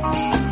Bye.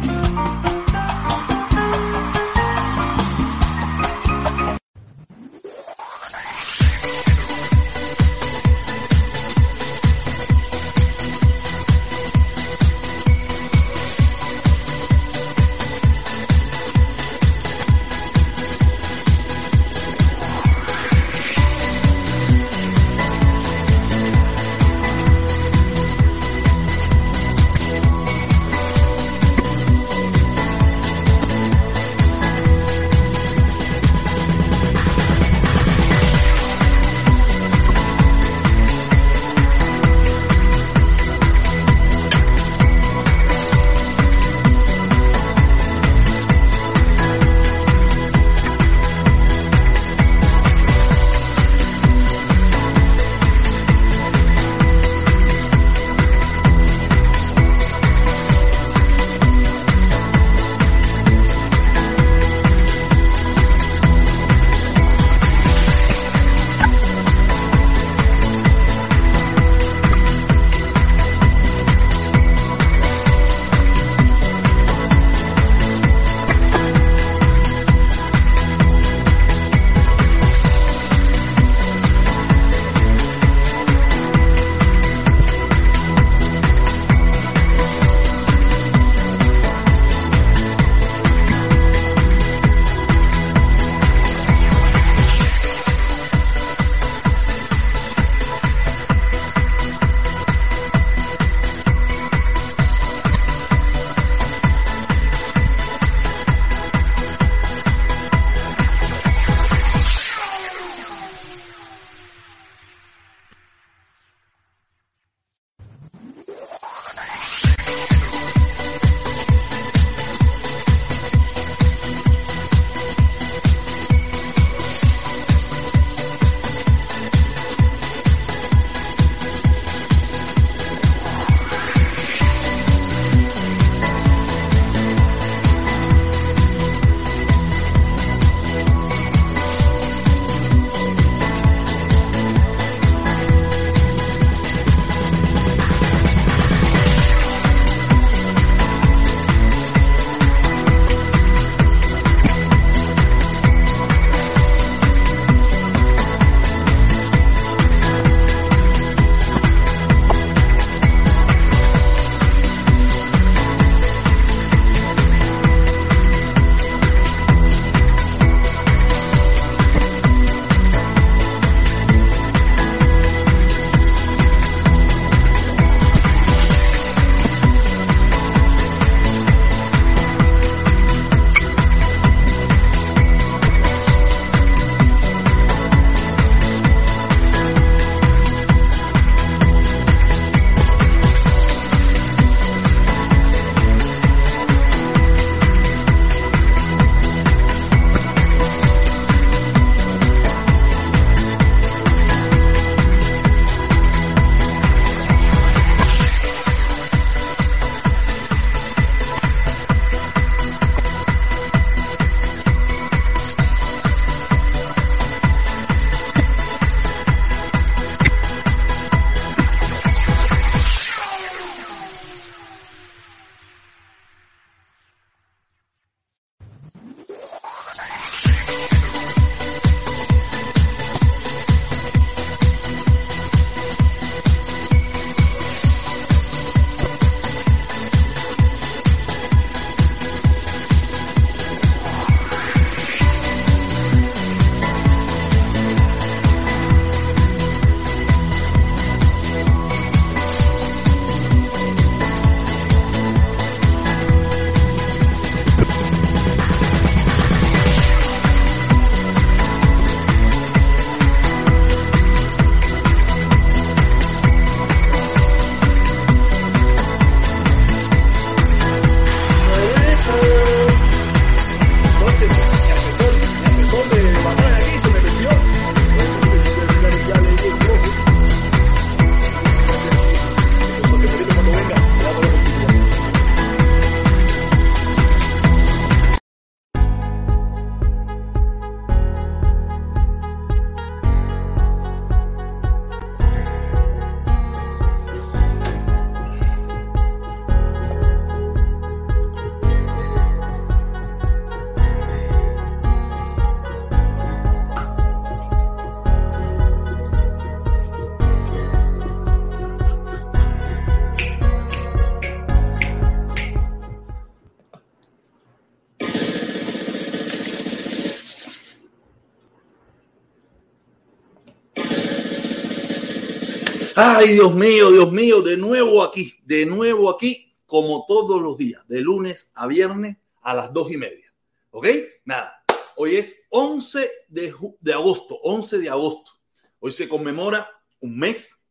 Ay, Dios mío, Dios mío, de nuevo aquí, de nuevo aquí, como todos los días, de lunes a viernes a las dos y media. ¿Ok? Nada, hoy es 11 de, de agosto, 11 de agosto. Hoy se conmemora un mes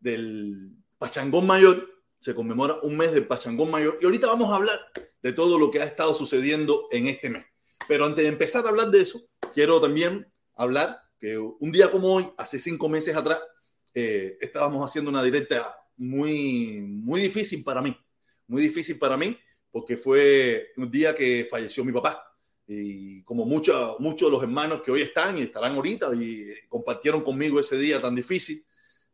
del Pachangón Mayor, se conmemora un mes del Pachangón Mayor y ahorita vamos a hablar de todo lo que ha estado sucediendo en este mes. Pero antes de empezar a hablar de eso, quiero también hablar que un día como hoy, hace cinco meses atrás, eh, estábamos haciendo una directa muy, muy difícil para mí, muy difícil para mí, porque fue un día que falleció mi papá. Y como muchos muchos de los hermanos que hoy están y estarán ahorita y compartieron conmigo ese día tan difícil,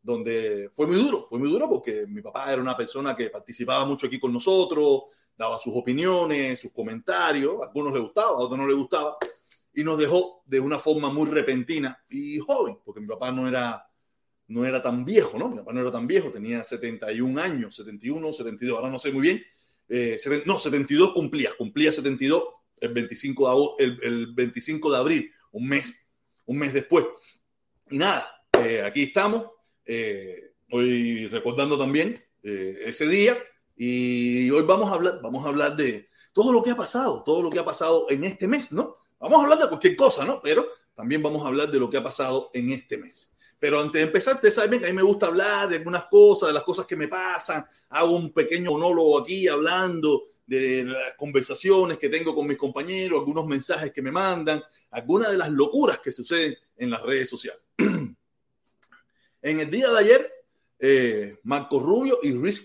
donde fue muy duro, fue muy duro porque mi papá era una persona que participaba mucho aquí con nosotros, daba sus opiniones, sus comentarios, a algunos le gustaba, a otros no le gustaba, y nos dejó de una forma muy repentina y joven, porque mi papá no era, no era tan viejo, ¿no? Mi papá no era tan viejo, tenía 71 años, 71, 72, ahora no sé muy bien, eh, no, 72 cumplía, cumplía 72 el 25 de, el, el 25 de abril, un mes, un mes después. Y nada, eh, aquí estamos, eh, hoy recordando también eh, ese día y hoy vamos a hablar, vamos a hablar de todo lo que ha pasado, todo lo que ha pasado en este mes, ¿no? Vamos a hablar de cualquier cosa, ¿no? Pero también vamos a hablar de lo que ha pasado en este mes. Pero antes de empezar, ustedes saben que a mí me gusta hablar de algunas cosas, de las cosas que me pasan. Hago un pequeño monólogo aquí hablando de las conversaciones que tengo con mis compañeros, algunos mensajes que me mandan, algunas de las locuras que suceden en las redes sociales. En el día de ayer, eh, Marco Rubio y Riz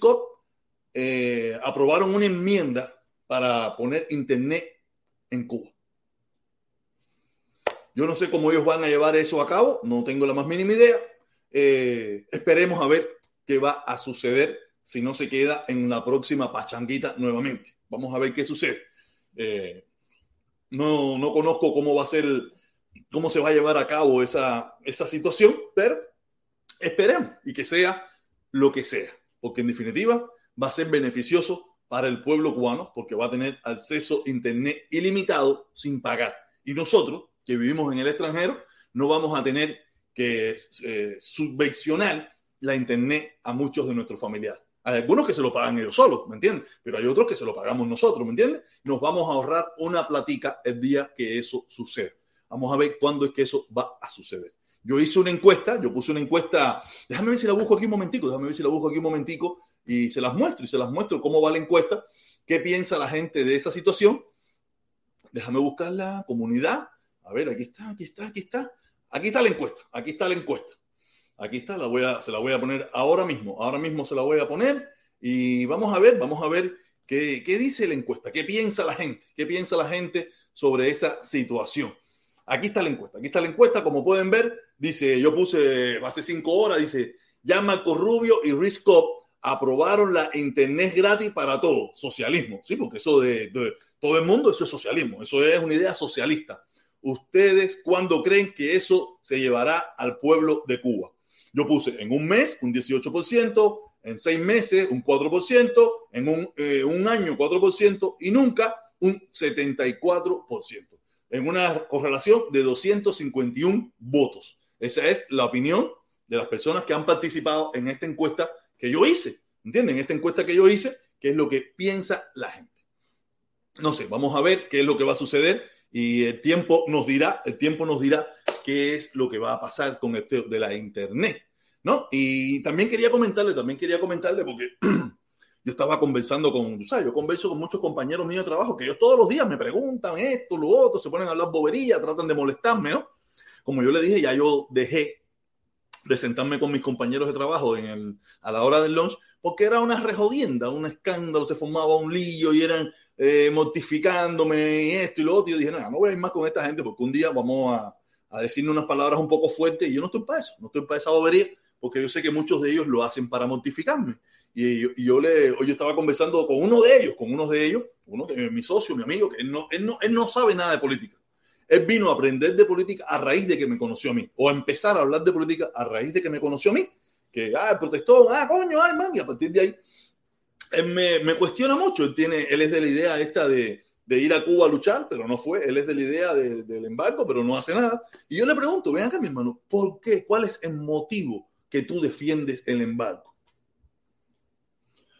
eh, aprobaron una enmienda para poner Internet en Cuba. Yo no sé cómo ellos van a llevar eso a cabo, no tengo la más mínima idea. Eh, esperemos a ver qué va a suceder si no se queda en la próxima pachanguita nuevamente. Vamos a ver qué sucede. Eh, no, no conozco cómo va a ser, cómo se va a llevar a cabo esa, esa situación, pero Esperemos y que sea lo que sea, porque en definitiva va a ser beneficioso para el pueblo cubano porque va a tener acceso a Internet ilimitado sin pagar. Y nosotros, que vivimos en el extranjero, no vamos a tener que eh, subvencionar la Internet a muchos de nuestros familiares. Hay algunos que se lo pagan ellos solos, ¿me entiendes? Pero hay otros que se lo pagamos nosotros, ¿me entiendes? Nos vamos a ahorrar una platica el día que eso suceda. Vamos a ver cuándo es que eso va a suceder. Yo hice una encuesta, yo puse una encuesta, déjame ver si la busco aquí un momentico, déjame ver si la busco aquí un momentico y se las muestro y se las muestro cómo va la encuesta, qué piensa la gente de esa situación. Déjame buscar la comunidad. A ver, aquí está, aquí está, aquí está. Aquí está la encuesta, aquí está la encuesta. Aquí está, la voy a, se la voy a poner ahora mismo, ahora mismo se la voy a poner y vamos a ver, vamos a ver qué, qué dice la encuesta, qué piensa la gente, qué piensa la gente sobre esa situación. Aquí está la encuesta, aquí está la encuesta, como pueden ver, dice, yo puse hace cinco horas, dice, ya Marco Rubio y Riz aprobaron la internet gratis para todos, socialismo, sí, porque eso de, todo el mundo, eso es socialismo, eso es una idea socialista. ¿Ustedes cuándo creen que eso se llevará al pueblo de Cuba? Yo puse en un mes un 18%, en seis meses un 4%, en un, eh, un año 4% y nunca un 74% en una correlación de 251 votos. Esa es la opinión de las personas que han participado en esta encuesta que yo hice. ¿Entienden? Esta encuesta que yo hice, qué es lo que piensa la gente. No sé, vamos a ver qué es lo que va a suceder y el tiempo nos dirá, el tiempo nos dirá qué es lo que va a pasar con esto de la internet, ¿no? Y también quería comentarle, también quería comentarle porque yo estaba conversando con, sabes, yo converso con muchos compañeros míos de trabajo que ellos todos los días me preguntan esto, lo otro, se ponen a hablar bobería, tratan de molestarme, ¿no? Como yo le dije, ya yo dejé de sentarme con mis compañeros de trabajo en el, a la hora del lunch, porque era una rejodienda, un escándalo, se formaba un lío y eran eh, mortificándome y esto y lo otro. Y yo dije, no, no voy a ir más con esta gente porque un día vamos a, a unas palabras un poco fuertes y yo no estoy para eso, no estoy para esa bobería, porque yo sé que muchos de ellos lo hacen para mortificarme. Y yo, le, hoy yo estaba conversando con uno de ellos, con uno de ellos, uno que mi socio, mi amigo, que él no, él no, él no sabe nada de política. Él vino a aprender de política a raíz de que me conoció a mí, o a empezar a hablar de política a raíz de que me conoció a mí, que, ah, protestó, ah, coño, ay, man, y a partir de ahí, me, me cuestiona mucho, él, tiene, él es de la idea esta de, ir a Cuba a luchar, pero no fue, él es de la idea de, del embargo, pero no hace nada. Y yo le pregunto, vean acá, mi hermano, ¿por qué? ¿Cuál es el motivo que tú defiendes el embargo?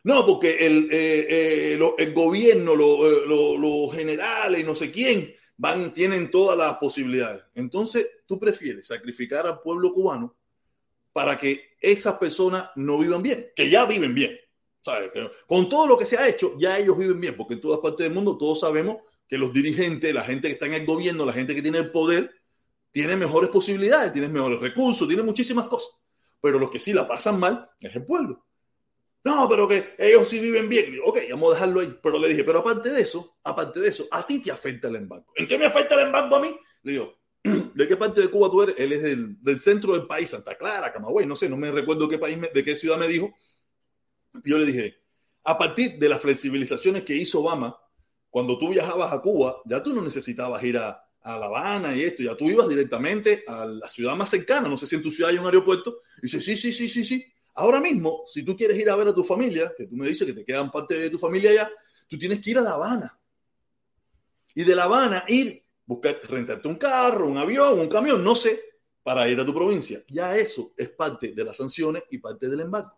No, porque el, eh, eh, gobierno, los generales no sé quién van, tienen todas las posibilidades. Entonces, tú prefieres sacrificar al pueblo cubano para que esas personas no vivan bien, que ya viven bien. ¿Sabes? Con todo lo que se ha hecho, ya ellos viven bien, porque en todas partes del mundo todos sabemos que los dirigentes, la gente que está en el gobierno, la gente que tiene el poder, tiene mejores posibilidades, tiene mejores recursos, tiene muchísimas cosas. Pero los que sí la pasan mal es el pueblo. No, pero que ellos sí viven bien. Ok, vamos a dejarlo ahí. Pero le dije, pero aparte de eso, aparte de eso, a ti te afecta el embargo. ¿En qué me afecta el embargo a mí? Le digo, ¿de qué parte de Cuba tú eres? Él es del, centro del país, Santa Clara, Camagüey, no sé, no me recuerdo qué país, de qué ciudad me dijo. Yo le dije, a partir de las flexibilizaciones que hizo Obama, cuando tú viajabas a Cuba, ya tú no necesitabas ir a, a La Habana y esto, ya tú ibas directamente a la ciudad más cercana, no sé si en tu ciudad hay un aeropuerto, y dice, sí, sí, sí, sí, sí, Ahora mismo, si tú quieres ir a ver a tu familia, que tú me dices que te quedan parte de tu familia allá, tú tienes que ir a La Habana. Y de La Habana ir, buscar, rentarte un carro, un avión, un camión, no sé, para ir a tu provincia. Ya eso es parte de las sanciones y parte del embargo.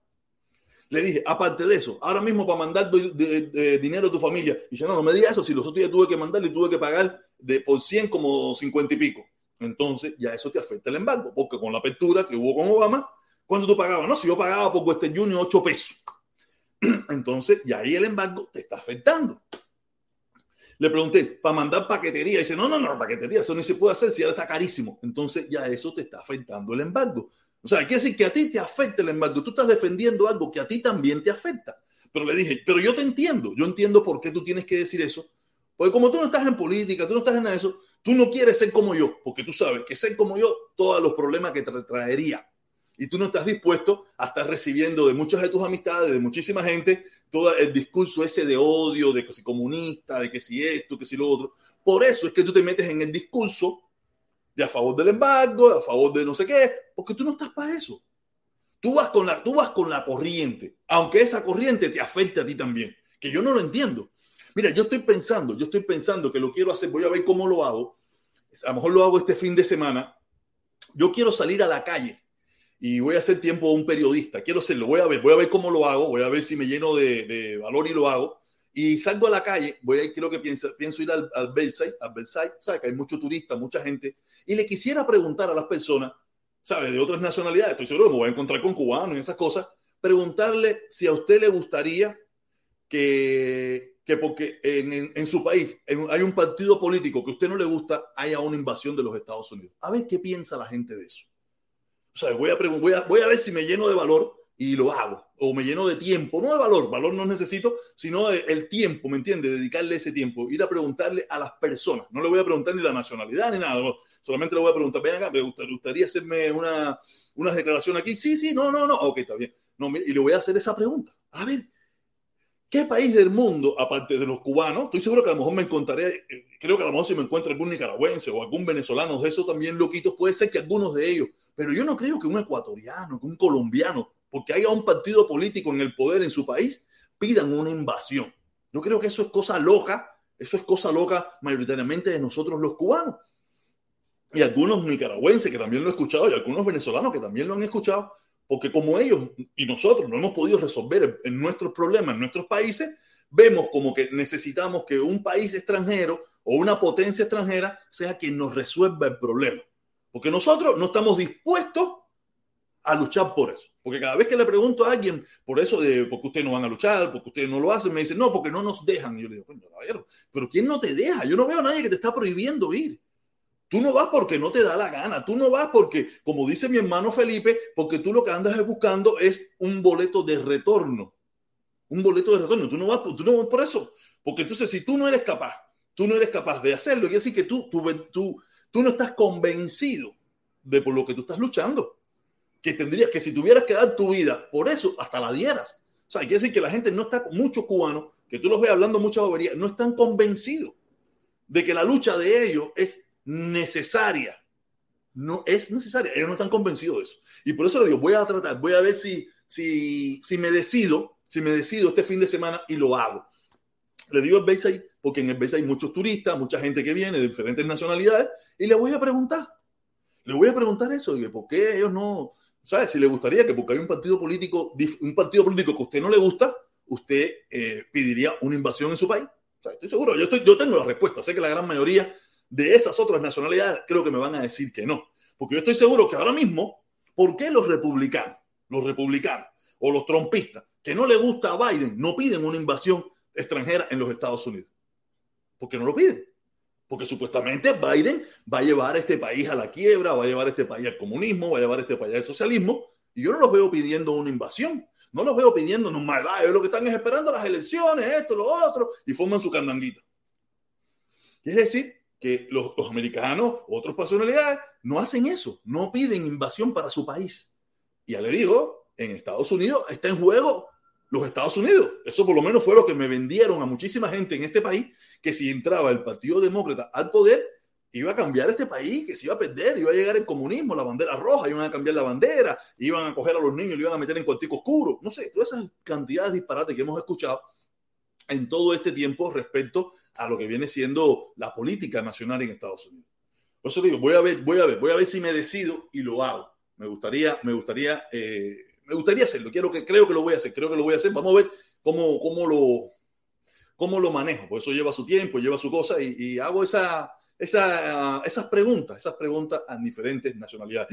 Le dije, aparte de eso, ahora mismo para mandar dinero a tu familia, y dice, no, no me digas eso, si los otros días tuve que mandarle y tuve que pagar de por 100 como 50 y pico. Entonces ya eso te afecta el embargo, porque con la apertura que hubo con Obama, ¿Cuánto tú pagabas? No, si yo pagaba por Western Union 8 pesos. Entonces, ya ahí el embargo te está afectando. Le pregunté, para mandar paquetería. dice, no, no, no, paquetería, eso no se puede hacer si ahora está carísimo. Entonces, ya eso te está afectando el embargo. O sea, quiere decir que a ti te afecta el embargo. Tú estás defendiendo algo que a ti también te afecta. Pero le dije, pero yo te entiendo. Yo entiendo por qué tú tienes que decir eso. Porque como tú no estás en política, tú no estás en eso, tú no quieres ser como yo. Porque tú sabes que ser como yo, todos los problemas que te traería y tú no estás dispuesto a estar recibiendo de muchas de tus amistades, de muchísima gente, todo el discurso ese de odio, de que si comunista, de que si esto, que si lo otro. Por eso es que tú te metes en el discurso de a favor del embargo, a favor de no sé qué, porque tú no estás para eso. Tú vas con la, tú vas con la corriente, aunque esa corriente te afecte a ti también, que yo no lo entiendo. Mira, yo estoy pensando, yo estoy pensando que lo quiero hacer, voy a ver cómo lo hago. A lo mejor lo hago este fin de semana. Yo quiero salir a la calle y voy a hacer tiempo a un periodista. Quiero hacerlo, voy a ver, voy a ver cómo lo hago, voy a ver si me lleno de, valor y lo hago. Y salgo a la calle, voy a ir, creo que pienso, pienso ir al, al Versailles, al Versailles, ¿sabes? Que hay muchos turistas, mucha gente. Y le quisiera preguntar a las personas, ¿sabes? De otras nacionalidades, estoy seguro que me voy a encontrar con cubanos y esas cosas, preguntarle si a usted le gustaría que, que porque en, en, su país hay un partido político que a usted no le gusta, haya una invasión de los Estados Unidos. A ver qué piensa la gente de eso. O sea, voy a, voy, a, voy a ver si me lleno de valor y lo hago. O me lleno de tiempo, no de valor, valor no necesito, sino el tiempo, ¿me entiende? Dedicarle ese tiempo, ir a preguntarle a las personas. No le voy a preguntar ni la nacionalidad ni nada, solamente le voy a preguntar, ven acá, me gustaría hacerme una, una declaración aquí. Sí, sí, no, no, no, ok, está bien. Y le voy a hacer esa pregunta. A ver, ¿qué país del mundo, aparte de los cubanos, estoy seguro que a lo mejor me encontraré, eh, creo que a lo mejor si me encuentro algún nicaragüense o algún venezolano de eso también loquitos, puede ser que algunos de ellos pero yo no creo que un ecuatoriano, que un colombiano, porque haya un partido político en el poder en su país, pidan una invasión. Yo creo que eso es cosa loca, eso es cosa loca mayoritariamente de nosotros los cubanos. Y algunos nicaragüenses que también lo han escuchado y algunos venezolanos que también lo han escuchado, porque como ellos y nosotros no hemos podido resolver en nuestros problemas, en nuestros países, vemos como que necesitamos que un país extranjero o una potencia extranjera sea quien nos resuelva el problema. Porque nosotros no estamos dispuestos a luchar por eso. Porque cada vez que le pregunto a alguien por eso de por qué ustedes no van a luchar, porque ustedes no lo hacen, me dicen, no, porque no nos dejan. Y yo le digo, coño, caballero, pero ¿quién no te deja? Yo no veo a nadie que te está prohibiendo ir. Tú no vas porque no te da la gana. Tú no vas porque, como dice mi hermano Felipe, porque tú lo que andas buscando es un boleto de retorno. Un boleto de retorno. Tú no vas, tú no vas por eso. Porque entonces, si tú no eres capaz, tú no eres capaz de hacerlo, quiere decir que tú, tú, tú tú no estás convencido de por lo que tú estás luchando. Que tendrías que si tuvieras que dar tu vida por eso, hasta la dieras. O sea, quiere decir que la gente no está, muchos cubanos, que tú los ves hablando mucha bobería, no están convencidos de que la lucha de ellos es necesaria. No es necesaria. Ellos no están convencidos de eso. Y por eso le digo, voy a tratar, voy a ver si, si, si me decido, si me decido este fin de semana y lo hago. Le digo al ahí porque en el BES hay muchos turistas, mucha gente que viene de diferentes nacionalidades, y le voy a preguntar, le voy a preguntar eso, ¿por qué ellos no, ¿Sabes? Si le gustaría que porque hay un partido político, un partido político que a usted no le gusta, usted eh, pediría una invasión en su país. estoy seguro, yo, estoy, yo tengo la respuesta. Sé que la gran mayoría de esas otras nacionalidades creo que me van a decir que no. Porque yo estoy seguro que ahora mismo, ¿por qué los republicanos, los republicanos o los trompistas que no le gusta a Biden no piden una invasión extranjera en los Estados Unidos? Porque no lo piden. Porque supuestamente Biden va a llevar a este país a la quiebra, va a llevar a este país al comunismo, va a llevar a este país al socialismo. Y yo no los veo pidiendo una invasión. No los veo pidiendo no es lo que están es esperando las elecciones, esto, lo otro, y forman su candanguita. Es decir, que los, los americanos, otras personalidades, no hacen eso, no piden invasión para su país. Y ya le digo, en Estados Unidos está en juego los Estados Unidos. Eso por lo menos fue lo que me vendieron a muchísima gente en este país, que si entraba el Partido Demócrata al poder, iba a cambiar este país, que se iba a perder, iba a llegar el comunismo, la bandera roja, iban a cambiar la bandera, iban a coger a los niños, lo iban a meter en cuartico oscuro. No sé, todas esas cantidades disparates que hemos escuchado en todo este tiempo respecto a lo que viene siendo la política nacional en Estados Unidos. Por eso digo, voy a ver, voy a ver, voy a ver si me decido y lo hago. Me gustaría, me gustaría eh, me gustaría hacerlo, quiero que, creo que lo voy a hacer, creo que lo voy a hacer. Vamos a ver cómo, cómo, lo, cómo lo manejo, por eso lleva su tiempo, lleva su cosa y, hago esa, esa, esas preguntas, esas preguntas a diferentes nacionalidades.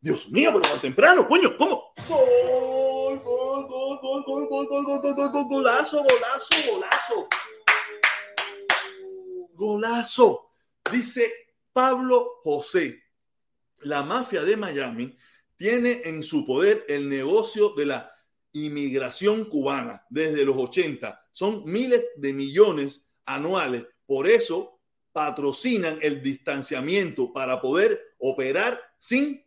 Dios mío, pero tan temprano, coño, ¿cómo? Gol, gol, gol, gol, gol, gol, gol, gol, gol, gol, gol, golazo, golazo, golazo. Golazo. Dice Pablo José, la mafia de Miami tiene en su poder el negocio de la inmigración cubana desde los 80. Son miles de millones anuales. Por eso patrocinan el distanciamiento para poder operar sin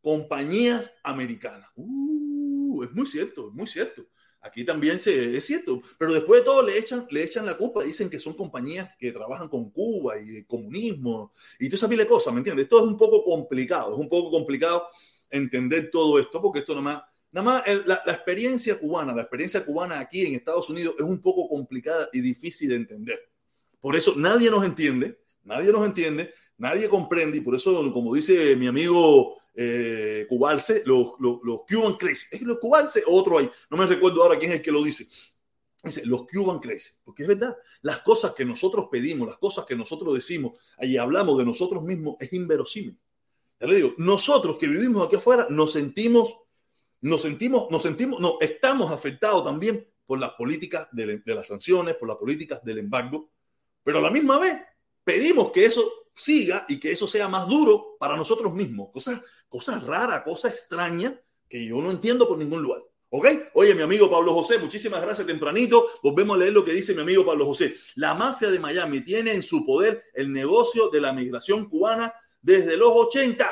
compañías americanas. Uh, es muy cierto, es muy cierto. Aquí también se, es cierto, pero después de todo le echan, le echan la culpa, dicen que son compañías que trabajan con Cuba y de comunismo y tú sabes de cosas, ¿me entiendes? Esto es un poco complicado, es un poco complicado entender todo esto, porque esto nada más, nada más la, la, experiencia cubana, la experiencia cubana aquí en Estados Unidos es un poco complicada y difícil de entender. Por eso nadie nos entiende, nadie nos entiende, nadie comprende y por eso, como dice mi amigo eh, Cubalce, los, los, los, Cuban Crazy, es los Cubalce, otro ahí, no me recuerdo ahora quién es el que lo dice. Dice, los Cuban Crazy, porque es verdad, las cosas que nosotros pedimos, las cosas que nosotros decimos y hablamos de nosotros mismos es inverosímil. Ya le digo, nosotros que vivimos aquí afuera nos sentimos, nos sentimos, nos sentimos, no, estamos afectados también por las políticas de, de las sanciones, por las políticas del embargo, pero a la misma vez pedimos que eso siga y que eso sea más duro para nosotros mismos. Cosas, cosas raras, cosas extrañas que yo no entiendo por ningún lugar. ¿Ok? Oye, mi amigo Pablo José, muchísimas gracias tempranito. Volvemos a leer lo que dice mi amigo Pablo José. La mafia de Miami tiene en su poder el negocio de la migración cubana desde los 80.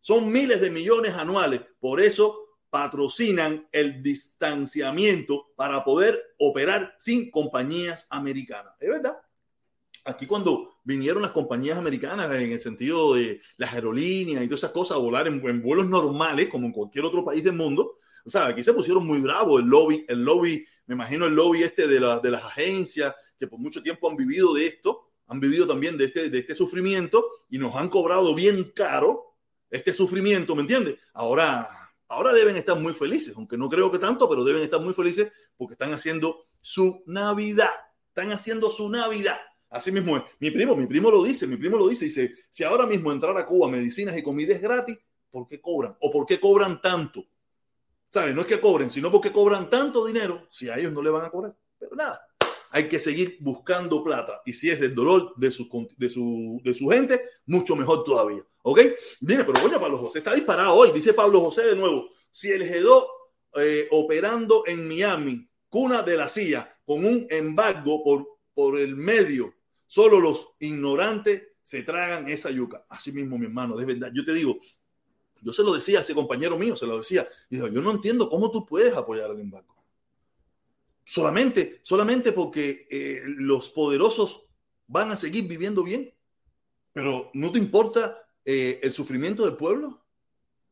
Son miles de millones anuales. Por eso patrocinan el distanciamiento para poder operar sin compañías americanas. Es verdad. Aquí cuando vinieron las compañías americanas en el sentido de las aerolíneas y todas esas cosas, a volar en, vuelos normales como en cualquier otro país del mundo, o sea, aquí se pusieron muy bravos el lobby, el lobby, me imagino el lobby este de, de las agencias que por mucho tiempo han vivido de esto, han vivido también de este, de este sufrimiento y nos han cobrado bien caro este sufrimiento, ¿me entiendes? Ahora, ahora deben estar muy felices, aunque no creo que tanto, pero deben estar muy felices porque están haciendo su Navidad, están haciendo su Navidad. Así mismo es. Mi primo, mi primo lo dice, mi primo lo dice, dice, si ahora mismo entrar a Cuba medicinas y comida es gratis, ¿por qué cobran? ¿O por qué cobran tanto? ¿Sabes? No es que cobren, sino porque cobran tanto dinero si a ellos no le van a cobrar. Pero nada, hay que seguir buscando plata. Y si es del dolor de su, de su, de su gente, mucho mejor todavía. ¿Ok? Viene, pero bueno, Pablo José está disparado hoy. Dice Pablo José de nuevo. Si el G2 eh, operando en Miami, cuna de la CIA, con un embargo por, por el medio, solo los ignorantes se tragan esa yuca. Así mismo, mi hermano, de verdad. Yo te digo, yo se lo decía a ese compañero mío, se lo decía. Dijo, yo no entiendo cómo tú puedes apoyar el embargo solamente, solamente porque eh, los poderosos van a seguir viviendo bien, pero ¿no te importa eh, el sufrimiento del pueblo?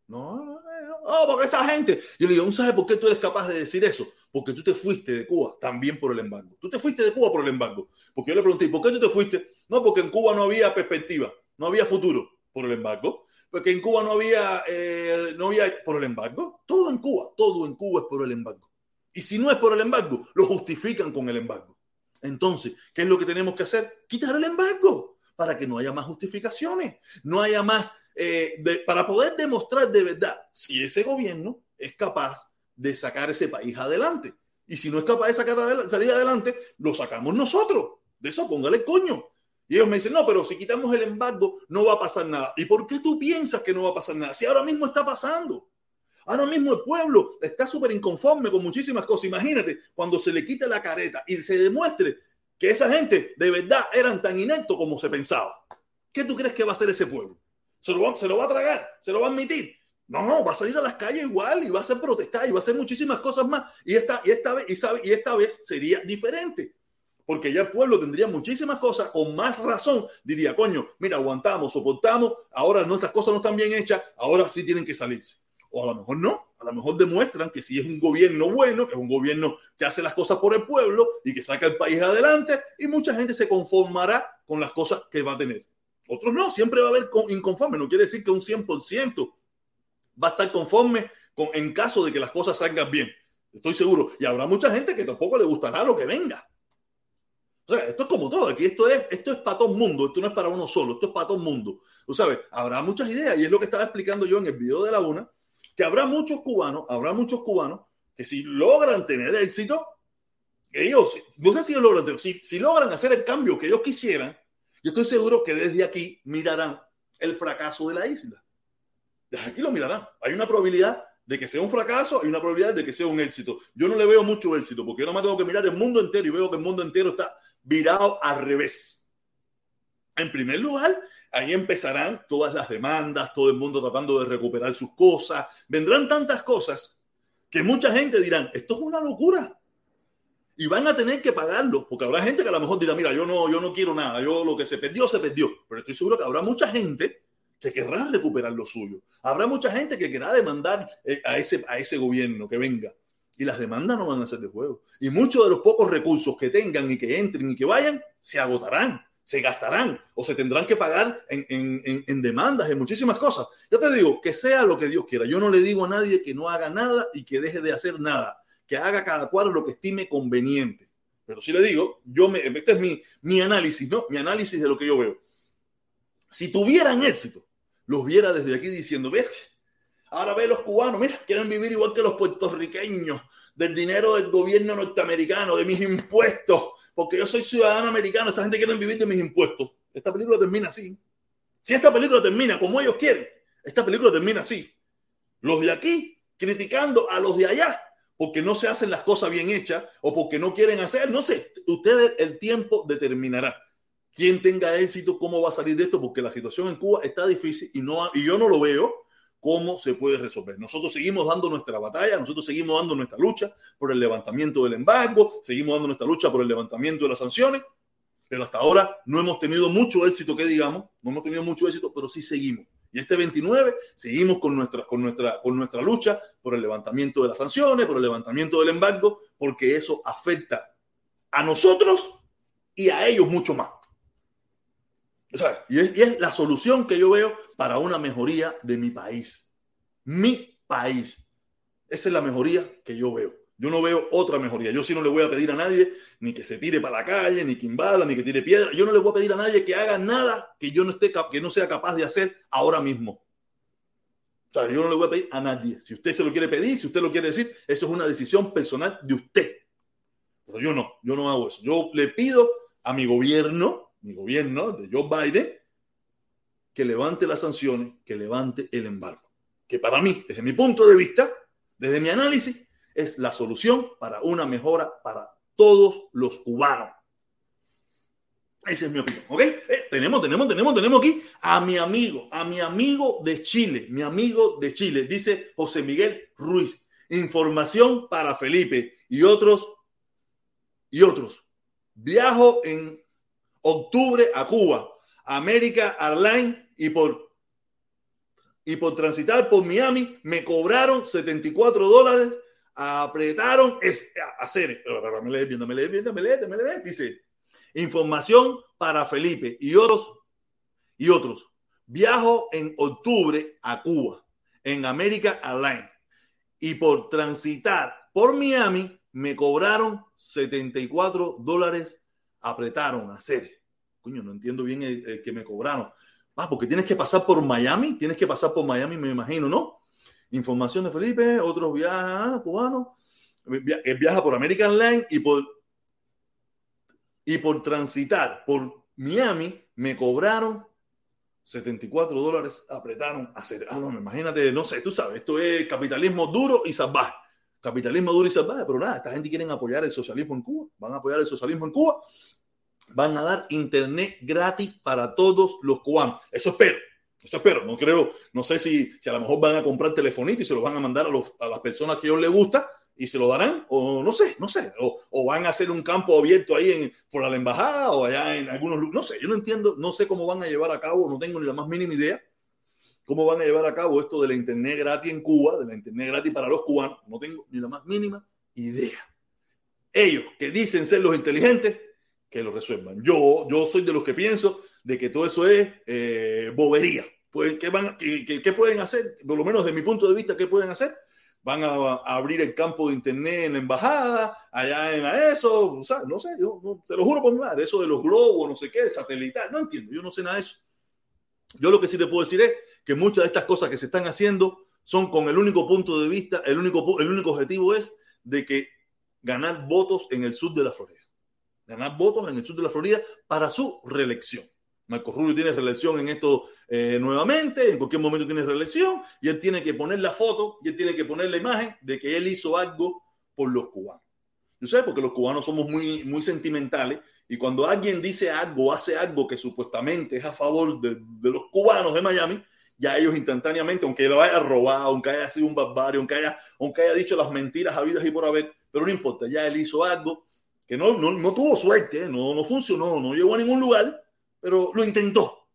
No, no, no, porque esa gente. Yo le digo, ¿sabes por qué tú eres capaz de decir eso? Porque tú te fuiste de Cuba también por el embargo. Tú te fuiste de Cuba por el embargo. Porque yo le pregunté, ¿por qué tú te fuiste? No, porque en Cuba no había perspectiva, no había futuro por el embargo. porque en Cuba no había, eh, no había por el embargo. Todo en Cuba, todo en Cuba es por el embargo. Y si no es por el embargo, lo justifican con el embargo. Entonces, ¿qué es lo que tenemos que hacer? Quitar el embargo para que no haya más justificaciones, no haya más, eh, para poder demostrar de verdad si ese gobierno es capaz de sacar ese país adelante. Y si no es capaz de sacar salir adelante, lo sacamos nosotros. De eso póngale coño. Y ellos me dicen, no, pero si quitamos el embargo, no va a pasar nada. ¿Y por qué tú piensas que no va a pasar nada? Si ahora mismo está pasando. Ahora mismo el pueblo está súper inconforme con muchísimas cosas. Imagínate cuando se le quite la careta y se demuestre que esa gente de verdad eran tan ineptos como se pensaba. ¿Qué tú crees que va a hacer ese pueblo? ¿Se lo, va, ¿Se lo va a tragar? ¿Se lo va a admitir? No, va a salir a las calles igual y va a hacer protestar y va a hacer muchísimas cosas más. Y esta, y esta vez, y, sabe, y esta vez sería diferente. Porque ya el pueblo tendría muchísimas cosas, con más razón diría, coño, mira, aguantamos, soportamos, ahora nuestras cosas no están bien hechas, ahora sí tienen que salirse. O a lo mejor no, a lo mejor demuestran que sí es un gobierno bueno, que es un gobierno que hace las cosas por el pueblo y que saca el país adelante y mucha gente se conformará con las cosas que va a tener. Otros no, siempre va a haber inconforme, no quiere decir que un 100% va a estar conforme con, en caso de que las cosas salgan bien. Estoy seguro. Y habrá mucha gente que tampoco le gustará lo que venga. O sea, esto es como todo. Aquí esto es, esto es para todo el mundo. Esto no es para uno solo. Esto es para todo el mundo. Tú sabes, habrá muchas ideas. Y es lo que estaba explicando yo en el video de la una. Que habrá muchos cubanos, habrá muchos cubanos que si logran tener éxito, ellos, no sé si logran, si, si logran hacer el cambio que ellos quisieran, yo estoy seguro que desde aquí mirarán el fracaso de la isla aquí lo mirarán. Hay una probabilidad de que sea un fracaso, hay una probabilidad de que sea un éxito. Yo no le veo mucho éxito porque yo no me tengo que mirar el mundo entero y veo que el mundo entero está virado al revés. En primer lugar, ahí empezarán todas las demandas, todo el mundo tratando de recuperar sus cosas. Vendrán tantas cosas que mucha gente dirán, esto es una locura. Y van a tener que pagarlo, porque habrá gente que a lo mejor dirá, mira, yo no, yo no quiero nada, yo lo que se perdió, se perdió. Pero estoy seguro que habrá mucha gente que querrá recuperar lo suyo. Habrá mucha gente que querrá demandar eh, a ese, a ese gobierno que venga. Y las demandas no van a ser de juego. Y muchos de los pocos recursos que tengan y que entren y que vayan, se agotarán, se gastarán o se tendrán que pagar en, en, en, demandas, en muchísimas cosas. Yo te digo, que sea lo que Dios quiera. Yo no le digo a nadie que no haga nada y que deje de hacer nada. Que haga cada cual lo que estime conveniente. Pero sí le digo, yo me, este es mi, mi análisis, ¿no? Mi análisis de lo que yo veo. Si tuvieran éxito, los viera desde aquí diciendo, ves, ahora ve los cubanos, mira, quieren vivir igual que los puertorriqueños, del dinero del gobierno norteamericano, de mis impuestos, porque yo soy ciudadano americano, esa gente quiere vivir de mis impuestos. Esta película termina así. Si esta película termina como ellos quieren, esta película termina así. Los de aquí criticando a los de allá porque no se hacen las cosas bien hechas o porque no quieren hacer, no sé, ustedes el tiempo determinará quién tenga éxito, cómo va a salir de esto, porque la situación en Cuba está difícil y, no, y yo no lo veo cómo se puede resolver. Nosotros seguimos dando nuestra batalla, nosotros seguimos dando nuestra lucha por el levantamiento del embargo, seguimos dando nuestra lucha por el levantamiento de las sanciones, pero hasta ahora no hemos tenido mucho éxito, que digamos, no hemos tenido mucho éxito, pero sí seguimos. Y este 29 seguimos con nuestra, con, nuestra, con nuestra lucha por el levantamiento de las sanciones, por el levantamiento del embargo, porque eso afecta a nosotros y a ellos mucho más y, es, la solución que yo veo para una mejoría de mi país. Mi país. Esa es la mejoría que yo veo. Yo no veo otra mejoría. Yo sí no le voy a pedir a nadie ni que se tire para la calle, ni que invada, ni que tire piedra. Yo no le voy a pedir a nadie que haga nada que yo no esté que no sea capaz de hacer ahora mismo. O sea, yo no le voy a pedir a nadie. Si usted se lo quiere pedir, si usted lo quiere decir, eso es una decisión personal de usted. Pero yo no, yo no hago eso. Yo le pido a mi gobierno, mi gobierno, de Joe Biden, que levante las sanciones, que levante el embargo. Que para mí, desde mi punto de vista, desde mi análisis, es la solución para una mejora para todos los cubanos. Esa es mi opinión, ¿ok? Eh, tenemos, tenemos, tenemos, tenemos aquí a mi amigo, a mi amigo de Chile, mi amigo de Chile, dice José Miguel Ruiz. Información para Felipe y otros, y otros. Viajo en octubre a Cuba, América Airlines y por y por transitar por Miami me cobraron 74 dólares, apretaron hacer, me lee viendo, me lee viendo, me lee, me dice, información para Felipe y otros y otros. Viajo en octubre a Cuba, en América Airlines, y por transitar por Miami me cobraron 74 dólares, apretaron a hacer. Coño, no entiendo bien el, que me cobraron. Ah, porque tienes que pasar por Miami, tienes que pasar por Miami, me imagino, ¿no? Información de Felipe, otros viajes ah, cubanos, viaja por American Line y por, y por transitar por Miami me cobraron 74 dólares, apretaron a hacer. Ah, no, imagínate, no sé, tú sabes, esto es capitalismo duro y salvaje. Capitalismo duro y salvaje, pero nada, esta gente quiere apoyar el socialismo en Cuba, van a apoyar el socialismo en Cuba, van a dar internet gratis para todos los cubanos. Eso espero. Eso espero, no creo, no sé si, si a lo mejor van a comprar telefonito y se lo van a mandar a, los, a las personas que a ellos les gusta y se lo darán, o no sé, no sé, o, van a hacer un campo abierto ahí en, por la embajada o allá en algunos no sé, yo no entiendo, no sé cómo van a llevar a cabo, no tengo ni la más mínima idea cómo van a llevar a cabo esto de la internet gratis en Cuba, de la internet gratis para los cubanos, no tengo ni la más mínima idea. Ellos que dicen ser los inteligentes, que lo resuelvan. Yo, yo soy de los que pienso de que todo eso es eh, bobería. Pues, ¿qué, van, qué, pueden hacer? Por lo menos de mi punto de vista, ¿qué pueden hacer? Van a, abrir el campo de internet en la embajada, allá en eso, no sé, yo te lo juro por mi madre, eso de los globos, no sé qué, satelital, no entiendo, yo no sé nada de eso. Yo lo que sí te puedo decir es que muchas de estas cosas que se están haciendo son con el único punto de vista, el único, el único objetivo es de que ganar votos en el sur de la Florida. Ganar votos en el sur de la Florida para su reelección. Marco Rubio tiene reelección en esto eh, nuevamente, en cualquier momento tiene reelección, y él tiene que poner la foto, y él tiene que poner la imagen de que él hizo algo por los cubanos. Yo sé, porque los cubanos somos muy, muy sentimentales, y cuando alguien dice algo, hace algo que supuestamente es a favor de, de los cubanos de Miami, ya ellos instantáneamente, aunque lo haya robado, aunque haya sido un barbario, aunque haya, aunque haya dicho las mentiras habidas y por haber, pero no importa, ya él hizo algo que no, no, no tuvo suerte, no, no funcionó, no llegó a ningún lugar, pero lo intentó.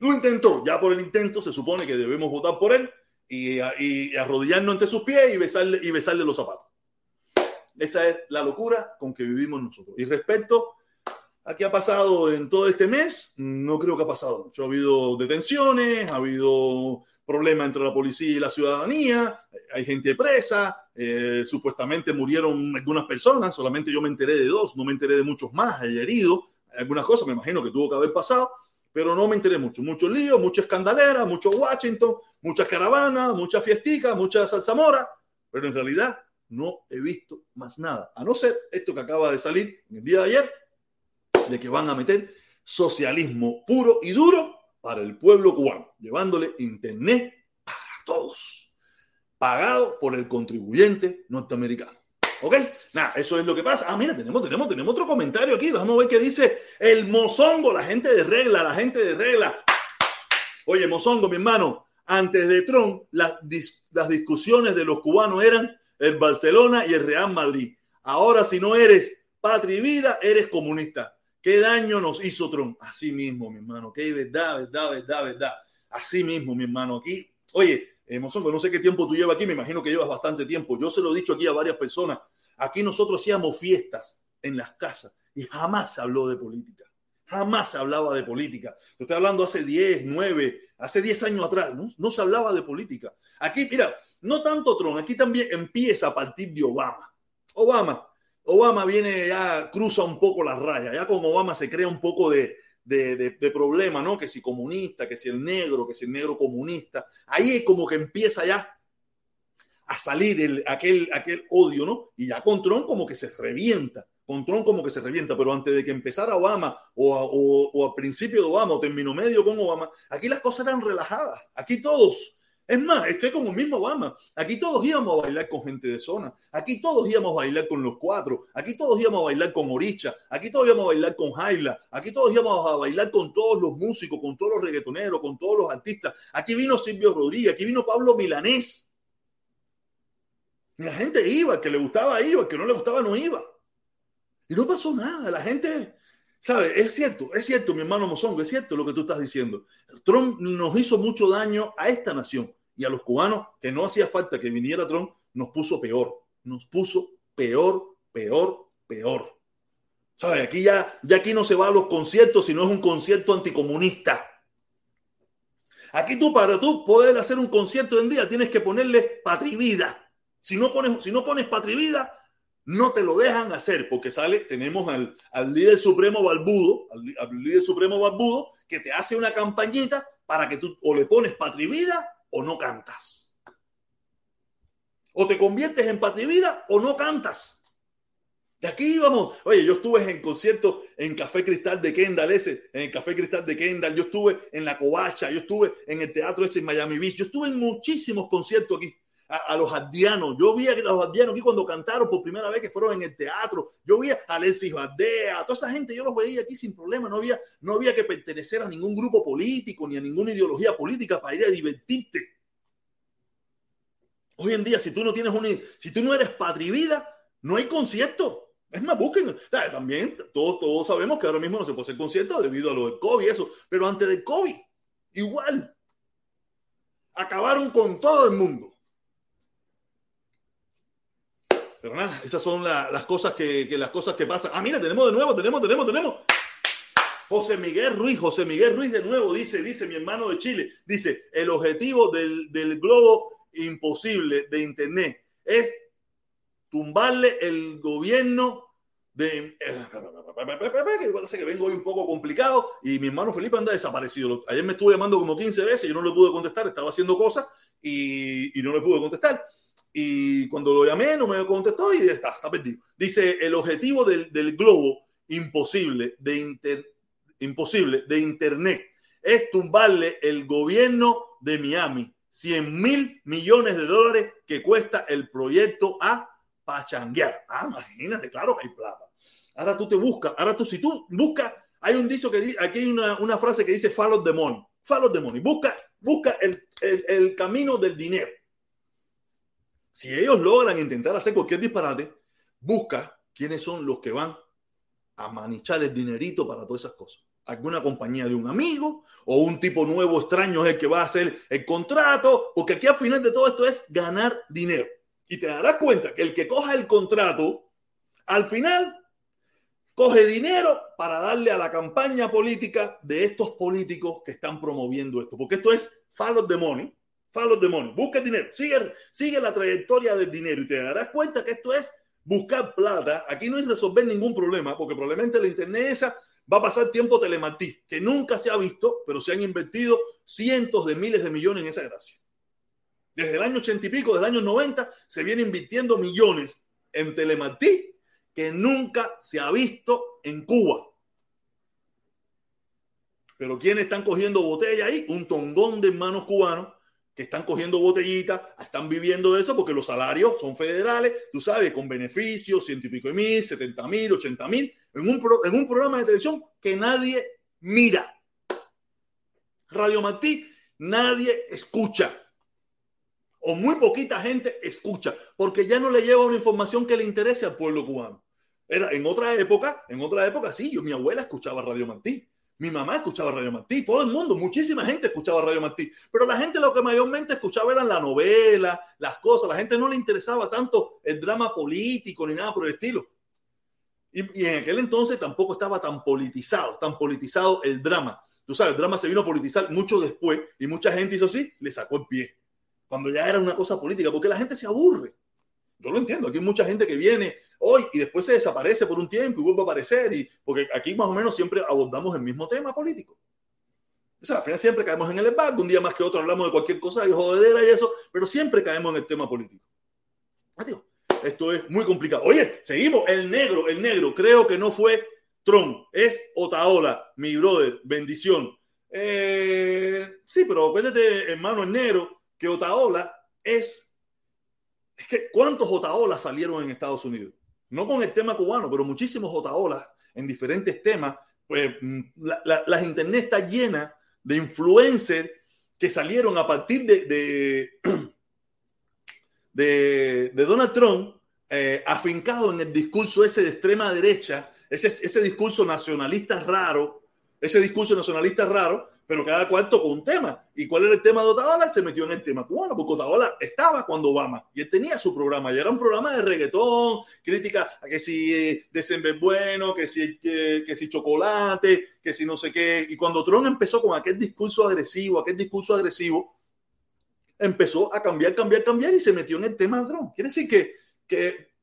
Lo intentó. Ya por el intento se supone que debemos votar por él y, y, arrodillarnos ante sus pies y besarle, y besarle los zapatos. Esa es la locura con que vivimos nosotros. Y respecto a qué ha pasado en todo este mes, no creo que ha pasado mucho. Ha habido detenciones, ha habido problemas entre la policía y la ciudadanía, hay gente presa, eh, supuestamente murieron algunas personas, solamente yo me enteré de dos, no me enteré de muchos más, hay heridos, algunas cosas me imagino que tuvo que haber pasado, pero no me enteré mucho. Mucho lío, mucha escandalera, mucho Washington, muchas caravanas, mucha fiestica, mucha salsamora, pero en realidad no he visto más nada, a no ser esto que acaba de salir el día de ayer, de que van a meter socialismo puro y duro para el pueblo cubano, llevándole internet para todos, pagado por el contribuyente norteamericano. ¿Ok? Nada, eso es lo que pasa. Ah, mira, tenemos, tenemos, tenemos otro comentario aquí. Vamos a ver qué dice el mozongo, la gente de regla, la gente de regla. Oye, mozongo, mi hermano, antes de Trump, las, las discusiones de los cubanos eran el Barcelona y el Real Madrid. Ahora, si no eres patria y vida, eres comunista. ¿Qué daño nos hizo Trump? Así mismo, mi hermano. Qué verdad, verdad, verdad, verdad. Así mismo, mi hermano. Aquí, oye, eh, no sé qué tiempo tú llevas aquí, me imagino que llevas bastante tiempo. Yo se lo he dicho aquí a varias personas. Aquí nosotros hacíamos fiestas en las casas y jamás se habló de política. Jamás se hablaba de política. Te estoy hablando hace 10, 9, hace 10 años atrás. ¿no? no se hablaba de política. Aquí, mira, no tanto Trump, aquí también empieza a partir de Obama. Obama, Obama viene ya, cruza un poco las rayas. Ya con Obama se crea un poco de, de, problema, ¿no? Que si comunista, que si el negro, que si el negro comunista. Ahí es como que empieza ya a salir el, aquel, aquel odio, ¿no? Y ya con Trump como que se revienta. Con Trump como que se revienta. Pero antes de que empezara Obama, o, o, o al principio de Obama, o término medio con Obama, aquí las cosas eran relajadas. Aquí todos es más, estoy como el mismo Obama. Aquí todos íbamos a bailar con gente de zona. Aquí todos íbamos a bailar con los cuatro. Aquí todos íbamos a bailar con Oricha. Aquí todos íbamos a bailar con Jaila. Aquí todos íbamos a bailar con todos los músicos, con todos los reggaetoneros, con todos los artistas. Aquí vino Silvio Rodríguez. Aquí vino Pablo Milanés. la gente iba, que le gustaba iba, que no le gustaba no iba. Y no pasó nada. La gente, ¿sabe? Es cierto, es cierto, mi hermano Mozongo, es cierto lo que tú estás diciendo. Trump nos hizo mucho daño a esta nación y a los cubanos, que no hacía falta que viniera Trump, nos puso peor, nos puso peor, peor, peor. ¿Sabes? Aquí ya, ya aquí no se va a los conciertos, sino es un concierto anticomunista. Aquí tú, para tú poder hacer un concierto en día, tienes que ponerle patrivida. Si no pones, si no pones patrivida, no te lo dejan hacer, porque sale, tenemos al, al líder supremo Barbudo, al, líder supremo Barbudo, que te hace una campañita para que tú o le pones patrivida o no cantas. O te conviertes en patrivida o no cantas. De aquí vamos. Oye, yo estuve en concierto en Café Cristal de Kendall, ese, en el Café Cristal de Kendall. Yo estuve en La Covacha, yo estuve en el teatro ese en Miami Beach. Yo estuve en muchísimos conciertos aquí. A, los ardianos. Yo vi a los ardianos aquí cuando cantaron por primera vez que fueron en el teatro. Yo vi a Alexis Bardea, a toda esa gente, yo los veía aquí sin problema. No había, no había que pertenecer a ningún grupo político ni a ninguna ideología política para ir a divertirte. Hoy en día, si tú no tienes un, si tú no eres patrivida, no hay concierto. Es más, busquen. También todos, todos sabemos que ahora mismo no se puede hacer concierto debido a lo del COVID y eso. Pero antes del COVID, igual. Acabaron con todo el mundo. Nada, esas son las cosas que, las cosas que pasan. Ah, mira, tenemos de nuevo, tenemos, tenemos, tenemos. José Miguel Ruiz, José Miguel Ruiz de nuevo dice, dice mi hermano de Chile, dice, el objetivo del, del globo imposible de Internet es tumbarle el gobierno de... Que parece que vengo hoy un poco complicado y mi hermano Felipe anda desaparecido. Ayer me estuve llamando como 15 veces y yo no le pude contestar, estaba haciendo cosas y, no le pude contestar. Y cuando lo llamé no me contestó y está, está perdido. Dice, el objetivo del, globo imposible de, imposible de Internet es tumbarle el gobierno de Miami 100 mil millones de dólares que cuesta el proyecto A para changuear. Ah, imagínate, claro que hay plata. Ahora tú te buscas, ahora tú, si tú buscas, hay un dicho que aquí hay una, frase que dice follow the money, follow the money, busca, busca el, el camino del dinero. Si ellos logran intentar hacer cualquier disparate, busca quiénes son los que van a manichar el dinerito para todas esas cosas. Alguna compañía de un amigo o un tipo nuevo extraño es el que va a hacer el contrato, porque aquí al final de todo esto es ganar dinero. Y te darás cuenta que el que coja el contrato, al final, coge dinero para darle a la campaña política de estos políticos que están promoviendo esto. Porque esto es follow the money. Follow the money. Busca dinero. Sigue, sigue la trayectoria del dinero y te darás cuenta que esto es buscar plata. Aquí no es resolver ningún problema, porque probablemente la internet esa va a pasar tiempo telematí, que nunca se ha visto, pero se han invertido cientos de miles de millones en esa gracia. Desde el año ochenta y pico, desde el año 90, se viene invirtiendo millones en telematí que nunca se ha visto en Cuba. Pero ¿quiénes están cogiendo botella ahí? Un tongón de hermanos cubanos que están cogiendo botellitas, están viviendo de eso porque los salarios son federales, tú sabes, con beneficios, ciento y pico de mil, setenta mil, ochenta mil, en un, en un programa de televisión que nadie mira. Radio Martí, nadie escucha o muy poquita gente escucha, porque ya no le lleva una información que le interese al pueblo cubano. Era en otra época, en otra época sí, yo mi abuela escuchaba Radio Martí, mi mamá escuchaba Radio Martí, todo el mundo, muchísima gente escuchaba Radio Martí, pero la gente lo que mayormente escuchaba eran la novela, las cosas, la gente no le interesaba tanto el drama político ni nada por el estilo. Y, y en aquel entonces tampoco estaba tan politizado, tan politizado el drama. Tú sabes, el drama se vino a politizar mucho después y mucha gente hizo así, le sacó el pie cuando ya era una cosa política, porque la gente se aburre. Yo lo entiendo, aquí hay mucha gente que viene hoy y después se desaparece por un tiempo y vuelve a aparecer, y, porque aquí más o menos siempre abordamos el mismo tema político. O sea, al final siempre caemos en el embargo, un día más que otro hablamos de cualquier cosa y jodedera y eso, pero siempre caemos en el tema político. Adiós. Esto es muy complicado. Oye, seguimos. El negro, el negro, creo que no fue Trump, es Otaola, mi brother, bendición. Eh, sí, pero acuérdate, hermano, el negro, que Otaola es, es que ¿cuántos Otaolas salieron en Estados Unidos? No con el tema cubano, pero muchísimos Otaolas en diferentes temas. Pues mm, la, las internet está llena de influencers que salieron a partir de, de, de, Donald Trump, eh, afincado en el discurso ese de extrema derecha, ese, ese discurso nacionalista raro, ese discurso nacionalista raro, pero cada cual tocó un tema. ¿Y cuál era el tema de Otaola? Se metió en el tema cubano, porque Otaola estaba cuando Obama y él tenía su programa y era un programa de reggaetón, crítica a que si eh, bueno, que si, que, que, si chocolate, que si no sé qué. Y cuando Trump empezó con aquel discurso agresivo, aquel discurso agresivo, empezó a cambiar, cambiar, cambiar y se metió en el tema de Trump. Quiere decir que, que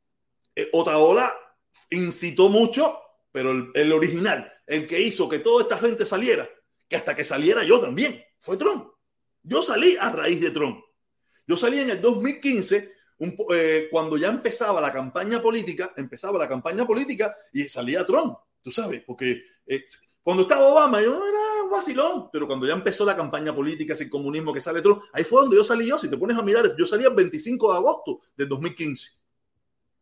eh, Otaola incitó mucho, pero el, el original, el que hizo que toda esta gente saliera, que hasta que saliera yo también, fue Trump. Yo salí a raíz de Trump. Yo salí en el 2015, un, eh, cuando ya empezaba la campaña política, empezaba la campaña política y salía Trump, tú sabes, porque eh, cuando estaba Obama yo no era un vacilón, pero cuando ya empezó la campaña política, sin comunismo que sale Trump, ahí fue donde yo salí yo, si te pones a mirar, yo salí el 25 de agosto del 2015.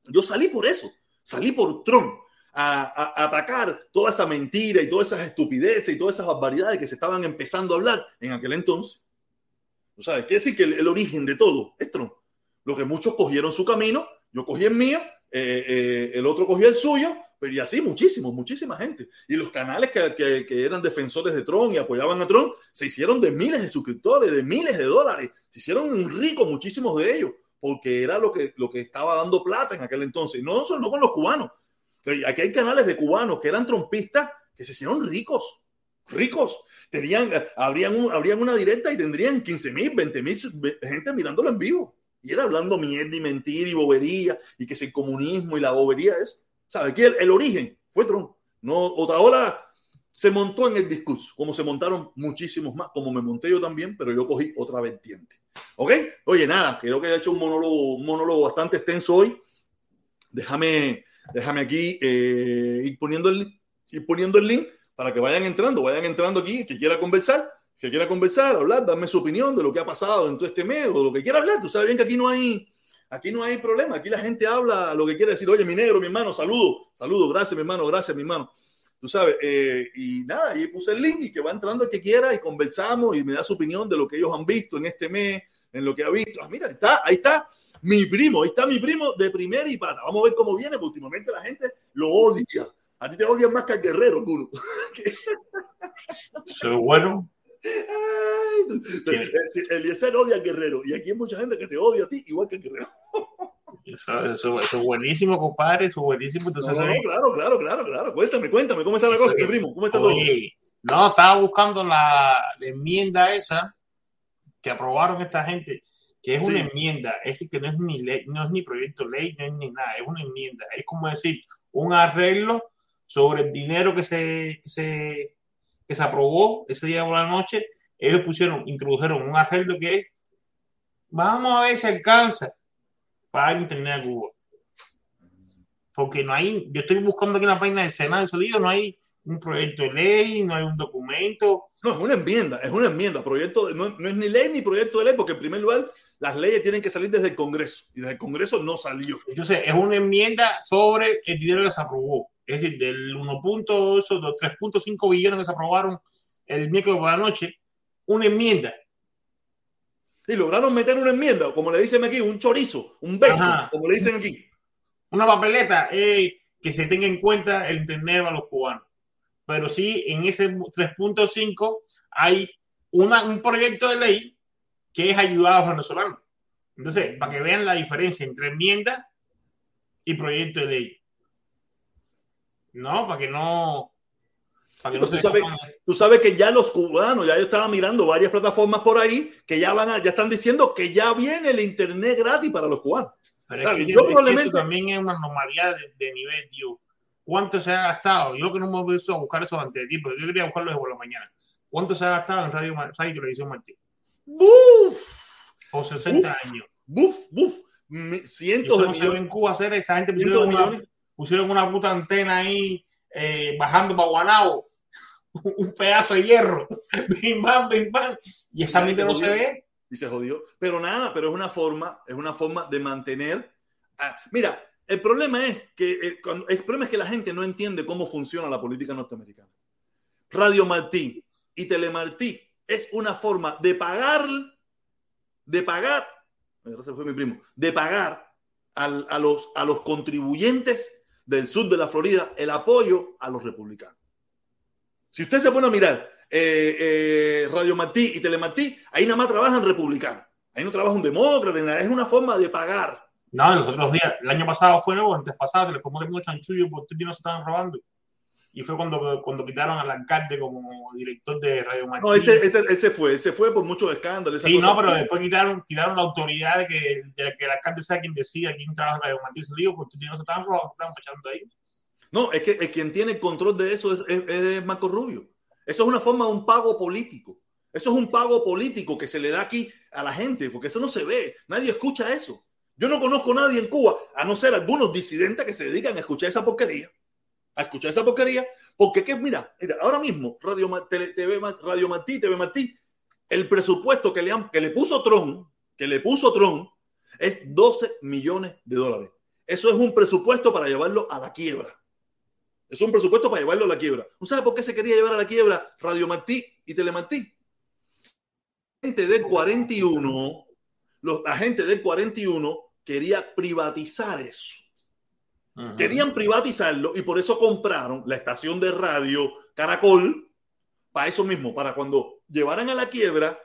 Yo salí por eso, salí por Trump a, a, atacar toda esa mentira y todas esas estupideces y todas esas barbaridades que se estaban empezando a hablar en aquel entonces. ¿tú sabes? Quiere decir que el, el, origen de todo es Trump. Lo que muchos cogieron su camino, yo cogí el mío, eh, eh, el otro cogió el suyo, pero y así muchísimos, muchísima gente. Y los canales que, que, que, eran defensores de Trump y apoyaban a Trump se hicieron de miles de suscriptores, de miles de dólares. Se hicieron ricos muchísimos de ellos, porque era lo que, lo que estaba dando plata en aquel entonces. No solo no con los cubanos, Aquí hay canales de cubanos que eran trompistas que se hicieron ricos, ricos. Tenían, habrían, un, una directa y tendrían 15 mil, 20 mil gente mirándolo en vivo. Y era hablando mierda y mentira y bobería y que si el comunismo y la bobería es. ¿Sabe qué? El, el, origen fue Trump. No, Otaola se montó en el discurso, como se montaron muchísimos más, como me monté yo también, pero yo cogí otra vertiente. ¿Ok? Oye, nada, creo que he hecho un monólogo, un monólogo bastante extenso hoy. Déjame Déjame aquí eh, ir, poniendo el, ir poniendo el link para que vayan entrando, vayan entrando aquí, que quiera conversar, que quiera conversar, hablar, darme su opinión de lo que ha pasado en todo este mes o lo que quiera hablar. Tú sabes bien que aquí no hay, aquí no hay problema, aquí la gente habla lo que quiere decir. Oye, mi negro, mi hermano, saludo, saludo, gracias, mi hermano, gracias, mi hermano. Tú sabes, eh, y nada, ahí puse el link y que va entrando el que quiera y conversamos y me da su opinión de lo que ellos han visto en este mes, en lo que ha visto. Ah, mira, está, ahí está mi primo, ahí está mi primo de primera y pata. Vamos a ver cómo viene, porque últimamente la gente lo odia. A ti te odian más que al guerrero, culo. Es bueno. Eliezer odia al guerrero y aquí hay mucha gente que te odia a ti igual que al guerrero. Eso, eso, eso es buenísimo, compadre, eso es buenísimo. Entonces, no, no, claro, claro, claro, claro. Cuéntame, cuéntame, ¿cómo está la cosa, mi primo? ¿Cómo está oye, todo? No, estaba buscando la, la, enmienda esa que aprobaron esta gente que es sí. una enmienda, es decir, que no es ni ley, no es ni proyecto ley, no es ni nada, es una enmienda, es como decir, un arreglo sobre el dinero que se, que se, que se aprobó ese día por la noche, ellos pusieron, introdujeron un arreglo que es, vamos a ver si alcanza para internet a Cuba. Porque no hay, yo estoy buscando aquí en la página de Senado de Solido, no hay un proyecto de ley, no hay un documento, no, es una enmienda, es una enmienda. Proyecto, no, no, es ni ley ni proyecto de ley, porque en primer lugar las leyes tienen que salir desde el Congreso y desde el Congreso no salió. Entonces, es una enmienda sobre el dinero que se aprobó. Es decir, del 1.2, los 3.5 billones que se aprobaron el miércoles por la noche, una enmienda. Y lograron meter una enmienda, como le dicen aquí, un chorizo, un bacon, como le dicen aquí. Una papeleta eh, que se tenga en cuenta el internet a los cubanos pero sí en ese 3.5 hay una, un proyecto de ley que es ayudar a los venezolanos. Entonces, para que vean la diferencia entre enmienda y proyecto de ley. No, para que no. Para que no tú, se sabes, tú sabes que ya los cubanos, ya yo estaba mirando varias plataformas por ahí que ya van a, ya están diciendo que ya viene el internet gratis para los cubanos. Pero es claro, que, yo probablemente... también es una normalidad de, de nivel, tío cuánto se ha gastado. Yo lo que no me he visto a buscar eso antes de ti, pero yo quería buscarlo desde por la mañana. ¿Cuánto se ha gastado en Radio, radio y Televisión Martín? ¡Buf! Por 60 uf, años. ¡Buf! ¡Buf! Cientos de no millones. en Cuba hacer esa gente pusieron una, pusieron una puta antena ahí eh, bajando para Guanao un pedazo de hierro bim, bam. y esa gente no se ve y se jodió pero nada pero es una forma es una forma de mantener ah, mira el problema es que el, el, problema es que la gente no entiende cómo funciona la política norteamericana. Radio Martí y Telemartí es una forma de pagar, de pagar, ese fue mi primo, de pagar a, los, a los contribuyentes del sur de la Florida el apoyo a los republicanos. Si usted se pone a mirar eh, eh, Radio Martí y Telemartí, ahí nada más trabajan republicanos. Ahí no trabaja un demócrata, es una forma de pagar. No, los otros días, el año pasado fue, no, antes pasado, que le fue mucho chanchullo porque no se estaban robando y fue cuando, cuando quitaron al alcalde como director de Radio Martín. No, ese, ese, ese, fue, ese fue por muchos escándalos. Sí, no, pero después quitaron, quitaron la autoridad de que, de que el alcalde sea quien decida quién trabaja en Radio Martín. Se digo, porque no se estaban robando, estaban fechando ahí. No, es que el quien tiene el control de eso es, es, Marco Rubio. Eso es una forma de un pago político. Eso es un pago político que se le da aquí a la gente, porque eso no se ve. Nadie escucha eso. Yo no conozco a nadie en Cuba, a no ser algunos disidentes que se dedican a escuchar esa porquería a escuchar esa porquería, porque que, mira, ahora mismo Radio, TV, Radio Martí, TV Martí, el presupuesto que le, han, que le puso Tron, que le puso Tron, es 12 millones de dólares. Eso es un presupuesto para llevarlo a la quiebra. Es un presupuesto para llevarlo a la quiebra. ¿No sabe por qué se quería llevar a la quiebra Radio Martí y Telemartí? gente del 41, los agentes del 41 quería privatizar eso. Querían privatizarlo y por eso compraron la estación de radio Caracol para eso mismo, para cuando llevaran a la quiebra,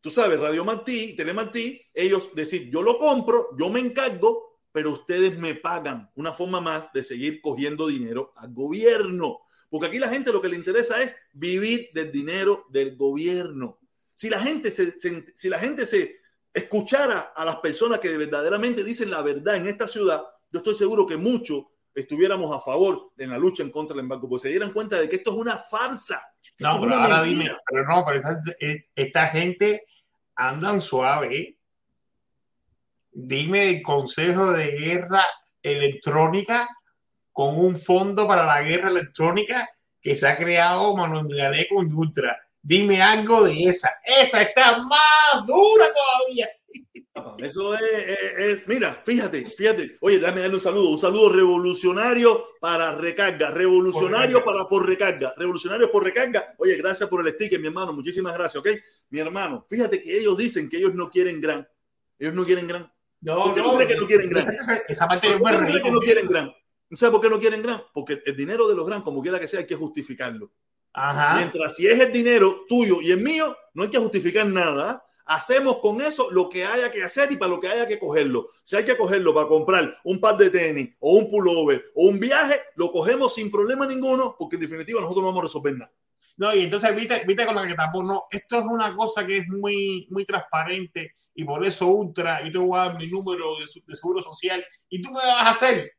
tú sabes, Radio Martí, Telemartí, ellos decir, yo lo compro, yo me encargo, pero ustedes me pagan una forma más de seguir cogiendo dinero al gobierno. Porque aquí la gente lo que le interesa es vivir del dinero del gobierno. Si la gente se, si la gente se escuchara a las personas que verdaderamente dicen la verdad en esta ciudad, yo estoy seguro que muchos estuviéramos a favor de la lucha en contra del embargo, porque se dieran cuenta de que esto es una farsa. No, pero ahora dime, pero no, pero esta, gente andan suave. Dime el Consejo de Guerra Electrónica con un fondo para la guerra electrónica que se ha creado Manuel Milané con Ultra. Dime algo de esa. Esa está más dura todavía. Eso es, mira, fíjate, fíjate. Oye, déjame darle un saludo, un saludo revolucionario para recarga, revolucionario para por recarga, revolucionario por recarga. Oye, gracias por el sticker, mi hermano, muchísimas gracias, ¿ok? Mi hermano, fíjate que ellos dicen que ellos no quieren gran, ellos no quieren gran. No, no, que no quieren gran? Esa parte es que no quieren gran. ¿Sabes por qué no quieren gran? Porque el dinero de los gran, como quiera que sea, hay que justificarlo. Ajá. Mientras si es el dinero tuyo y el mío, no hay que justificar nada hacemos con eso lo que haya que hacer y para lo que haya que cogerlo. Si hay que cogerlo para comprar un par de tenis o un pullover o un viaje, lo cogemos sin problema ninguno, porque en definitiva nosotros no vamos a resolver nada. No, y entonces viste, viste con la que tampoco no, esto es una cosa que es muy, muy transparente y por eso Ultra, y te voy a dar mi número de, seguro social y tú me vas a hacer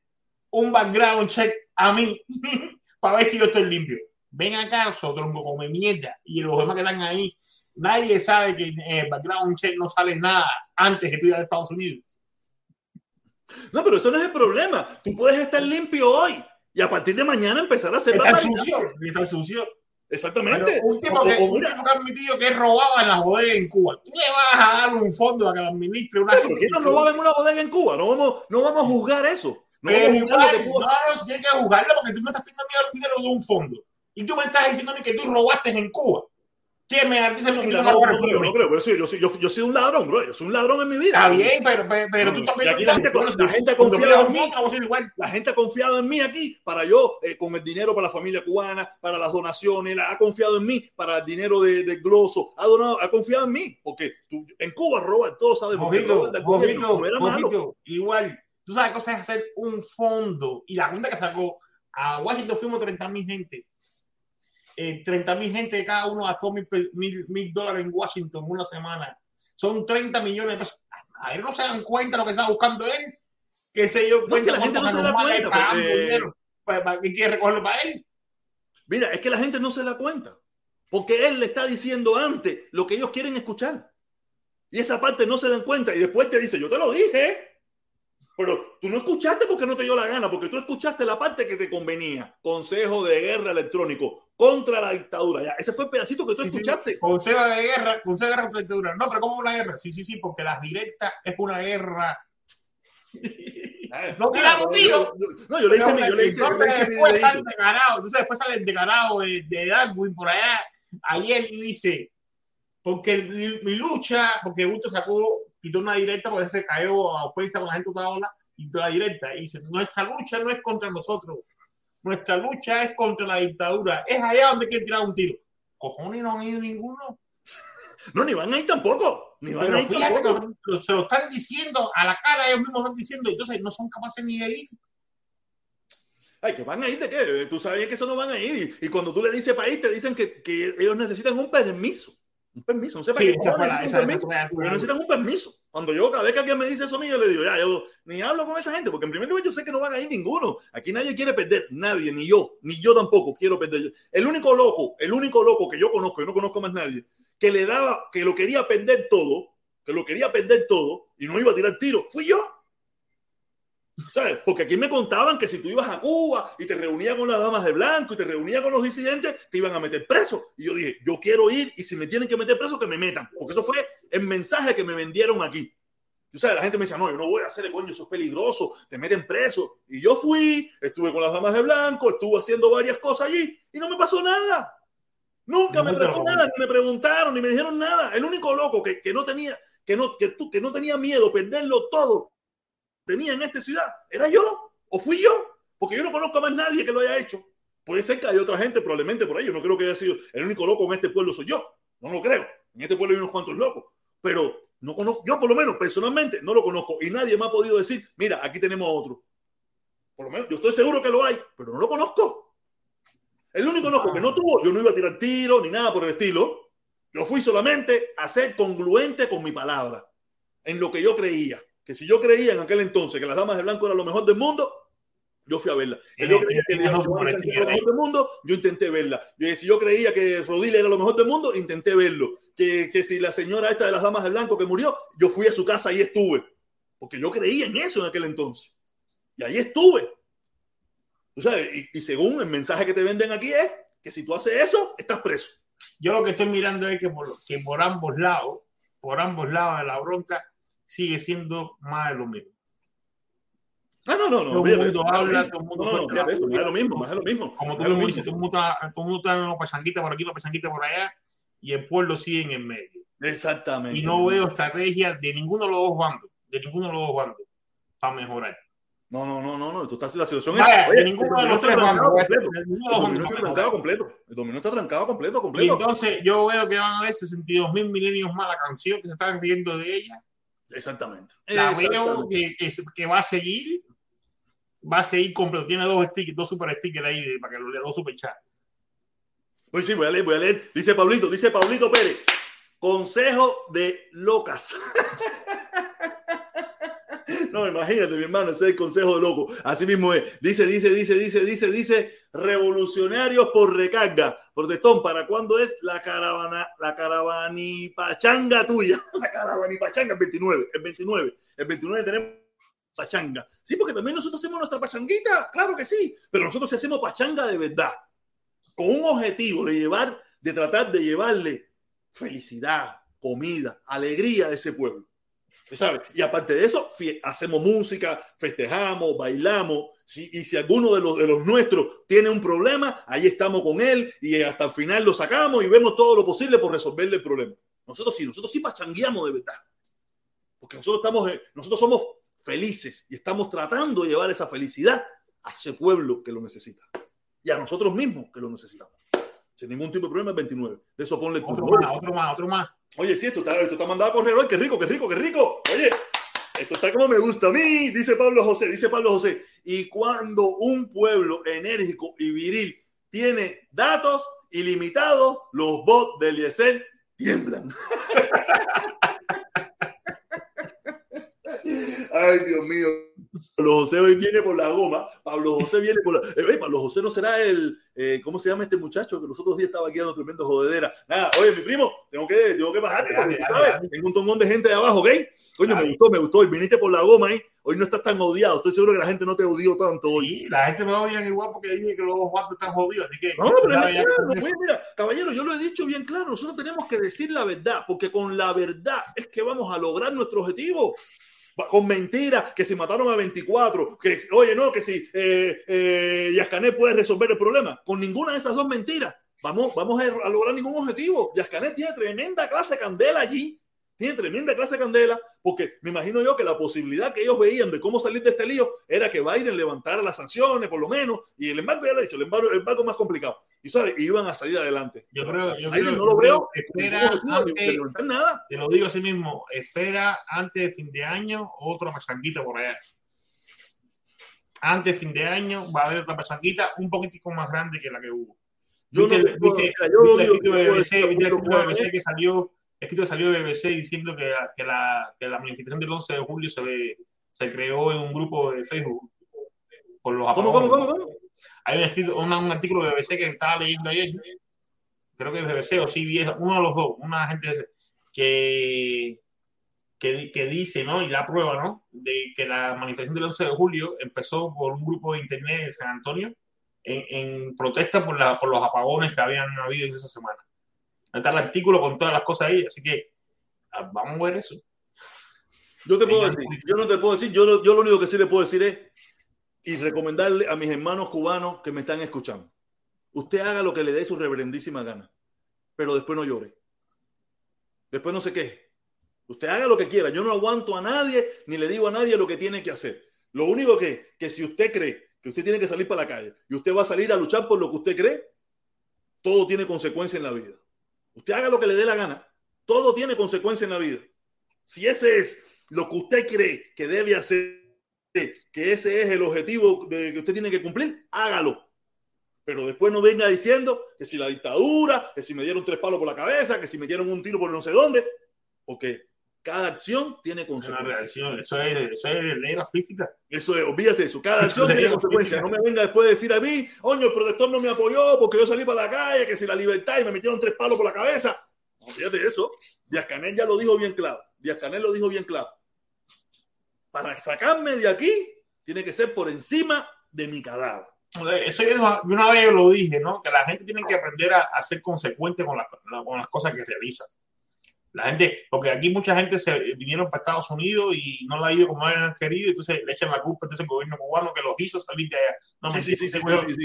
un background check a mí para ver si yo estoy limpio. Ven acá, nosotros como mierda y los demás que están ahí Nadie sabe que en eh, background check no sale nada antes que tú ir a Estados Unidos. No, pero eso no es el problema. Tú puedes estar limpio hoy y a partir de mañana empezar a hacer Está sucio, está sucio. Exactamente. un tipo, que, un tipo que ha admitido que robaba en las bodegas en Cuba. Tú le vas a dar un fondo a que administre una. ¿Por qué no robaba en una bodega en Cuba? No vamos, no vamos a juzgar eso. No vamos a juzgar que No, no, tienes que juzgarlo porque tú me estás pidiendo dinero de un fondo. Y tú me estás diciendo que tú robaste en Cuba. ¿Quién me dice no, no, no, creo, no creo, pero sí, yo, soy, yo, yo soy un ladrón, bro. Yo soy un ladrón en mi vida. Está bien, pero, pero, pero tú también. Aquí la, gente, la gente ha confiado en mí. La gente ha confiado en mí aquí para yo, eh, con el dinero para la familia cubana, para las donaciones, ha confiado en mí para el dinero de, de gloso, ha, donado, ha confiado en mí, porque tú, en Cuba roban, todos sabemos mojito, que mojito, mojito, Igual, tú sabes cosas es hacer un fondo. Y la cuenta que sacó a Washington fuimos 30 mil gente eh, 30 mil gente de cada uno gastó mil, mil, dólares en Washington una semana. Son 30 millones de pesos. A él no se dan cuenta lo que está buscando él. Que se dio cuenta no, la gente no se da cuenta. ¿Para, qué quiere recogerlo para él? Mira, es que la gente no se da cuenta. Porque él le está diciendo antes lo que ellos quieren escuchar. Y esa parte no se dan cuenta. Y después te dice, yo te lo dije. Pero tú no escuchaste porque no te dio la gana, porque tú escuchaste la parte que te convenía. Consejo de guerra electrónico contra la dictadura. Ya, ese fue el pedacito que tú escuchaste. consejo de guerra, consejo de guerra contra la dictadura. No, pero ¿cómo una guerra? Sí, sí, sí, porque las directas es una guerra. no tiramos tiro. No, yo le hice mi, yo le hice, después sale de Carao, entonces después sale el de Carao de, de Darwin por allá ayer y dice porque mi, lucha, porque Gusto sacó, quitó una directa porque se cayó a fuerza con la gente toda ola, quitó la directa y dice, nuestra lucha no es contra nosotros, nuestra lucha es contra la dictadura. Es allá donde quiere tirar un tiro. cojones no han ido ninguno. No, ni van a ir tampoco. Ni van Pero a ir fíjate tampoco. se lo están diciendo a la cara, ellos mismos están diciendo, entonces no son capaces ni de ir. Ay, que van a ir de qué? Tú sabías que eso no van a ir. Y, y cuando tú le dices país, te dicen que, que ellos necesitan un permiso. Un permiso. No sé para Sí, qué esa necesitan un permiso. Cuando yo, cada vez que alguien me dice eso a mí, yo le digo, ya, yo ni hablo con esa gente, porque en primer lugar yo sé que no van a ir ninguno. Aquí nadie quiere perder, nadie, ni yo, ni yo tampoco quiero perder. El único loco, el único loco que yo conozco, yo no conozco más nadie, que le daba, que lo quería perder todo, que lo quería perder todo y no iba a tirar tiro, fui yo. ¿Sabes? Porque aquí me contaban que si tú ibas a Cuba y te reunías con las damas de blanco y te reunías con los disidentes, te iban a meter preso. Y yo dije, yo quiero ir y si me tienen que meter preso, que me metan. Porque eso fue el mensaje que me vendieron aquí. Tú sabes, la gente me decía, no, yo no voy a hacer el coño, eso es peligroso, te meten preso. Y yo fui, estuve con las damas de blanco, estuve haciendo varias cosas allí y no me pasó nada. Nunca me No te pasó nada, ni me preguntaron, ni me dijeron nada. El único loco que, que no tenía, que no, que, tú, que no tenía miedo perderlo todo, tenía en esta ciudad, era yo, o fui yo, porque yo no conozco a más nadie que lo haya hecho. Puede ser que haya otra gente probablemente por ahí, yo no creo que haya sido el único loco en este pueblo soy yo, no lo creo. En este pueblo hay unos cuantos locos, pero no conozco, yo por lo menos personalmente no lo conozco y nadie me ha podido decir, mira, aquí tenemos otro. Por lo menos yo estoy seguro que lo hay, pero no lo conozco. El único loco que no tuvo, yo no iba a tirar tiro ni nada por el estilo. Yo fui solamente a ser congruente con mi palabra, en lo que yo creía. Que si yo creía en aquel entonces que las damas de blanco eran lo mejor del mundo, yo fui a verla. Que yo creía que era lo mejor del mundo, yo intenté verla. Si yo creía que Rodile era lo mejor del mundo, intenté verlo. Que, que si la señora esta de las damas de blanco que murió, yo fui a su casa y estuve. Porque yo creía en eso en aquel entonces. Y ahí estuve. Tú sabes, y, y según el mensaje que te venden aquí es que si tú haces eso, estás preso. Yo lo que estoy mirando es que por, que por ambos lados, por ambos lados de la bronca, sigue siendo más de lo mismo. Ah, no, no, no. Todo el mundo habla, no, todo el mundo no, no, eso, más de lo mismo, de lo mismo. Como tú lo dices, todo el mundo está, todo el mundo está en una pachanguita por aquí, una pachanguita por allá, y el pueblo sigue en el medio. Exactamente. Y no veo estrategia de ninguno de los dos bandos, de ninguno de los dos bandos, para mejorar. No, no, no, no, no. Tú estás la situación. Vaya, Oye, de ninguno de los tres bandos. completo. El dominó está trancado completo. El dominó está trancado completo, Y completo. entonces yo veo que van a haber 62 mil milenios más la canción que se están riendo de ella. Exactamente. La veo que, que, que va a seguir, va a seguir completo. Tiene dos stickers, dos super stickers ahí para que lo lea, dos super chat. Pues sí, voy a leer, voy a leer. Dice Pablito, dice Pablito Pérez. Consejo de locas. No, imagínate, mi hermano, ese es el consejo de loco. Así mismo es. Dice, dice, dice, dice, dice, dice, revolucionarios por recarga. Protestón, ¿para cuándo es la caravana, la caravanipachanga tuya? La caravanipachanga, el 29, el 29. El 29 tenemos pachanga. Sí, porque también nosotros hacemos nuestra pachanguita, claro que sí, pero nosotros hacemos pachanga de verdad, con un objetivo de llevar, de tratar de llevarle felicidad, comida, alegría a ese pueblo. ¿Sabes? Y aparte de eso, hacemos música, festejamos, bailamos. Si, y si alguno de los, de los nuestros tiene un problema, ahí estamos con él y hasta el final lo sacamos y vemos todo lo posible por resolverle el problema. Nosotros sí, nosotros sí pachangueamos de verdad. Porque nosotros, estamos, eh, nosotros somos felices y estamos tratando de llevar esa felicidad a ese pueblo que lo necesita. Y a nosotros mismos que lo necesitamos. Sin ningún tipo de problema, el 29. De eso ponle Otro más, otro más, otro más. Oye, sí, esto está, esto está mandado a correr hoy. Qué rico, qué rico, qué rico. Oye, esto está como me gusta a mí, dice Pablo José, dice Pablo José. Y cuando un pueblo enérgico y viril tiene datos ilimitados, los bots del Eliezer tiemblan. Ay, Dios mío. Pablo José hoy viene por la goma. Pablo José viene por la. Eh, Pablo José no será el. eh, ¿Cómo se llama este muchacho que los otros días estaba aquí dando tremendo jodedera? Nada, oye, mi primo, tengo que, tengo que bajarte. Tengo un tongón de gente de abajo, ¿ok? Coño, me gustó, me gustó. Y viniste por la goma ahí. Hoy no estás tan odiado. Estoy seguro que la gente no te odió tanto hoy. Sí, la gente me odia igual porque dije que los dos bandos están jodidos, así que. No, pero cuidado es claro, oye, mira, caballero, yo lo he dicho bien claro, nosotros tenemos que decir la verdad, porque con la verdad es que vamos a lograr nuestro objetivo. Con mentiras, que si mataron a 24, que oye, no, que si eh, eh, Yascanet puede resolver el problema. Con ninguna de esas dos mentiras vamos, vamos a, lograr ningún objetivo. Yascanet tiene tremenda clase de candela allí, tiene tremenda clase de candela, porque me imagino yo que la posibilidad que ellos veían de cómo salir de este lío era que Biden levantara las sanciones, por lo menos, y el embargo ya lo he dicho, el embargo, el embargo más complicado. y sabes, iban a salir adelante. Yo creo, yo creo, no lo veo. espera no, antes, de nada. te lo digo así mismo, espera antes de fin de año otra pachanguita por allá. Antes de fin de año va a haber otra pachanguita un poquitico más grande que la que hubo. Yo no ¿Viste, te puedo- viste- mira, yo lo viste el único escrito que salió, escrito salió de BBC diciendo que, que, la, que la manifestación del 11 de julio se, ve- se creó en un grupo de Facebook por los ¿Cómo, cómo, apagones. cómo, cómo? Hay un, escrito, un artículo de BBC que estaba leyendo ayer, creo que es BBC o CBS, uno de los dos, una gente que, que, di- que dice, ¿no? Y da prueba, ¿no? De que la manifestación del 11 de julio empezó por un grupo de internet de San Antonio en, en protesta por, la, por los apagones que habían habido en esa semana. Está el artículo con todas las cosas ahí, así que ah, vamos a ver eso. Yo te puedo decir, yo no te puedo decir, yo, lo- yo lo único que sí le puedo decir es y recomendarle a mis hermanos cubanos que me están escuchando. Usted haga lo que le dé su reverendísima gana, pero después no llore. Después no se queje. Usted haga lo que quiera. Yo no aguanto a nadie ni le digo a nadie lo que tiene que hacer. Lo único que, que si usted cree que usted tiene que salir para la calle y usted va a salir a luchar por lo que usted cree, todo tiene consecuencia en la vida. Usted haga lo que le dé la gana. Todo tiene consecuencia en la vida. Si ese es lo que usted cree que debe hacer, que ese es el objetivo de que usted tiene que cumplir, hágalo. Pero después no venga diciendo que si la dictadura, que si me dieron tres palos por la cabeza, que si me dieron un tiro por no sé dónde, porque cada acción tiene Es una consecuencias. reacción, eso es, eso es ley de la física. Eso es, olvídate de eso. Cada acción tiene consecuencias. No me venga después de decir a mí, oño, el protector no me apoyó porque yo salí para la calle, que si la libertad y me metieron tres palos por la cabeza. Olvídate de eso. Díaz Canel ya lo dijo bien claro. Díaz Canel lo dijo bien claro. Para sacarme de aquí, tiene que ser por encima de mi cadáver. Eso yo una vez lo dije, ¿no? Que la gente tiene que aprender a, a ser consecuente con, la- con las cosas que realiza. La gente, porque aquí mucha gente se vinieron para Estados Unidos y no la ha ido como habían querido, entonces le echan la culpa entonces al gobierno cubano que los hizo salir de allá. No, Sí, sí, sí, usted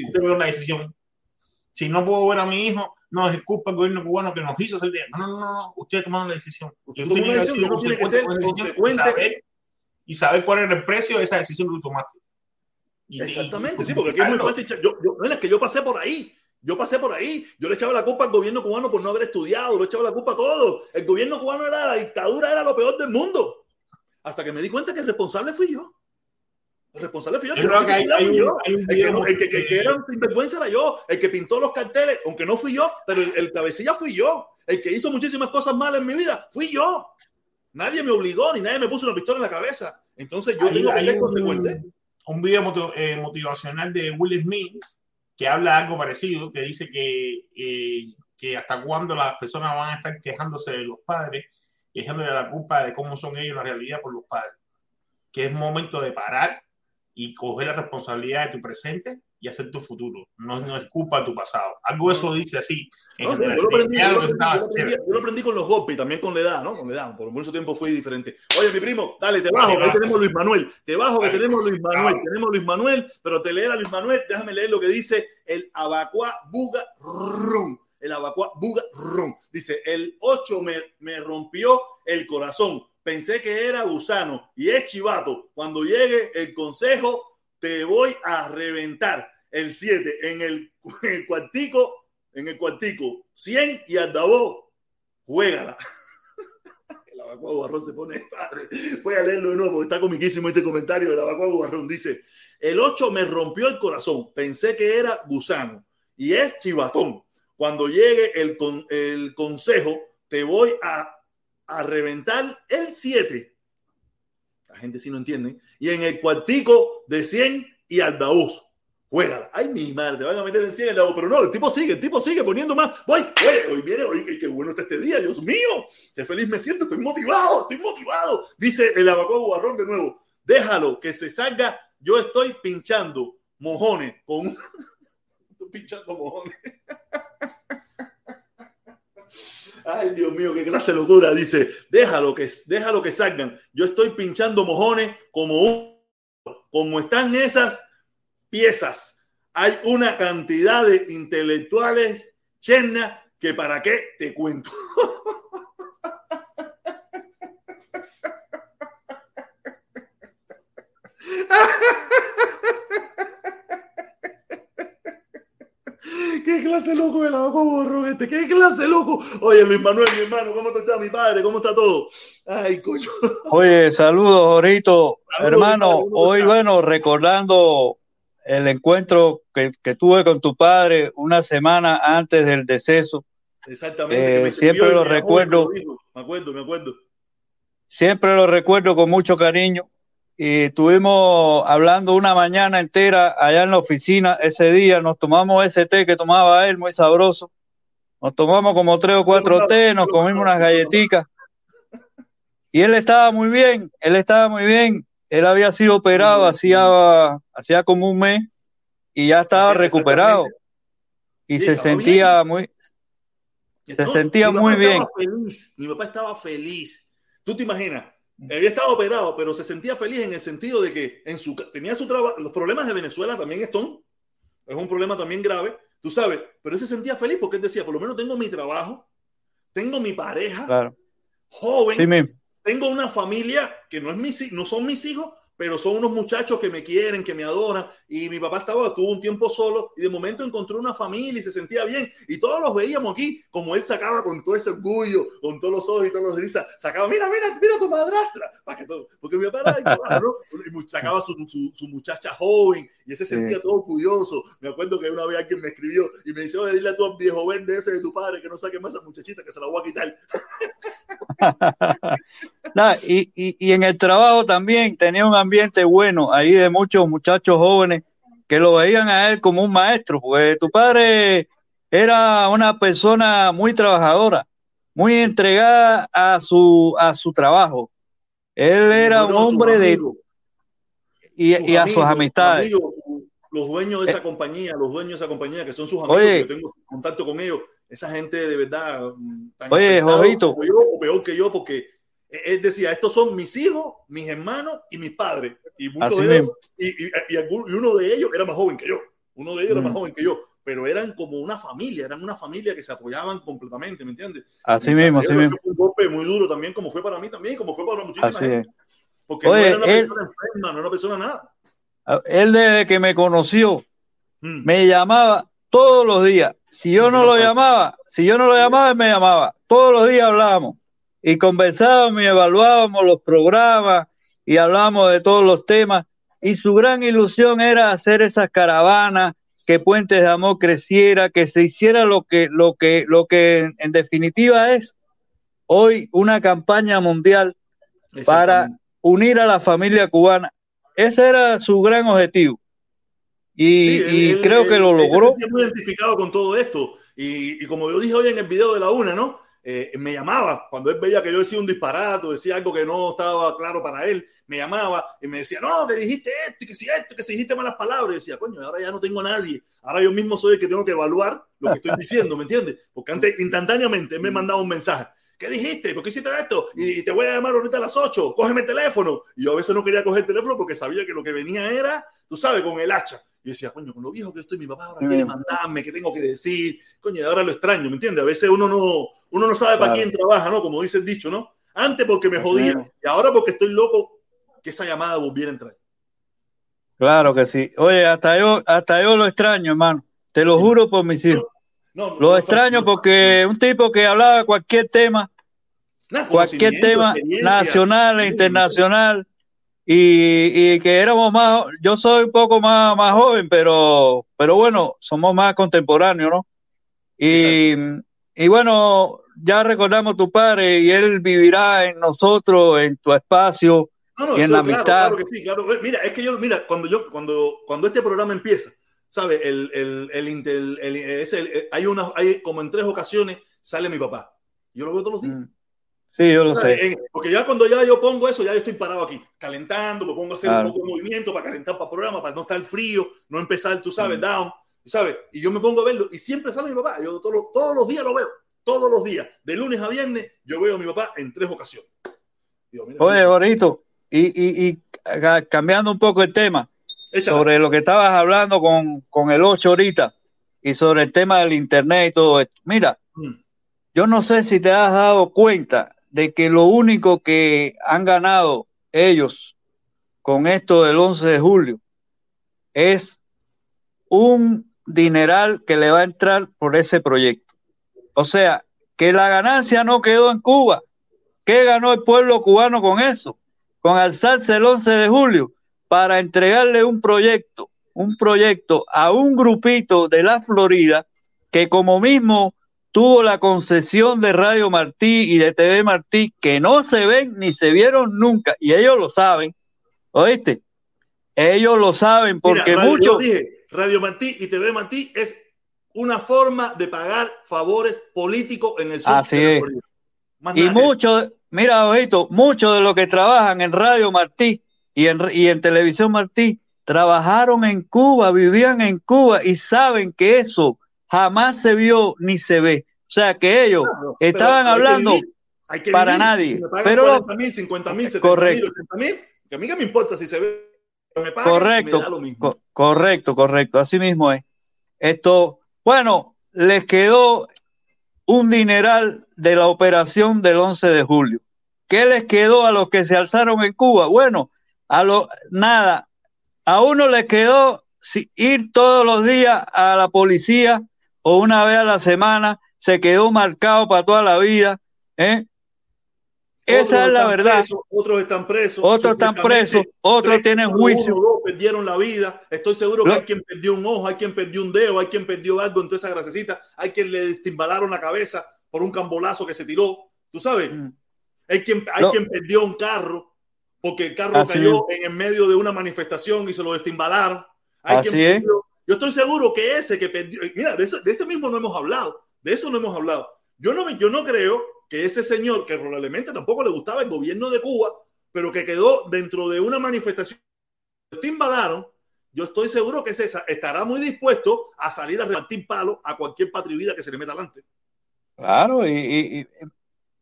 usted la decisión. Si no puedo ver a mi hijo, no es culpa del gobierno cubano que nos hizo salir de allá. No, no, no, no, usted tomó la decisión. Usted una tiene decisión, tiene que ser decisión y consecuente. saber- Y saber cuál era el precio de esa decisión que tú tomaste. Y- Exactamente, y sí, porque aquí es muy justificarlo. fácil. Yo, yo, no, es que yo pasé por ahí. Yo pasé por ahí. Yo le echaba la culpa al gobierno cubano por no haber estudiado. Le echaba la culpa a todo. El gobierno cubano era la dictadura, era lo peor del mundo. Hasta que me di cuenta que el responsable fui yo. El responsable fui yo. Que que hay, hay hay un El que, el que- el que que- era un sinvergüenza era yo. El que pintó los carteles, aunque no fui yo, pero el, el cabecilla fui yo. El que hizo muchísimas cosas malas en mi vida, fui yo. Nadie me obligó ni nadie me puso una pistola en la cabeza. Entonces yo hay- tengo que ser un, consecuente. un video motiv- eh, motivacional de Will Smith que habla algo parecido, que dice que, eh, que hasta cuándo las personas van a estar quejándose de los padres y echándole la culpa de cómo son ellos la realidad por los padres. Que es momento de parar y coger la responsabilidad de tu presente y hacer tu futuro. No, no es culpa tu pasado. Algo eso dice así. en No, yo, general. yo lo aprendí, Ya yo lo lo que aprendí, estaba- yo lo aprendí- yo lo aprendí con los golpes y también con la edad, ¿no? Con la edad. Por mucho tiempo fui diferente. Oye, mi primo, dale, te bajo, bajo. tenemos Luis Manuel. Te bajo que tenemos Luis Manuel. Tenemos Luis Manuel, pero te leer a Luis Manuel, déjame leer lo que dice el Abacuá Buga Rum. El Abacuá Buga Rum. Dice, el 8 me, me rompió el corazón. Pensé que era gusano y es chivato. Cuando llegue el consejo, te voy a reventar. El 7 en el, en el cuartico en el cuartico 100 y Aldabó, juégala. El abacua Guarrón se pone padre. Voy a leerlo de nuevo porque está comiquísimo este comentario del abacua Guarrón. Dice: El 8 me rompió el corazón. Pensé que era gusano y es chivatón. Cuando llegue el, con, el consejo, te voy a, a reventar el 7. Gente sí no entiende. Y en el cuartico de 100 y Aldaúz juégala. Ay, mi madre, te van a meter en 100 el lado, pero no, el tipo sigue, el tipo sigue poniendo más. Voy, oye, hoy viene, hoy, qué bueno está este día, Dios mío, qué feliz me siento, estoy motivado, estoy motivado. Dice el abacó guarrón de nuevo, déjalo que se salga, yo estoy pinchando mojones con pinchando mojones. Ay, Dios mío, qué clase de locura. Dice, déjalo que, déjalo que salgan. Yo estoy pinchando mojones como un, como están esas piezas. Hay una cantidad de intelectuales cherna que para qué te cuento. ¿Qué clase loco el agua borro este? ¿Qué clase loco? Oye, Luis Manuel, mi hermano, ¿cómo está mi padre? ¿Cómo está todo? Ay, coño. Oye, saludos, Jorito. Hermano, hoy, bueno, recordando el encuentro que, que, tuve con tu padre una semana antes del deceso. Exactamente. Eh, siempre lo recuerdo. Me acuerdo, me acuerdo. Siempre lo recuerdo con mucho cariño y estuvimos hablando una mañana entera allá en la oficina ese día, nos tomamos ese té que tomaba él, muy sabroso, nos tomamos como tres o cuatro té, nos comimos unas galletitas. y él estaba muy bien, él estaba muy bien, él había sido operado hacía, hacía como un mes y ya estaba recuperado. y se sentía muy, se sentía muy bien. Mi papá estaba feliz. ¿Tú te imaginas? Había estado operado, pero se sentía feliz en el sentido de que en su, tenía su trabajo. Los problemas de Venezuela también están. Es un problema también grave, tú sabes. Pero él se sentía feliz porque él decía: por lo menos tengo mi trabajo, tengo mi pareja, joven, tengo una familia que no, es mi, no son mis hijos, pero son unos muchachos que me quieren, que me adoran. Y mi papá estaba, tuvo un tiempo solo y de momento encontró una familia y se sentía bien. Y todos los veíamos aquí, como él sacaba con todo ese orgullo, con todos los ojos y todos los risas, sacaba, mira, mira, mira tu madrastra. Para que todo, porque mi papá era ¿no? y sacaba su, su, su, muchacha joven y ese se sentía todo orgulloso. Me acuerdo que una vez alguien me escribió y me dice, oye, dile a tu viejo verde ese de tu padre que no saque más a esa muchachita, que se la voy a quitar. y, y, y en el trabajo también tenía un ambiente bueno ahí de muchos muchachos jóvenes que lo veían a él como un maestro, porque tu padre era una persona muy trabajadora, muy entregada a su, a su trabajo. Él era un hombre de... Y, y a sus amistades. Los dueños de esa eh, compañía, los dueños de esa compañía que son sus amigos, oye, yo tengo contacto con ellos, esa gente de verdad... Mm, tan oye, Jovito. o peor que yo, porque él decía, estos son mis hijos, mis hermanos y mis padres. Y, de ellos, y, y, y, uno de ellos era más joven que yo. Uno de ellos era más mm. joven que yo. Pero eran como una familia, eran una familia que se apoyaban completamente, ¿me entiendes? Así mismo, así mismo. Un golpe muy duro también, como fue para mí también, como fue para muchísima gente. Porque no era una persona enferma, no era una persona nada. Él desde que me conoció, mm. me llamaba todos los días. Si yo no lo llamaba, si yo no lo llamaba, él me llamaba. Todos los días hablábamos y conversábamos y evaluábamos los programas y hablábamos de todos los temas. Y su gran ilusión era hacer esas caravanas, que Puentes de Amor creciera, que se hiciera lo que, lo que, lo que en definitiva es hoy una campaña mundial para unir a la familia cubana. Ese era su gran objetivo. Y, creo que lo logró. muy identificado con todo esto. Y, y, como yo dije hoy en el video de la una, ¿no? Eh, me llamaba cuando él veía que yo decía un disparate, decía algo que no estaba claro para él, me llamaba y me decía, no, que dijiste esto, que si esto, que si dijiste malas palabras. Y decía, coño, ahora ya no tengo a nadie. Ahora yo mismo soy el que tengo que evaluar lo que estoy diciendo, ¿me entiendes? Porque antes, instantáneamente, me mandaba un mensaje. ¿Qué dijiste? ¿Por qué hiciste esto? Y te voy a llamar ahorita a las 8, cógeme el teléfono. Y yo a veces no quería coger el teléfono porque sabía que lo que venía era, tú sabes, con el hacha. Y decía, coño, con lo viejo que estoy, mi papá ahora quiere mandarme, ¿qué tengo que decir? Coño, y ahora lo extraño, ¿me entiendes? A veces uno no, uno no sabe para quién trabaja, ¿no? Como dice el dicho, ¿no? Antes porque me jodía y ahora porque estoy loco que esa llamada volviera a entrar. Claro que sí. Oye, hasta yo, hasta yo lo extraño, hermano. Te lo juro por mis hijos. Lo extraño porque un tipo que hablaba cualquier tema, cualquier tema nacional e internacional, y, y, que éramos más, yo soy un poco más, más joven, pero, pero bueno, somos más contemporáneos, ¿no? Y, y bueno, ya recordamos tu padre y él vivirá en nosotros, en tu espacio y en la amistad. Claro que sí, claro. Mira, es que yo, mira, cuando yo, cuando, cuando este programa empieza, ¿sabes? El, el, el, el, el hay una, hay como en tres ocasiones sale mi papá. Yo lo veo todos los días. Mm. Sí, yo lo sé. porque ya cuando ya yo pongo eso, ya yo estoy parado aquí, calentando, me pongo a hacer un poco de movimiento para calentar para el programa, para no estar frío, no empezar, tú sabes, mm. down. ¿sabes? Y yo me pongo a verlo y siempre sale mi papá. Yo todos, todos los días lo veo, todos los días, de lunes a viernes, yo veo a mi papá en tres ocasiones. Oye, bonito, y, y, cambiando un poco el tema, sobre lo que estabas hablando con, con, el 8 ahorita y sobre el tema del internet y todo esto. Mira, mm. yo no sé si te has dado cuenta de que lo único que han ganado ellos con esto del 11 de julio es un dineral que le va a entrar por ese proyecto. O sea, que la ganancia no quedó en Cuba. ¿Qué ganó el pueblo cubano con eso? Con alzarse el 11 de julio para entregarle un proyecto, un proyecto a un grupito de la Florida que como mismo tuvo la concesión de Radio Martí y de TV Martí que no se ven ni se vieron nunca y ellos lo saben, ¿oíste? Ellos lo saben porque muchos... dije, Radio Martí y TV Martí es una forma de pagar favores políticos en el sur. Así es. Y muchos, mira, ojito, muchos de los que trabajan en Radio Martí y en, y en Televisión Martí trabajaron en Cuba, vivían en Cuba y saben que eso jamás se vio ni se ve. O sea que ellos estaban hablando para nadie. pero 40 mil, 50 mil, 70 mil, 80 mil, que a mí que me importa si se ve. Me pagan, correcto, me da lo mismo. correcto, correcto. Así mismo es. Esto, bueno, les quedó un dineral de la operación del 11 de julio. ¿Qué les quedó a los que se alzaron en Cuba? Bueno, a lo nada. A uno les quedó ir todos los días a la policía o una vez a la semana, se quedó marcado para toda la vida. ¿eh? Esa es la verdad. otros están presos. Otros están presos, otros tienen juicio. dos perdieron la vida. Estoy seguro que hay quien perdió un ojo, hay quien perdió un dedo, hay quien perdió algo en toda esa grasecita, hay quien le estimbalaron la cabeza por un cambolazo que se tiró. ¿Tú sabes? Mm. Hay, quien, hay quien perdió un carro porque el carro cayó en el medio de una manifestación y se lo destimbalaron. Hay quien perdió. Yo estoy seguro que ese que perdió, mira, de, de ese mismo no hemos hablado, de eso no hemos hablado. Yo no, yo no creo que ese señor, que probablemente tampoco le gustaba el gobierno de Cuba, pero que quedó dentro de una manifestación, te invadaron, yo estoy seguro que César estará muy dispuesto a salir a repartir palo a cualquier patrivida que se le meta adelante. Claro, y,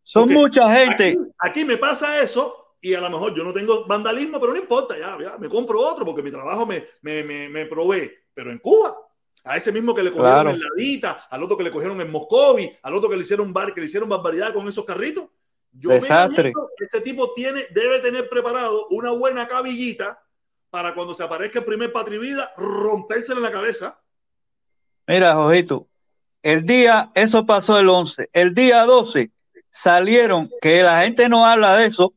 son mucha gente. Aquí, me pasa eso y a lo mejor yo no tengo vandalismo, pero no importa, ya, ya me compro otro porque mi trabajo me, me, me, me provee. Pero en Cuba, a ese mismo que le cogieron en la Dita, al otro que le cogieron en Moscovi, al otro que le hicieron bar, que le hicieron barbaridad con esos carritos. Yo Desastre. este tipo tiene, debe tener preparado una buena cabillita para cuando se aparezca el primer patrivida, rompérsela en la cabeza. Mira, Jojito, el día, eso pasó el 11, el día 12 salieron, que la gente no habla de eso,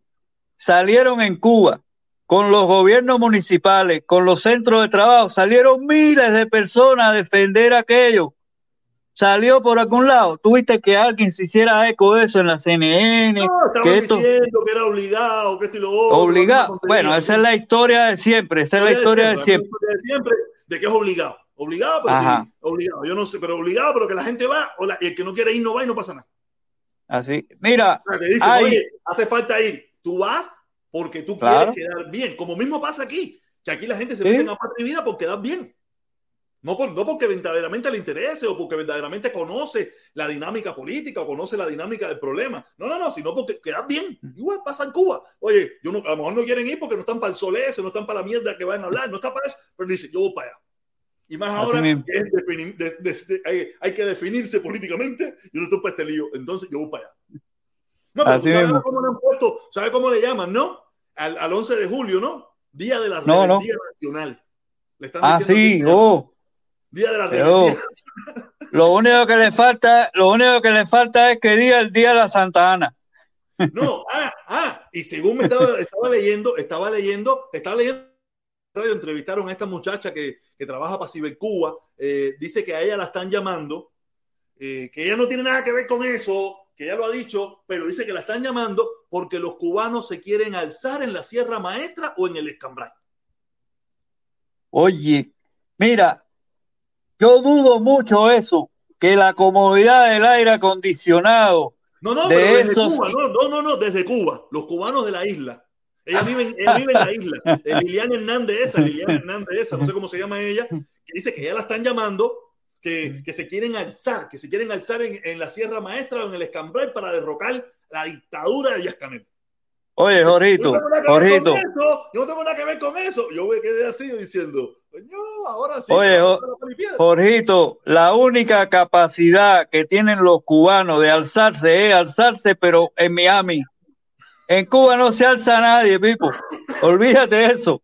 salieron en Cuba con los gobiernos municipales, con los centros de trabajo, salieron miles de personas a defender aquello. Salió por algún lado. Tuviste que alguien se hiciera eco de eso en la CNN. No, que esto... diciendo que era obligado, que esto y lo otro. Obligado. Bueno, esa es la historia de siempre. Esa es la historia de siempre. De siempre, de que es obligado. Obligado, pero sí, obligado. Yo no sé, pero obligado, pero que la gente va, o y el que no quiere ir no va y no pasa nada. Así. Mira. te dicen, oye, hace falta ir. Tú vas porque tú quieres quedar bien. Como mismo pasa aquí, que aquí la gente se mete en la vida por quedar bien. No, por, no porque verdaderamente le interese o porque verdaderamente conoce la dinámica política o conoce la dinámica del problema. No, no, no, sino porque quedar bien. Igual pasa en Cuba. Oye, yo no, a lo mejor no quieren ir porque no están para el sol ese, no están para la mierda que van a hablar, no están para eso, pero dice, yo voy para allá. Y más ahora que hay, que definirse políticamente, yo no estoy para este lío, entonces yo voy para allá. No, pero cómo le han puesto? ¿Sabe cómo le llaman, no? Al, al 11 de julio, ¿no? Día de la no, Nacional. Le están ah, sí, oh. Día de la Rebeldía Lo único que le falta, lo único que le falta es que diga el día de la Santa Ana. No, ah, ah, y según me estaba, estaba leyendo, estaba leyendo, estaba leyendo, entrevistaron a esta muchacha que, que trabaja para Cibercuba, eh, dice que a ella la están llamando, eh, que ella no tiene nada que ver con eso, que ya lo ha dicho, pero dice que la están llamando porque los cubanos se quieren alzar en la Sierra Maestra o en el Escambray. Oye, mira, yo dudo mucho eso, que la comodidad del aire acondicionado. No, no, de desde Cuba, no, no, no, desde Cuba, los cubanos de la isla. Ella vive, ella vive en la isla. Liliana Hernández esa, Liliana Hernández esa, no sé cómo se llama ella, que dice que ella la están llamando que, se quieren alzar, que se quieren alzar en, la Sierra Maestra o en el Escambray para derrocar la dictadura de Díaz Canel. Oye, Jorito, Jorito. Yo no tengo nada que ver con eso. Yo me quedé así diciendo, ahora sí. Oye, Jorito, la única capacidad que tienen los cubanos de alzarse es alzarse, pero en Miami. En Cuba no se alza nadie, Pipo. Olvídate de eso.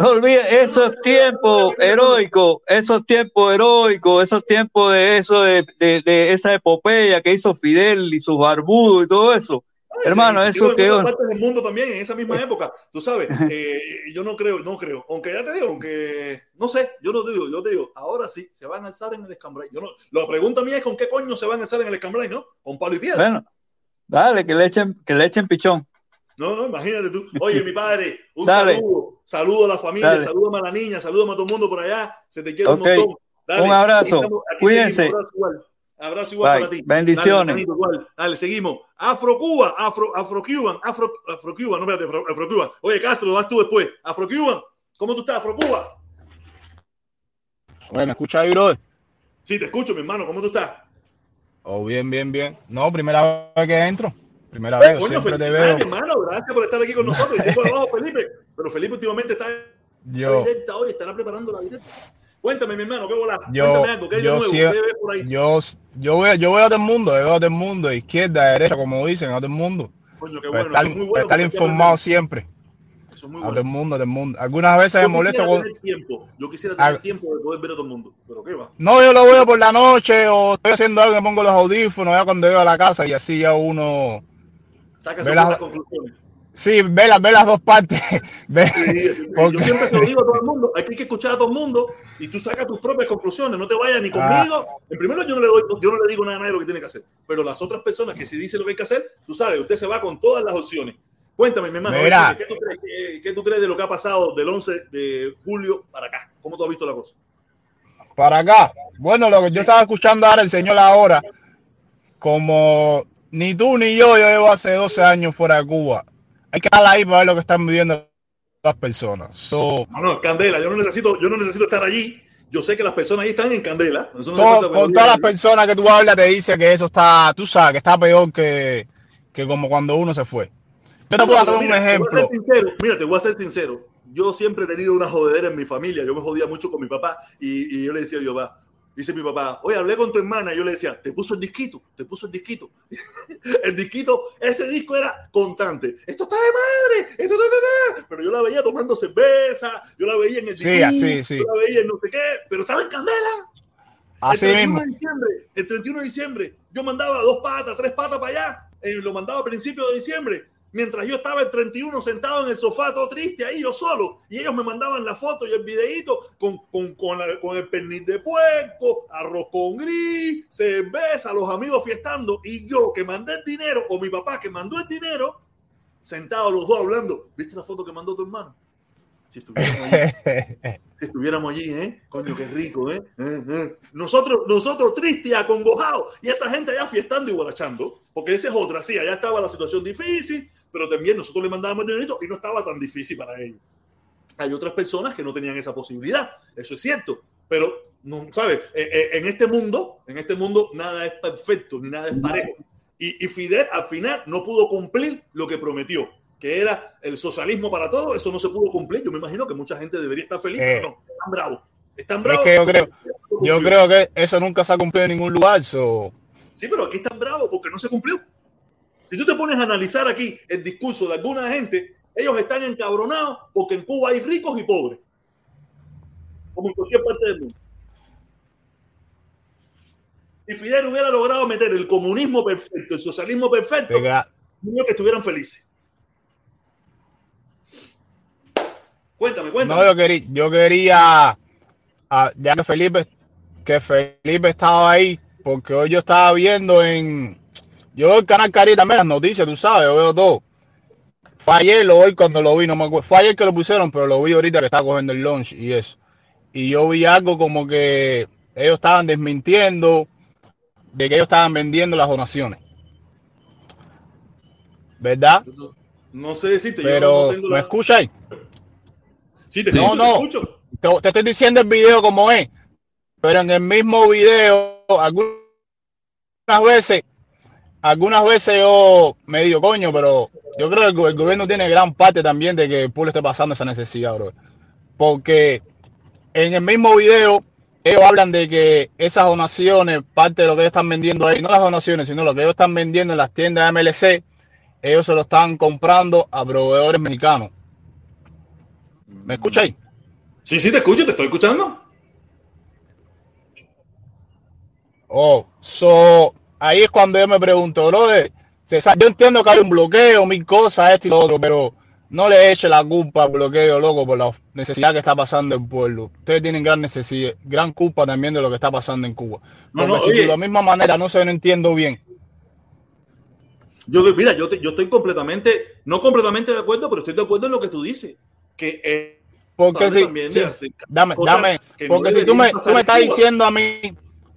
Olvide esos tiempos heroicos, esos tiempos heroicos, esos tiempos de eso, de, de, esa epopeya que hizo Fidel y sus barbudos y todo eso. Hermano, eso quedó. En partes del mundo también, en esa misma época, tú sabes, eh, yo no creo, no creo, aunque ya te digo, aunque no sé, yo no digo, yo te digo, ahora sí, se van a alzar en el escambray. Yo no, la pregunta mía es con qué coño se van a alzar en el escambray, ¿no? Con palo y piedra. Bueno, dale, que le echen, que le echen pichón. No, no, imagínate tú. Oye, mi padre, un saludo. Saludo a la familia, saludo a la niña, saludo a todo el mundo por allá. Se te quiere un montón. un abrazo. Cuídense. abrazo igual. para ti. Bendiciones. Dale, seguimos. Afro Cuba, Afro, Afro Cuban, Afro, Afro Cuban, no espérate, Afro, Cuban. Oye, Castro, vas tú después. Afro Cuban, ¿cómo tú estás, Afro Cuba? Bueno, ¿me escuchas ahí, brother? Sí, te escucho, mi hermano, ¿cómo tú estás? Oh, bien, bien, bien. No, primera vez que entro. Primera vez, Coño, siempre te veo. hermano, gracias por estar aquí con nosotros. Y abajo, Felipe. Pero Felipe últimamente está yo, directa hoy, estará preparando la directa. Cuéntame, mi hermano, ¿qué volá? Yo, Cuéntame algo, ¿qué de nuevo? ¿Qué ves por ahí? Yo, yo, veo, yo veo a todo el mundo, yo veo a todo el mundo, izquierda, derecha, como dicen, a todo el mundo. Coño, qué bueno, estar, muy bueno, estar informado siempre. Eso es muy bueno. A todo el mundo, a todo el mundo. Algunas veces me molesto con... Tiempo. Yo quisiera tener a... tiempo de poder ver a todo el mundo, pero ¿qué va? No, yo lo veo por la noche o estoy haciendo algo, me pongo los audífonos ya cuando llego a la casa y así ya uno Saca sus las conclusiones. Sí, ve las, ve las dos partes. Yo siempre se lo digo a todo el mundo, hay que escuchar a todo el mundo y tú sacas tus propias conclusiones, no te vayas ni conmigo. Ah. En primer lugar, yo no, le doy, yo no le digo nada a nadie lo que tiene que hacer, pero las otras personas que sí dicen lo que hay que hacer, tú sabes, usted se va con todas las opciones. Cuéntame, mi hermano, ¿qué tú, crees, qué, qué tú crees de lo que ha pasado del 11 de julio para acá? ¿Cómo tú has visto la cosa? Para acá. Bueno, lo que yo estaba escuchando ahora el señor ahora, como ni tú ni yo, yo llevo hace 12 años fuera de Cuba. Hay que estar ahí para ver lo que están viviendo las personas. So, no, no, Candela, yo no necesito, yo no necesito estar allí. Yo sé que las personas ahí están en Candela. con todas las personas que tú hablas te dice que eso está, tú sabes, que está peor que, que como cuando uno se fue. Yo te puedo hacer un ejemplo. mira, te voy a ser sincero. Yo siempre he tenido una jodedera en mi familia. Yo me jodía mucho con mi papá y, y yo le decía a Dios, va, Dice mi papá, oye, hablé con tu hermana. Yo le decía, te puso el disquito, te puso el disquito. el disquito, ese disco era constante. Esto está de madre, esto está Pero yo la veía tomando cerveza, yo la veía en el disquito, sí, sí, yo la veía en no sé qué, pero estaba en candela. Así el 31 de diciembre, el 31 de diciembre, yo mandaba dos patas, tres patas para allá. Eh, lo mandaba a principios de diciembre mientras yo estaba el 31 sentado en el sofá todo triste ahí yo solo y ellos me mandaban la foto y el videito con, con, con, con el perniz de puerco, arroz con gris, cerveza, los amigos fiestando y yo que mandé el dinero o mi papá que mandó el dinero sentados los dos hablando. ¿Viste la foto que mandó tu hermano? Si estuviéramos allí, si estuviéramos allí, ¿eh? Coño, qué rico, ¿eh? eh, eh. Nosotros, nosotros tristes y acongojados, y esa gente allá fiestando y guarachando, porque esa es otra, sí, allá estaba la situación difícil, pero también nosotros le mandábamos dinero y no estaba tan difícil para ellos. Hay otras personas que no tenían esa posibilidad, eso es cierto, pero no sabes, eh, eh, en este mundo, en este mundo nada es perfecto ni nada es parejo. Y, y Fidel al final no pudo cumplir lo que prometió, que era el socialismo para todos, eso no se pudo cumplir. Yo me imagino que mucha gente debería estar feliz, pero no, están bravos. Están bravos. Es que yo creo, yo creo que eso nunca se ha cumplido en ningún lugar. So. Sí, pero aquí están bravos porque no se cumplió. Si tú te pones a analizar aquí el discurso de alguna gente, ellos están encabronados porque en Cuba hay ricos y pobres. Como en cualquier parte del mundo. Si Fidel hubiera logrado meter el comunismo perfecto, el socialismo perfecto, niños que estuvieran felices. Cuéntame, cuéntame. No, yo quería, yo quería ah, ya que Felipe, que Felipe estaba ahí, porque hoy yo estaba viendo en, yo veo el canal Cari también, las noticias, tú sabes, yo veo todo. Fue ayer, lo hoy cuando lo vi, no me acuerdo. Fue ayer que lo pusieron, pero lo vi ahorita que estaba cogiendo el lunch y eso. Y yo vi algo como que ellos estaban desmintiendo de que ellos estaban vendiendo las donaciones. ¿Verdad? No, sé decirte. Pero, yo no ¿me escuchas ahí? Sí, te, no, no. escucho. Te, te, estoy diciendo el video como es. Pero en el mismo video, algunas veces algunas veces yo me digo, coño, pero yo creo que el, gobierno tiene gran parte también de que el pueblo esté pasando esa necesidad, bro. Porque en el mismo video ellos hablan de que esas donaciones, parte de lo que ellos están vendiendo ahí, no las donaciones, sino lo que ellos están vendiendo en las tiendas de MLC, ellos se lo están comprando a proveedores mexicanos. ¿Me escucháis? Sí, sí, te escucho, te estoy escuchando. Oh, so, ahí es cuando yo me pregunto, bro, yo entiendo que hay un bloqueo, mil cosas, esto y lo otro, pero no le eche la culpa al bloqueo, loco, por la necesidad que está pasando el pueblo. Ustedes tienen gran necesidad, gran culpa también de lo que está pasando en Cuba. Porque si de la misma manera no se no entiendo bien. Yo, mira, yo, yo estoy completamente, no completamente de acuerdo, pero estoy de acuerdo en lo que tú dices. Que eh, porque si, dame, dame, porque si tú me, tú me estás diciendo a mí,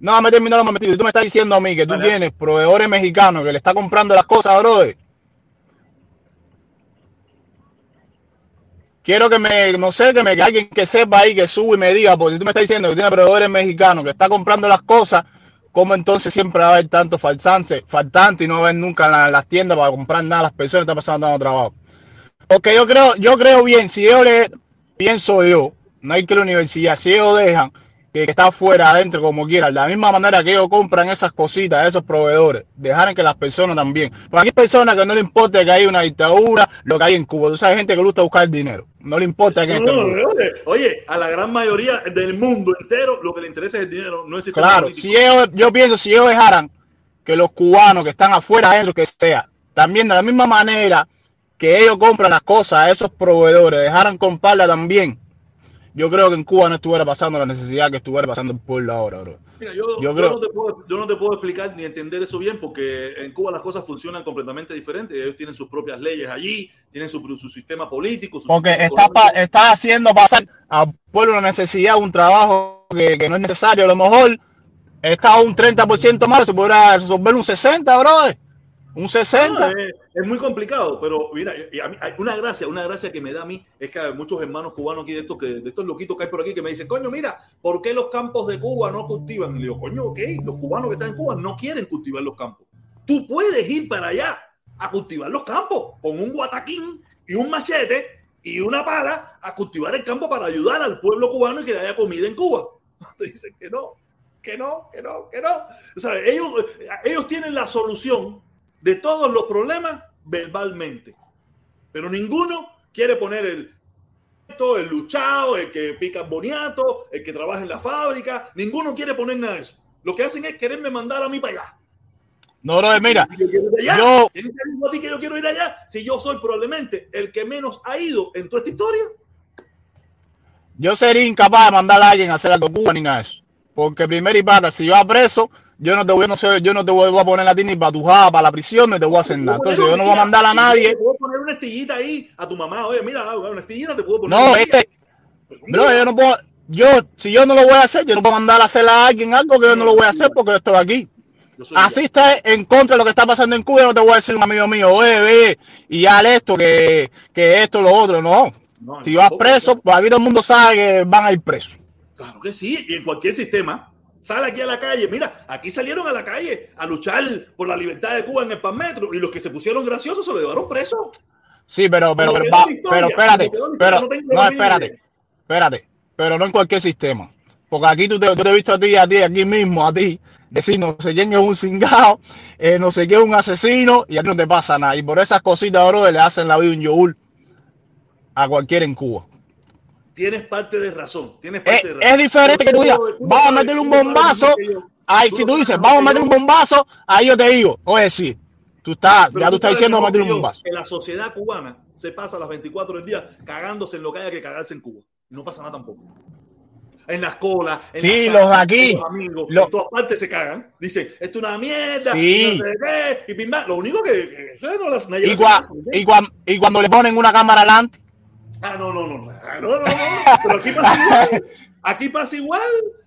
no, me terminó la momentito, tú me estás diciendo a mí que tú tienes proveedores mexicanos que le está comprando las cosas, brother. Quiero que me, no sé, que me que alguien que sepa ahí, que sube y me diga, porque si tú me estás diciendo que tiene proveedores mexicanos que está comprando las cosas, ¿cómo entonces siempre va a haber tanto faltante, faltante y no va a haber nunca en las tiendas para comprar nada las personas están pasando tanto trabajo? Porque yo creo, yo creo bien, si yo le pienso yo, no hay que la universidad, si ellos dejan que está afuera, adentro, como quieran. De la misma manera que ellos compran esas cositas, esos proveedores, dejar que las personas también. Porque aquí hay personas que no le importa que haya una dictadura, lo que hay en Cuba. Tú sabes, gente que le gusta buscar dinero. No le importa que no, oye, a la gran mayoría del mundo entero lo que le interesa es el dinero, no es el Claro, si ellos, yo pienso, si ellos dejaran que los cubanos que están afuera, adentro, que sea, también de la misma manera que ellos compran las cosas a esos proveedores, dejaran comprarla también yo creo que en Cuba no estuviera pasando la necesidad que estuviera pasando en pueblo ahora, bro. Mira, yo, no te puedo, yo, no te puedo, explicar ni entender eso bien porque en Cuba las cosas funcionan completamente diferentes. Ellos tienen sus propias leyes allí, tienen su, su sistema político. Su porque está, está haciendo pasar al pueblo una necesidad, un trabajo que, que no es necesario. A lo mejor está un 30% más, se podrá resolver un 60%, bro. Un 60. es, muy complicado, pero mira, una gracia, una gracia que me da a mí es que hay muchos hermanos cubanos aquí de estos, que, de estos loquitos que hay por aquí que me dicen, coño, mira, ¿por qué los campos de Cuba no cultivan? Y le digo, coño, ok, los cubanos que están en Cuba no quieren cultivar los campos. Tú puedes ir para allá a cultivar los campos con un guataquín y un machete y una pala a cultivar el campo para ayudar al pueblo cubano y que haya comida en Cuba. Te dicen que no, que no, que no, que no. O ellos, ellos tienen la solución de todos los problemas verbalmente. Pero ninguno quiere poner el, el luchado, el que pica boniato, el que trabaja en la fábrica. Ninguno quiere poner nada de eso. Lo que hacen es quererme mandar a mí para allá. No, no, mira, yo, yo... a ti que yo quiero ir allá si yo soy probablemente el que menos ha ido en toda esta historia? Yo sería incapaz de mandar a alguien a hacer algo Cuba ni nada de eso. Porque primero y pata, si va preso, yo no te voy, no sé, yo no te voy a poner a ti ni para tu para la prisión, ni te voy a hacer nada. Entonces yo no voy a mandar a nadie. Te puedo poner una estillita ahí a tu mamá. Oye, mira, una estillita te puedo poner. No, este. Bro, yo no puedo. Yo, si yo no lo voy a hacer, yo no puedo mandar a hacer a alguien algo que yo no lo voy a hacer porque yo estoy aquí. Así está en contra de lo que está pasando en Cuba. Yo no te voy a decir un amigo mío, oye, ve, y haz esto, que, que esto, lo otro. No. si vas preso, pues aquí todo el mundo sabe que van a ir presos. Claro que sí, y en cualquier sistema Sale aquí a la calle. Mira, aquí salieron a la calle a luchar por la libertad de Cuba en el Panmetro y los que se pusieron graciosos se lo llevaron preso. Sí, pero, pero, pero, pero espérate, pero, no, espérate, espérate, pero no en cualquier sistema. Porque aquí tú te, he visto a ti, a ti, aquí mismo, a ti, decir no sé quién es un cingado, eh, no sé quién es un asesino, y aquí no te pasa nada. Y por esas cositas, bro, le hacen la vida un yogur a cualquiera en Cuba tienes parte de razón. Tienes parte es, de razón. es diferente que tú digas, vamos a meterle un bombazo. Ahí, si tú dices, vamos a meter un bombazo, ahí yo te digo, oye, sí, tú estás, ya tú estás diciendo, vamos a meter un bombazo. En la sociedad cubana se pasa las 24 del día cagándose en lo que haya que cagarse en Cuba. No pasa nada tampoco. En las colas. En sí, los de aquí. Los amigos, en todas partes se cagan. Dicen, esto es una mierda. Sí. No sé qué, y Lo único que. que no las, y, y, y, cuando le ponen una cámara adelante Ah, no, no, no, no, no, no, no, pero aquí pasa igual. Aquí pasa igual.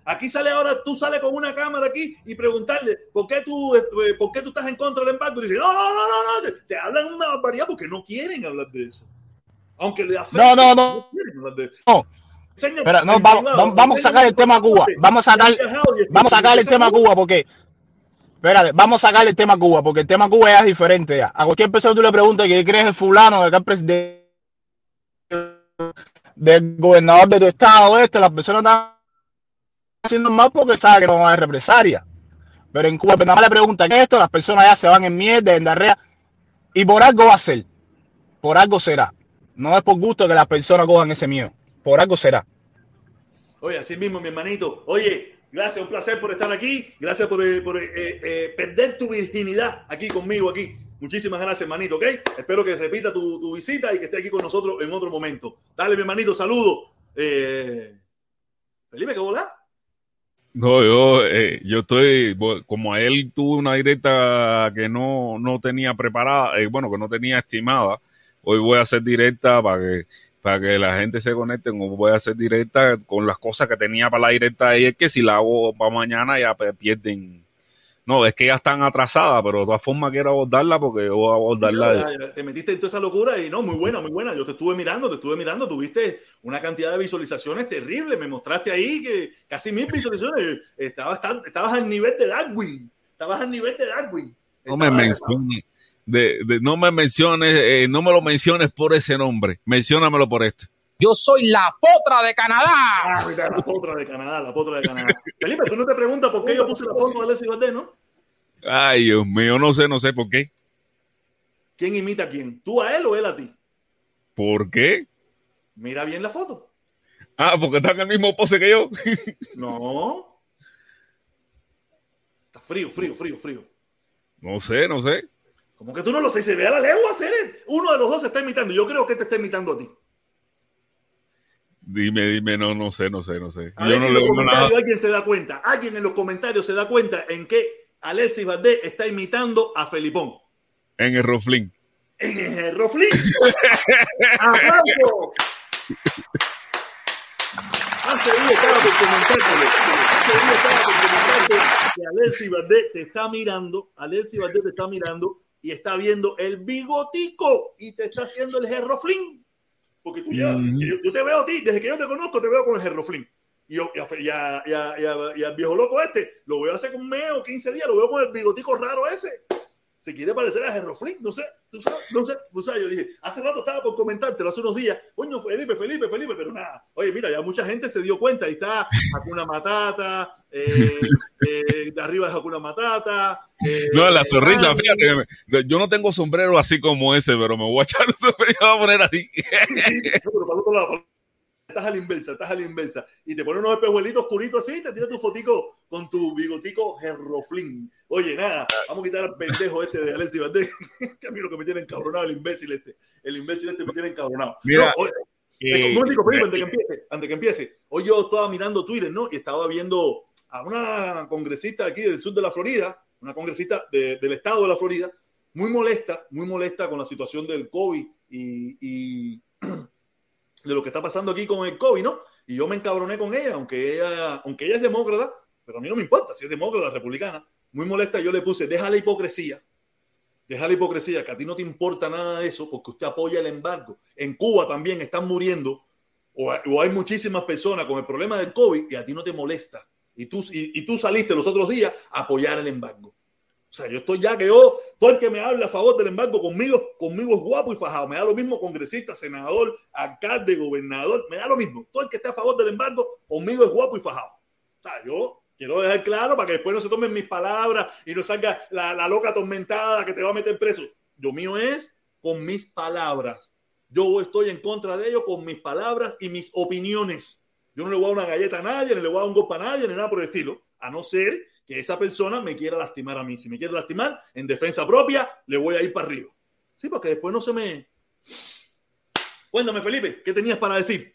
Aquí sale ahora, tú sales con una cámara aquí y preguntarle por qué tú, este, por qué tú estás en contra del embargo. Y dice, no, no, no, no, no, te, hablan una barbaridad porque no quieren hablar de eso. Aunque le afecte. No, no, no. No. No. Pero no, vamos, vamos, a sacar el tema Cuba. Vamos a sacar, vamos a sacar el tema Cuba porque Espérate, vamos a sacar el tema Cuba, porque el tema Cuba es diferente ya. A cualquier persona tú le preguntas qué crees el fulano de acá presidente del gobernador de tu estado, este, las personas están haciendo mal porque saben que no van a haber represalia. Pero en Cuba, nada más le preguntan esto, las personas ya se van en mierda, en diarrea, y por algo va a ser, por algo será. No es por gusto que las personas cojan ese miedo, por algo será. Oye, así mismo, mi hermanito. Oye, gracias, un placer por estar aquí. Gracias por, eh, eh, eh, perder tu virginidad aquí conmigo, aquí. Muchísimas gracias, hermanito, ¿ok? Espero que repita tu, tu, visita y que esté aquí con nosotros en otro momento. Dale, mi hermanito, saludo. Felipe, ¿qué volá? No, yo, eh, yo estoy, como a él tuve una directa que no, no tenía preparada, eh, bueno, que no tenía estimada, hoy voy a hacer directa para que, para que la gente se conecte, voy a hacer directa con las cosas que tenía para la directa y es que si la hago para mañana ya pierden, no, es que ya están atrasadas, pero de todas formas quiero abordarla porque voy a abordarla. te metiste en toda esa locura y no, muy buena, muy buena. Yo te estuve mirando, te estuve mirando, tuviste una cantidad de visualizaciones terrible. Me mostraste ahí que casi mil visualizaciones. Estabas, estabas al nivel de Darwin. Estabas al nivel de Darwin. No me menciones, de, no me menciones, eh, no me lo menciones por ese nombre. Menciónamelo por este. Yo soy la potra de Canadá. Ah, la potra de Canadá, la potra de Canadá. Felipe, tú no te preguntas por qué yo puse la foto de Alessi Valdés, ¿no? Ay, Dios mío, no sé, no sé por qué. ¿Quién imita a quién? ¿Tú a él o él a ti? ¿Por qué? Mira bien la foto. Ah, porque está en el mismo pose que yo. no. Está frío, frío, frío, frío. No sé, no sé. Como que tú no lo sé, se ve a la legua hacer. Uno de los dos se está imitando. Yo creo que te está imitando a ti. Dime, dime, no, no sé, no sé, no sé. A Yo no le nada. Alguien se da cuenta, alguien en los comentarios se da cuenta en que Alexis Valdés está imitando a Felipón. En el Roflín. En el Roflín. ¡Aplauso! Hace día estaba por comentarte, hace día estaba por comentarte que Alexis Valdés te está mirando, Alexis Valdés te está mirando y está viendo el bigotico y te está haciendo el Gerroflín. Porque tú ya, yo, te veo a ti, desde que yo te conozco, te veo con el Gerroflin. Y, yo, y, a, y, al viejo loco este, lo veo hace un mes o 15 días, lo veo con el bigotico raro ese se quiere parecer a Gerroflin, no sé, tú sabes, no sé, tú sabes, yo dije, hace rato estaba por comentártelo, hace unos días, coño, Felipe, Felipe, Felipe, pero nada, oye, mira, ya mucha gente se dio cuenta, ahí está Hakuna Matata, eh, eh, de arriba es Hakuna Matata. Eh, no, la sonrisa, fíjate, yo no tengo sombrero así como ese, pero me voy a echar un sombrero y voy a poner así. pero para otro lado, estás a la inversa, estás a la inversa. Y te pones unos espejuelitos oscuritos así, te tiras tu fotico con tu bigotico gerroflín. Oye, nada, vamos a quitar al pendejo este de Alexis Valdés, que a mí lo que me tiene encabronado el imbécil este. El imbécil este me tiene encabronado. Mira, no, eh, antes que empiece, antes que empiece, hoy yo estaba mirando Twitter, ¿no? Y estaba viendo a una congresista aquí del sur de la Florida, una congresista del estado de la Florida, muy molesta, muy molesta con la situación del COVID y, y de lo que está pasando aquí con el COVID, ¿no? Y yo me encabroné con ella, aunque ella, aunque ella es demócrata, pero a mí no me importa si es demócrata, republicana. Muy molesta, yo le puse, deja la hipocresía, deja la hipocresía, que a ti no te importa nada de eso porque usted apoya el embargo. En Cuba también están muriendo, o, hay muchísimas personas con el problema del COVID y a ti no te molesta. Y tú, y tú saliste los otros días a apoyar el embargo. O sea, yo estoy ya que yo, todo el que me hable a favor del embargo conmigo, conmigo es guapo y fajado. Me da lo mismo congresista, senador, alcalde, gobernador, me da lo mismo. Todo el que esté a favor del embargo, conmigo es guapo y fajado. O sea, yo quiero dejar claro para que después no se tomen mis palabras y no salga la, la loca atormentada que te va a meter preso. Yo mío es con mis palabras. Yo estoy en contra de ello con mis palabras y mis opiniones. Yo no le voy a dar una galleta a nadie, ni le voy a dar un golpe a nadie, ni nada por el estilo. A no ser que esa persona me quiera lastimar a mí. Si me quiere lastimar, en defensa propia, le voy a ir para arriba. Sí, porque después no se me... Cuéntame, Felipe, ¿qué tenías para decir?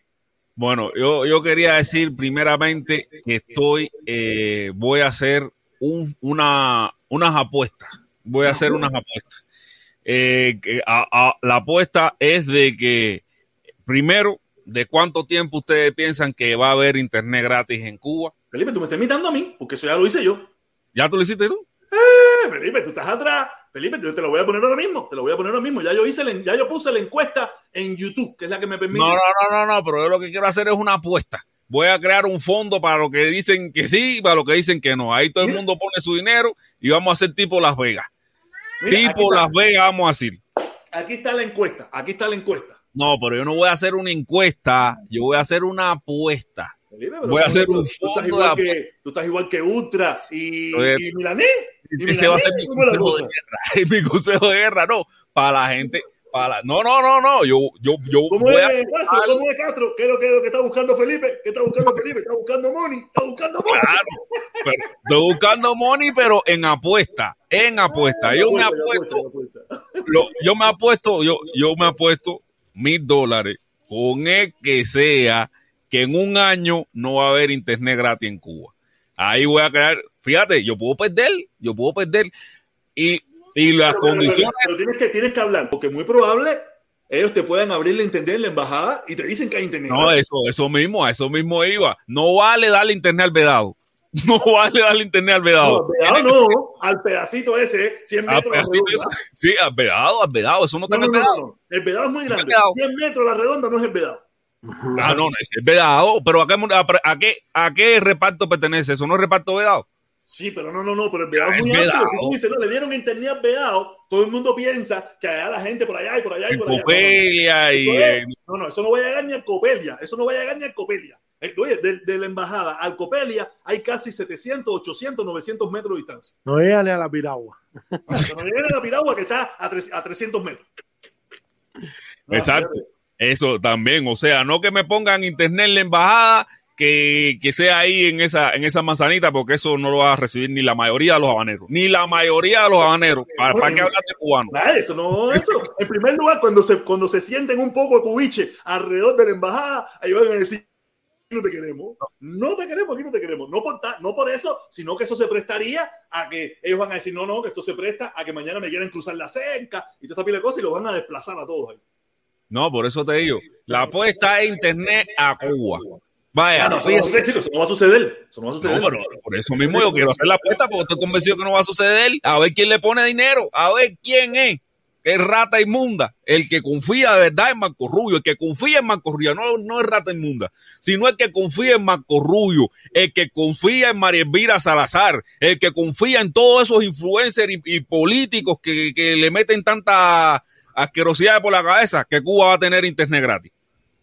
Bueno, yo, yo quería decir primeramente que estoy, eh, voy a hacer un, una, unas apuestas. Voy a hacer unas apuestas. Eh, la apuesta es de que, primero, de cuánto tiempo ustedes piensan que va a haber internet gratis en Cuba. Felipe, tú me estás imitando a mí, porque eso ya lo hice yo. ¿Ya tú lo hiciste tú? Eh, Felipe, tú estás atrás. Felipe, yo te lo voy a poner ahora mismo. Te lo voy a poner ahora mismo. Ya yo hice, ya yo puse la encuesta en YouTube, que es la que me permite. No, no, no, no, no, pero yo lo que quiero hacer es una apuesta. Voy a crear un fondo para lo que dicen que sí y para lo que dicen que no. Ahí todo el mundo pone su dinero y vamos a hacer tipo Las Vegas. tipo Las Vegas, vamos a decir. Aquí está la encuesta. Aquí está la encuesta. No, pero yo no voy a hacer una encuesta. Yo voy a hacer una apuesta. Voy a hacer un tú, estás igual que, tú estás igual que Ultra y, Milané. ese va a ser mi consejo de guerra. mi consejo de guerra, no. Para la gente, para, no, no, no, no, yo, yo, yo ¿Cómo voy es a- Castro? ¿Cómo es Castro? ¿Qué es lo que, lo que está buscando Felipe? ¿Qué está buscando Felipe? Está buscando money, está buscando money. Claro, pero estoy buscando money, pero en apuesta, en apuesta. Yo me apuesto, lo- yo me apuesto, yo, yo me apuesto mil dólares con el que sea que en un año no va a haber internet gratis en Cuba. Ahí voy a crear, fíjate, yo puedo perder, yo puedo perder. Y, y las Pero, condiciones, pero tienes que, tienes que hablar, porque muy probable ellos te puedan abrir la internet en la embajada y te dicen que hay internet. no, eso, eso mismo, a eso mismo iba. No vale darle internet al vedado. No vale darle internet al vedado. No, al vedado no, al pedacito ese, 100 Al metros. la pedacito ese- sí, al vedado, al vedado, eso no No, está no, en el vedado. El vedado es muy grande. vedado. 100 metros la redonda no es el vedado. Ah, no, no, es el vedado, pero ¿a qué, a, qué, ¿a qué reparto pertenece? ¿Eso no es reparto vedado? Sí, pero no, no, no, pero el vedado es muy amplio. vedado. Si tú dices, no, le dieron internet al vedado, todo el mundo piensa que allá la gente por allá y por allá y por allá. Copelia y... No, no, no. No, no, eso no va a llegar ni al Copelia. Eso no va a llegar ni al Copelia. Eh, Oye, de, de la embajada al Copelia hay casi 700, 800, 900 metros de distancia. No llega ni a la piragua. Pero no llega a la Piragua que está a, tres- a 300 metros. No, Exacto. fíjate. Eso también, o sea, no que me pongan internet en la embajada, que, que sea ahí en esa, en esa manzanita, porque eso no lo va a recibir ni la mayoría de los habaneros, ni la mayoría de los habaneros. ¿Para, para qué hablar de cubano? Nada, eso no, eso. En primer lugar, cuando se, cuando se sienten un poco de cubiche alrededor de la embajada, ahí van a decir, "Aquí no te queremos, no te queremos, aquí no te queremos. No por, ta- no por eso, sino que eso se prestaría a que ellos van a decir, no, no, que esto se presta a que mañana me quieran cruzar la cerca y toda esta pila de cosas y los van a desplazar a todos ahí. No, por eso te digo, la apuesta es internet a Cuba. Vaya, Ah, no, eso no chicos, eso no va a suceder. Eso no va a suceder. No, pero por eso mismo yo quiero hacer la apuesta porque estoy convencido que no va a suceder. A ver quién le pone dinero, a ver quién es. Es rata inmunda, el que confía de verdad en Marco Rubio, el que confía en Marco Rubio, no, no es rata inmunda, sino el que confía en Marco Rubio, el que confía en María Elvira Salazar, el que confía en todos esos influencers y, y políticos que, que le meten tanta asquerosidad por la cabeza que Cuba va a tener internet gratis.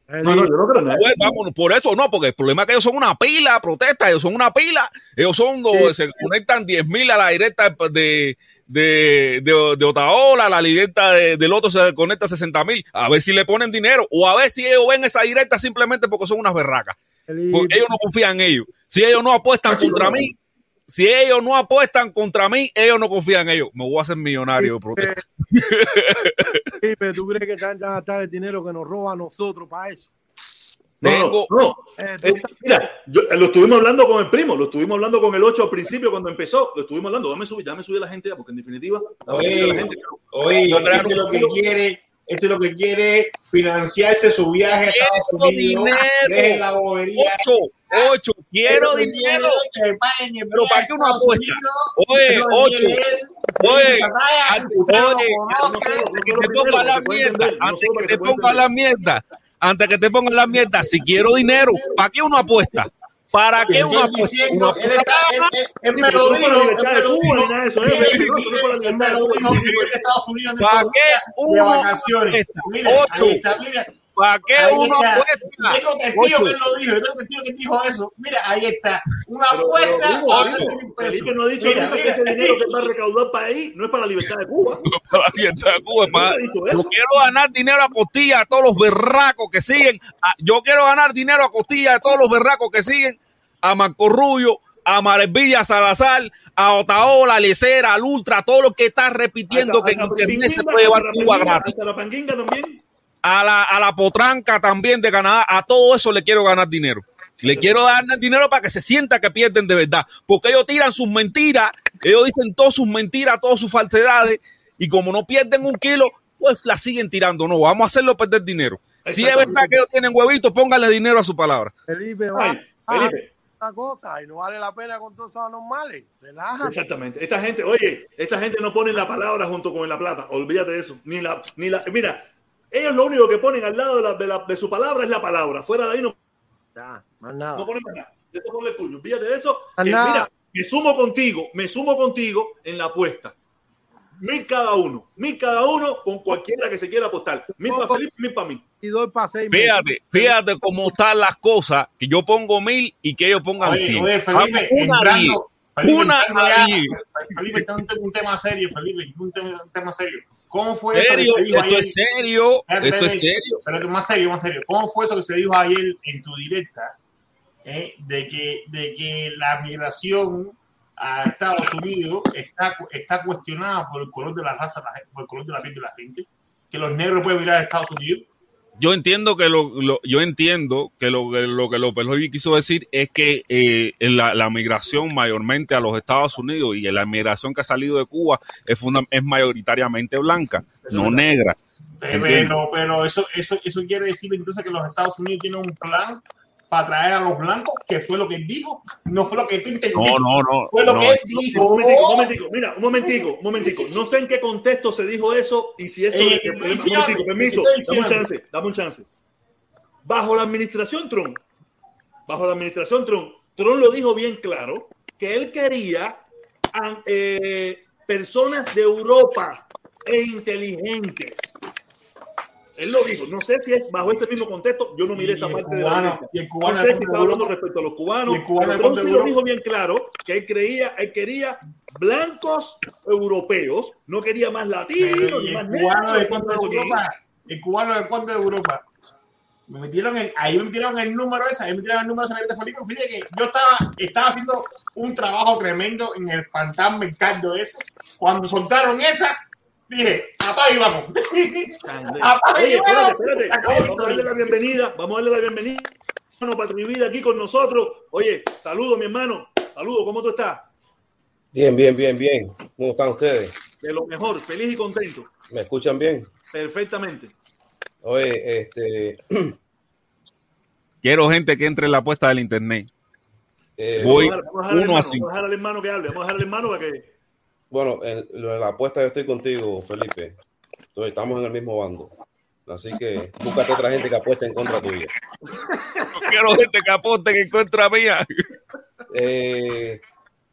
No, no, yo no creo nada. Pues, vámonos, por eso no, porque el problema es que ellos son una pila, protesta, ellos son una pila, ellos son, los- se conectan 10 mil a la directa de, de, de, de Otaola, a la directa de, del otro se conecta 60 mil, a ver si le ponen dinero, o a ver si ellos ven esa directa simplemente porque son unas berracas, porque ellos no confían en ellos, si ellos no apuestan contra mí, si ellos no apuestan contra mí, ellos no confían en ellos, me voy a hacer millonario protesta. Sí, pero tú crees que te van a gastar el dinero que nos roba a nosotros para eso. No, Tengo- no, no. Eh, Eh, mira, yo- eh, lo estuvimos hablando con el primo, lo estuvimos hablando con el 8 al principio cuando empezó, lo estuvimos hablando, dame subir, dame subir a la gente ya, porque en definitiva, la Oye, gente. oye, No, este lo que quiere, este lo que quiere es financiarse su viaje a Estados Unidos. dinero. La bobería. Ocho, ocho, quiero Eso que dinero. que Pero ¿para a qué uno apuesta? Oye, eso lo ocho. quiere él. Oye, Dejen que vaya, antes- que te ponga la mierda, antes que te ponga la mierda, antes que te pongan la mierda, si quiero dinero, ¿para qué uno apuesta? ¿Para qué uno apuesta? él me lo dijo, él me lo dijo. que ¿Para qué uno apuesta? Mira, mira. ¿Para qué Ahí uno está. apuesta? Yo tengo testigo Ocho. que él lo dijo. Tengo testigo que dijo eso. Mira, ahí está. Una Pero, pero, apuesta a primo, 20 mil pesos. Felipe no ha dicho Mira, nunca que mira. ese dinero que va a recaudar para ahí no es para la libertad de Cuba. Para la libertad de Cuba, dicho Yo quiero ganar dinero a costilla de todos los berracos que siguen. a- Yo quiero ganar dinero a costilla de todos los berracos que siguen a Marco Rubio, a Marevilla Salazar, a Otaola, a Lecera, al Ultra, todo lo que está repitiendo que en Hasta- hasta internet se puede llevar hasta Cuba gratis. Hasta la panguinga también. A la, a la potranca también de Canadá, a todo eso le quiero ganar dinero. Le quiero dar dinero para que se sienta que pierden de verdad. Porque ellos tiran sus mentiras, ellos dicen todas sus mentiras, todas sus falsedades, y como no pierden un kilo, pues la siguen tirando. No, vamos a hacerlo perder dinero. Si es verdad que ellos tienen huevitos, pónganle dinero a su palabra. Felipe, va Ay, Felipe. una cosa y no vale la pena con todos esos anormales. Relájate. Exactamente. Esa gente, oye, esa gente no pone la palabra junto con la plata. Olvídate de eso. Ni la, ni la, mira, ellos lo único que ponen al lado de, la, de, la- de su palabra es la palabra. Fuera de ahí no, Ya, más nada. no ponen más nada. Esto ponle el puño. Olvídate de eso. Que, nada. mira, me sumo contigo, me sumo contigo en la apuesta. Mil cada uno, mil cada uno con cualquiera que se quiera apostar. Mil para Felipe, mil para mí. Y doy para seis. Fíjate, fíjate cómo están las cosas, que yo pongo mil y que ellos pongan Oye, cien. oye, Felipe, una entrando, Felipe, Una entrando ya-. Felipe, un, te- un tema serio, Felipe, un, te- un tema serio. ¿Cómo fue eso Serio, que se dijo esto ayer? es serio, Espérate, esto es serio. espérate, más serio, más serio. ¿Cómo fue eso que se dijo ayer en tu directa? eh, de, que, de que la migración a Estados Unidos está, está cuestionada por el color de la raza, por el color de la piel de la gente. Que los negros pueden mirar a Estados Unidos. Yo entiendo que lo, lo- yo entiendo que lo, que lo que López quiso decir es que eh, la, la migración mayormente a los Estados Unidos y la migración que ha salido de Cuba es, funda- es mayoritariamente blanca, no negra. Pero, pero eso, eso, eso quiere decir entonces que los Estados Unidos tienen un plan para traer a los blancos, que fue lo que él dijo, no fue lo que tú entendiste. No, no, no. Fue lo no. que él Un dijo. momentico, un momentico, mira, un momentico, un momentico. No sé en qué contexto se dijo eso y si eso. Eh, un diciendo, momentico, permiso, dame un chance, dame un chance. Bajo la administración Trump, bajo la administración Trump, Trump lo dijo bien claro que él quería eh, personas de Europa e inteligentes. Él lo dijo. No sé si es bajo ese mismo contexto. Yo no miré Y esa parte de cubano- la lista. y el cubano No de sé si está hablando respecto a los cubanos. Y el cubano de pero Trump sí lo dijo bien claro que él creía, él quería blancos europeos, no quería más latinos, ni ¿y más el cubano de cuándo de Europa? ¿El cubano de cuándo de Europa? Me metieron el, ahí me metieron el número ese, ahí me metieron el número de Felipe. Fíjate que yo estaba, estaba haciendo un trabajo tremendo en el pantán mercado ese. Cuando soltaron esa, dije, apaga y vamos. Apaga y Oye, espérate, vamos. espérate. Vamos a darle la bienvenida. Vamos a darle la bienvenida. Hermano Patri Vida aquí con nosotros. Oye, saludo, mi hermano. Saludo, ¿cómo tú estás? Bien, bien, bien, bien. ¿Cómo están ustedes? De lo mejor, feliz y contento. ¿Me escuchan bien? Perfectamente. Oye, este, Quiero gente que entre en la apuesta del internet. eh, Voy Vamos a- vamos a dejar al uno a hermano, cinco. Vamos a dejar al hermano que hable. Vamos a dejar al hermano para que. Bueno, en, lo de la apuesta yo estoy contigo, Felipe. Entonces, estamos en el mismo bando. Así que búscate otra gente que apueste en contra tuya. Quiero gente que aposte que encuentra mía. Eh,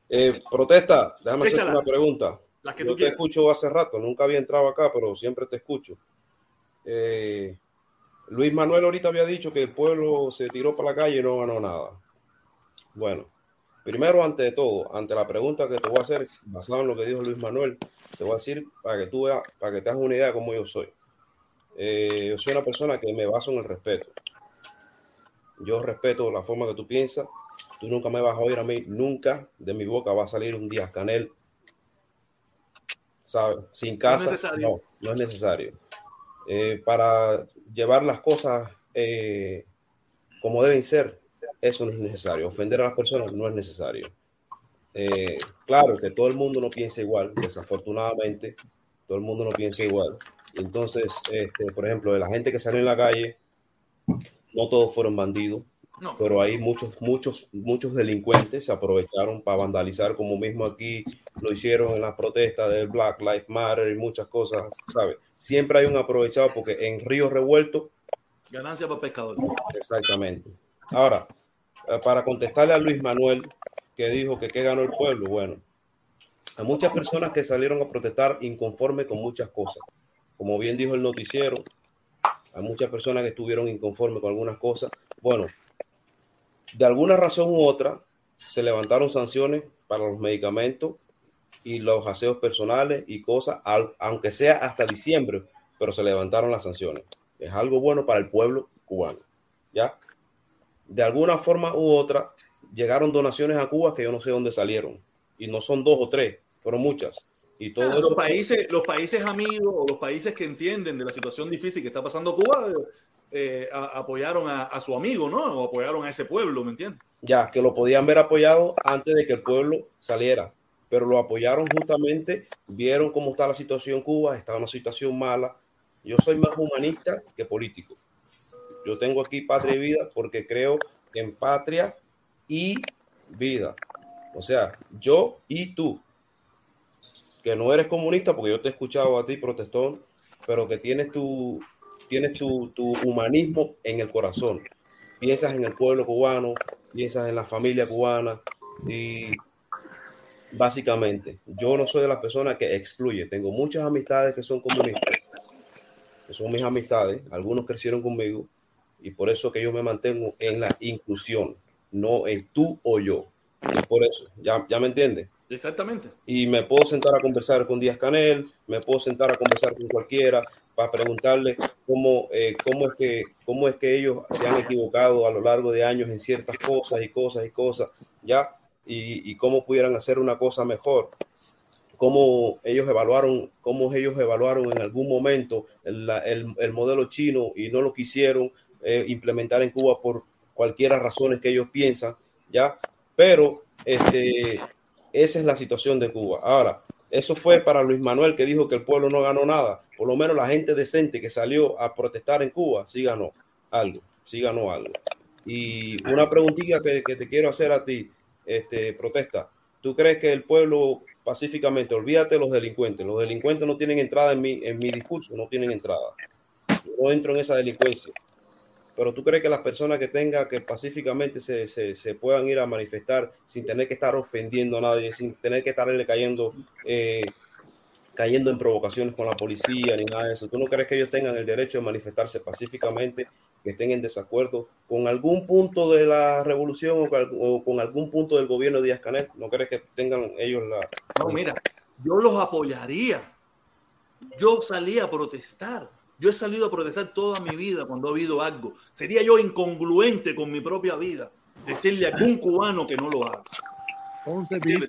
eh, protesta, déjame hacerte Échala. una pregunta. Las que Yo tú te quieras. escucho hace rato, nunca había entrado acá, pero siempre te escucho. Eh, Luis Manuel ahorita había dicho que el pueblo se tiró para la calle y no ganó nada. Bueno, primero, ante de todo, ante la pregunta que te voy a hacer, basado en lo que dijo Luis Manuel, te voy a decir para que tú veas, para que te hagas una idea de cómo yo soy. Eh, yo soy una persona que me baso en el respeto. Yo respeto la forma que tú piensas. Tú nunca me vas a oír a mí, nunca de mi boca va a salir un día canel ¿sabes? Sin casa, no, no es necesario. Eh, para llevar las cosas eh, como deben ser, eso no es necesario. Ofender a las personas no es necesario. Eh, claro que todo el mundo no piensa igual, desafortunadamente, todo el mundo no piensa igual. Entonces, este, por ejemplo, de la gente que salió en la calle, no todos fueron bandidos, No. pero hay muchos, muchos, muchos delincuentes se aprovecharon para vandalizar, como mismo aquí lo hicieron en las protestas del Black Lives Matter y muchas cosas, ¿sabes? Siempre hay un aprovechado porque en Río Revuelto, Ganancia para pescadores. exactamente. Ahora, eh, para contestarle a Luis Manuel, que dijo que qué ganó el pueblo, bueno, hay muchas personas que salieron a protestar inconformes con muchas cosas. Como bien dijo el noticiero, hay muchas personas que estuvieron inconformes con algunas cosas. Bueno, de alguna razón u otra, se levantaron sanciones para los medicamentos y los aseos personales y cosas, aunque sea hasta diciembre, pero se levantaron las sanciones. Es algo bueno para el pueblo cubano. ¿Ya? De alguna forma u otra, llegaron donaciones a Cuba que yo no sé dónde salieron. Y no son dos o tres, fueron muchas. Y todo Ah, eso. los países, los países amigos o los países que entienden de la situación difícil que está pasando Cuba eh, a- apoyaron a, a su amigo, ¿no? O apoyaron a ese pueblo, ¿me entiendes? ya que lo podían ver apoyado antes de que el pueblo saliera, pero lo apoyaron justamente, vieron cómo está la situación en Cuba, está en una situación mala. Yo soy más humanista que político. Yo tengo aquí patria y vida porque creo en patria y vida. O sea, yo y tú, que no eres comunista porque yo te he escuchado a ti, protestón, pero que tienes tu, tienes tu, tu humanismo en el corazón piensas en el pueblo cubano, piensas en la familia cubana y básicamente yo no soy de las personas que excluye. Tengo muchas amistades que son comunistas, que son mis amistades, algunos crecieron conmigo y por eso que yo me mantengo en la inclusión, no en tú o yo. por eso, ya, ya me entiende. Exactamente. Y me puedo sentar a conversar con Díaz Canel, me puedo sentar a conversar con cualquiera para preguntarle cómo, eh, cómo, es que, cómo es que ellos se han equivocado a lo largo de años en ciertas cosas y cosas y cosas, ¿ya? Y, y cómo pudieran hacer una cosa mejor cómo ellos evaluaron, cómo ellos evaluaron en algún momento el, el, el modelo chino y no lo quisieron eh, implementar en Cuba por cualquiera razones que ellos piensan, ¿ya? Pero este, esa es la situación de Cuba. Ahora, eso fue para Luis Manuel que dijo que el pueblo no ganó nada. Por lo menos la gente decente que salió a protestar en Cuba sí ganó algo, sí ganó algo. Y una preguntilla que, que te quiero hacer a ti, este, protesta. ¿Tú crees que el pueblo pacíficamente, olvídate los delincuentes, los delincuentes no tienen entrada en mi, en mi discurso, no tienen entrada. Yo no entro en esa delincuencia. Pero tú crees que las personas que tengan que pacíficamente se, se, puedan ir a manifestar sin tener que estar ofendiendo a nadie, sin tener que estarle cayendo, eh, cayendo en provocaciones con la policía ni nada de eso. ¿Tú no crees que ellos tengan el derecho de manifestarse pacíficamente, que estén en desacuerdo con algún punto de la revolución o con, o con algún punto del gobierno de Díaz Canel? ¿No crees que tengan ellos la... No, mira, yo los apoyaría. Yo salí a protestar. Yo he salido a protestar toda mi vida cuando ha habido algo. Sería yo incongruente con mi propia vida decirle a algún cubano que no lo haga.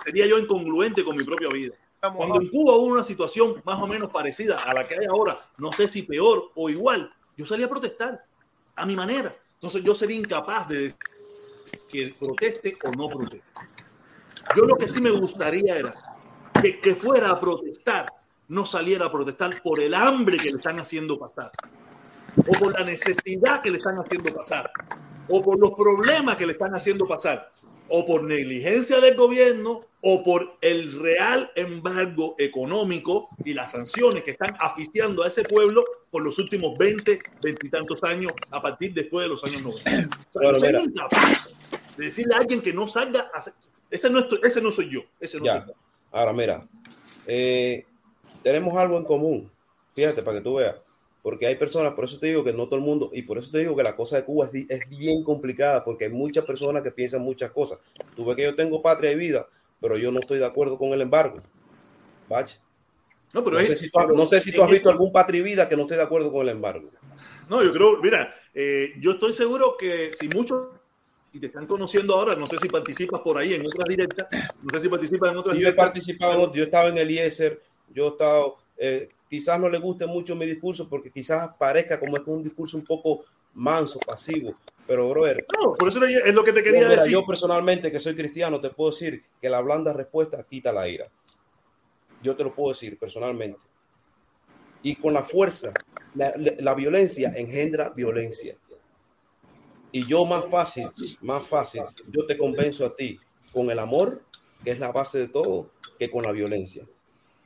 Sería yo incongruente con mi propia vida. Cuando en Cuba hubo una situación más o menos parecida a la que hay ahora, no sé si peor o igual, yo salí a protestar a mi manera. Entonces yo sería incapaz de decir que proteste o no proteste. Yo lo que sí me gustaría era que, que fuera a protestar no saliera a protestar por el hambre que le están haciendo pasar, o por la necesidad que le están haciendo pasar, o por los problemas que le están haciendo pasar, o por negligencia del gobierno, o por el real embargo económico y las sanciones que están asfixiando a ese pueblo por los últimos 20, 20 y tantos años, a partir después de los años 90. O sea, Bueno, soy mira. incapaz de decirle a alguien que no salga a Ese no, es- ese no soy yo. Ese no Ya. soy yo. Ahora, mira, eh, tenemos algo en común. Fíjate, para que tú veas. Porque hay personas, por eso te digo que no todo el mundo, y por eso te digo que la cosa de Cuba es, es bien complicada, porque hay muchas personas que piensan muchas cosas. Tú ves que yo tengo patria y vida, pero yo no estoy de acuerdo con el embargo. Bache. No, pero No es- sé si tú, has- no sé si tú has visto algún patria y vida que no esté de acuerdo con el embargo. No, yo creo, mira, eh, yo estoy seguro que si muchos y te están conociendo ahora, no sé si participas por ahí en otras directas, no sé si participas en otras Yo he directas. participado, en otro- yo estaba en el IESER, yo he estado, eh, quizás no le guste mucho mi discurso porque quizás parezca como es un discurso un poco manso, pasivo, pero brother, No, por eso es lo que te quería mira, decir. yo personalmente que soy cristiano te puedo decir que la blanda respuesta quita la ira. Yo te lo puedo decir personalmente. Y con la fuerza, la, la- la violencia engendra violencia. Y yo más fácil, más fácil, yo te convenzo a ti con el amor, que es la base de todo, que con la violencia.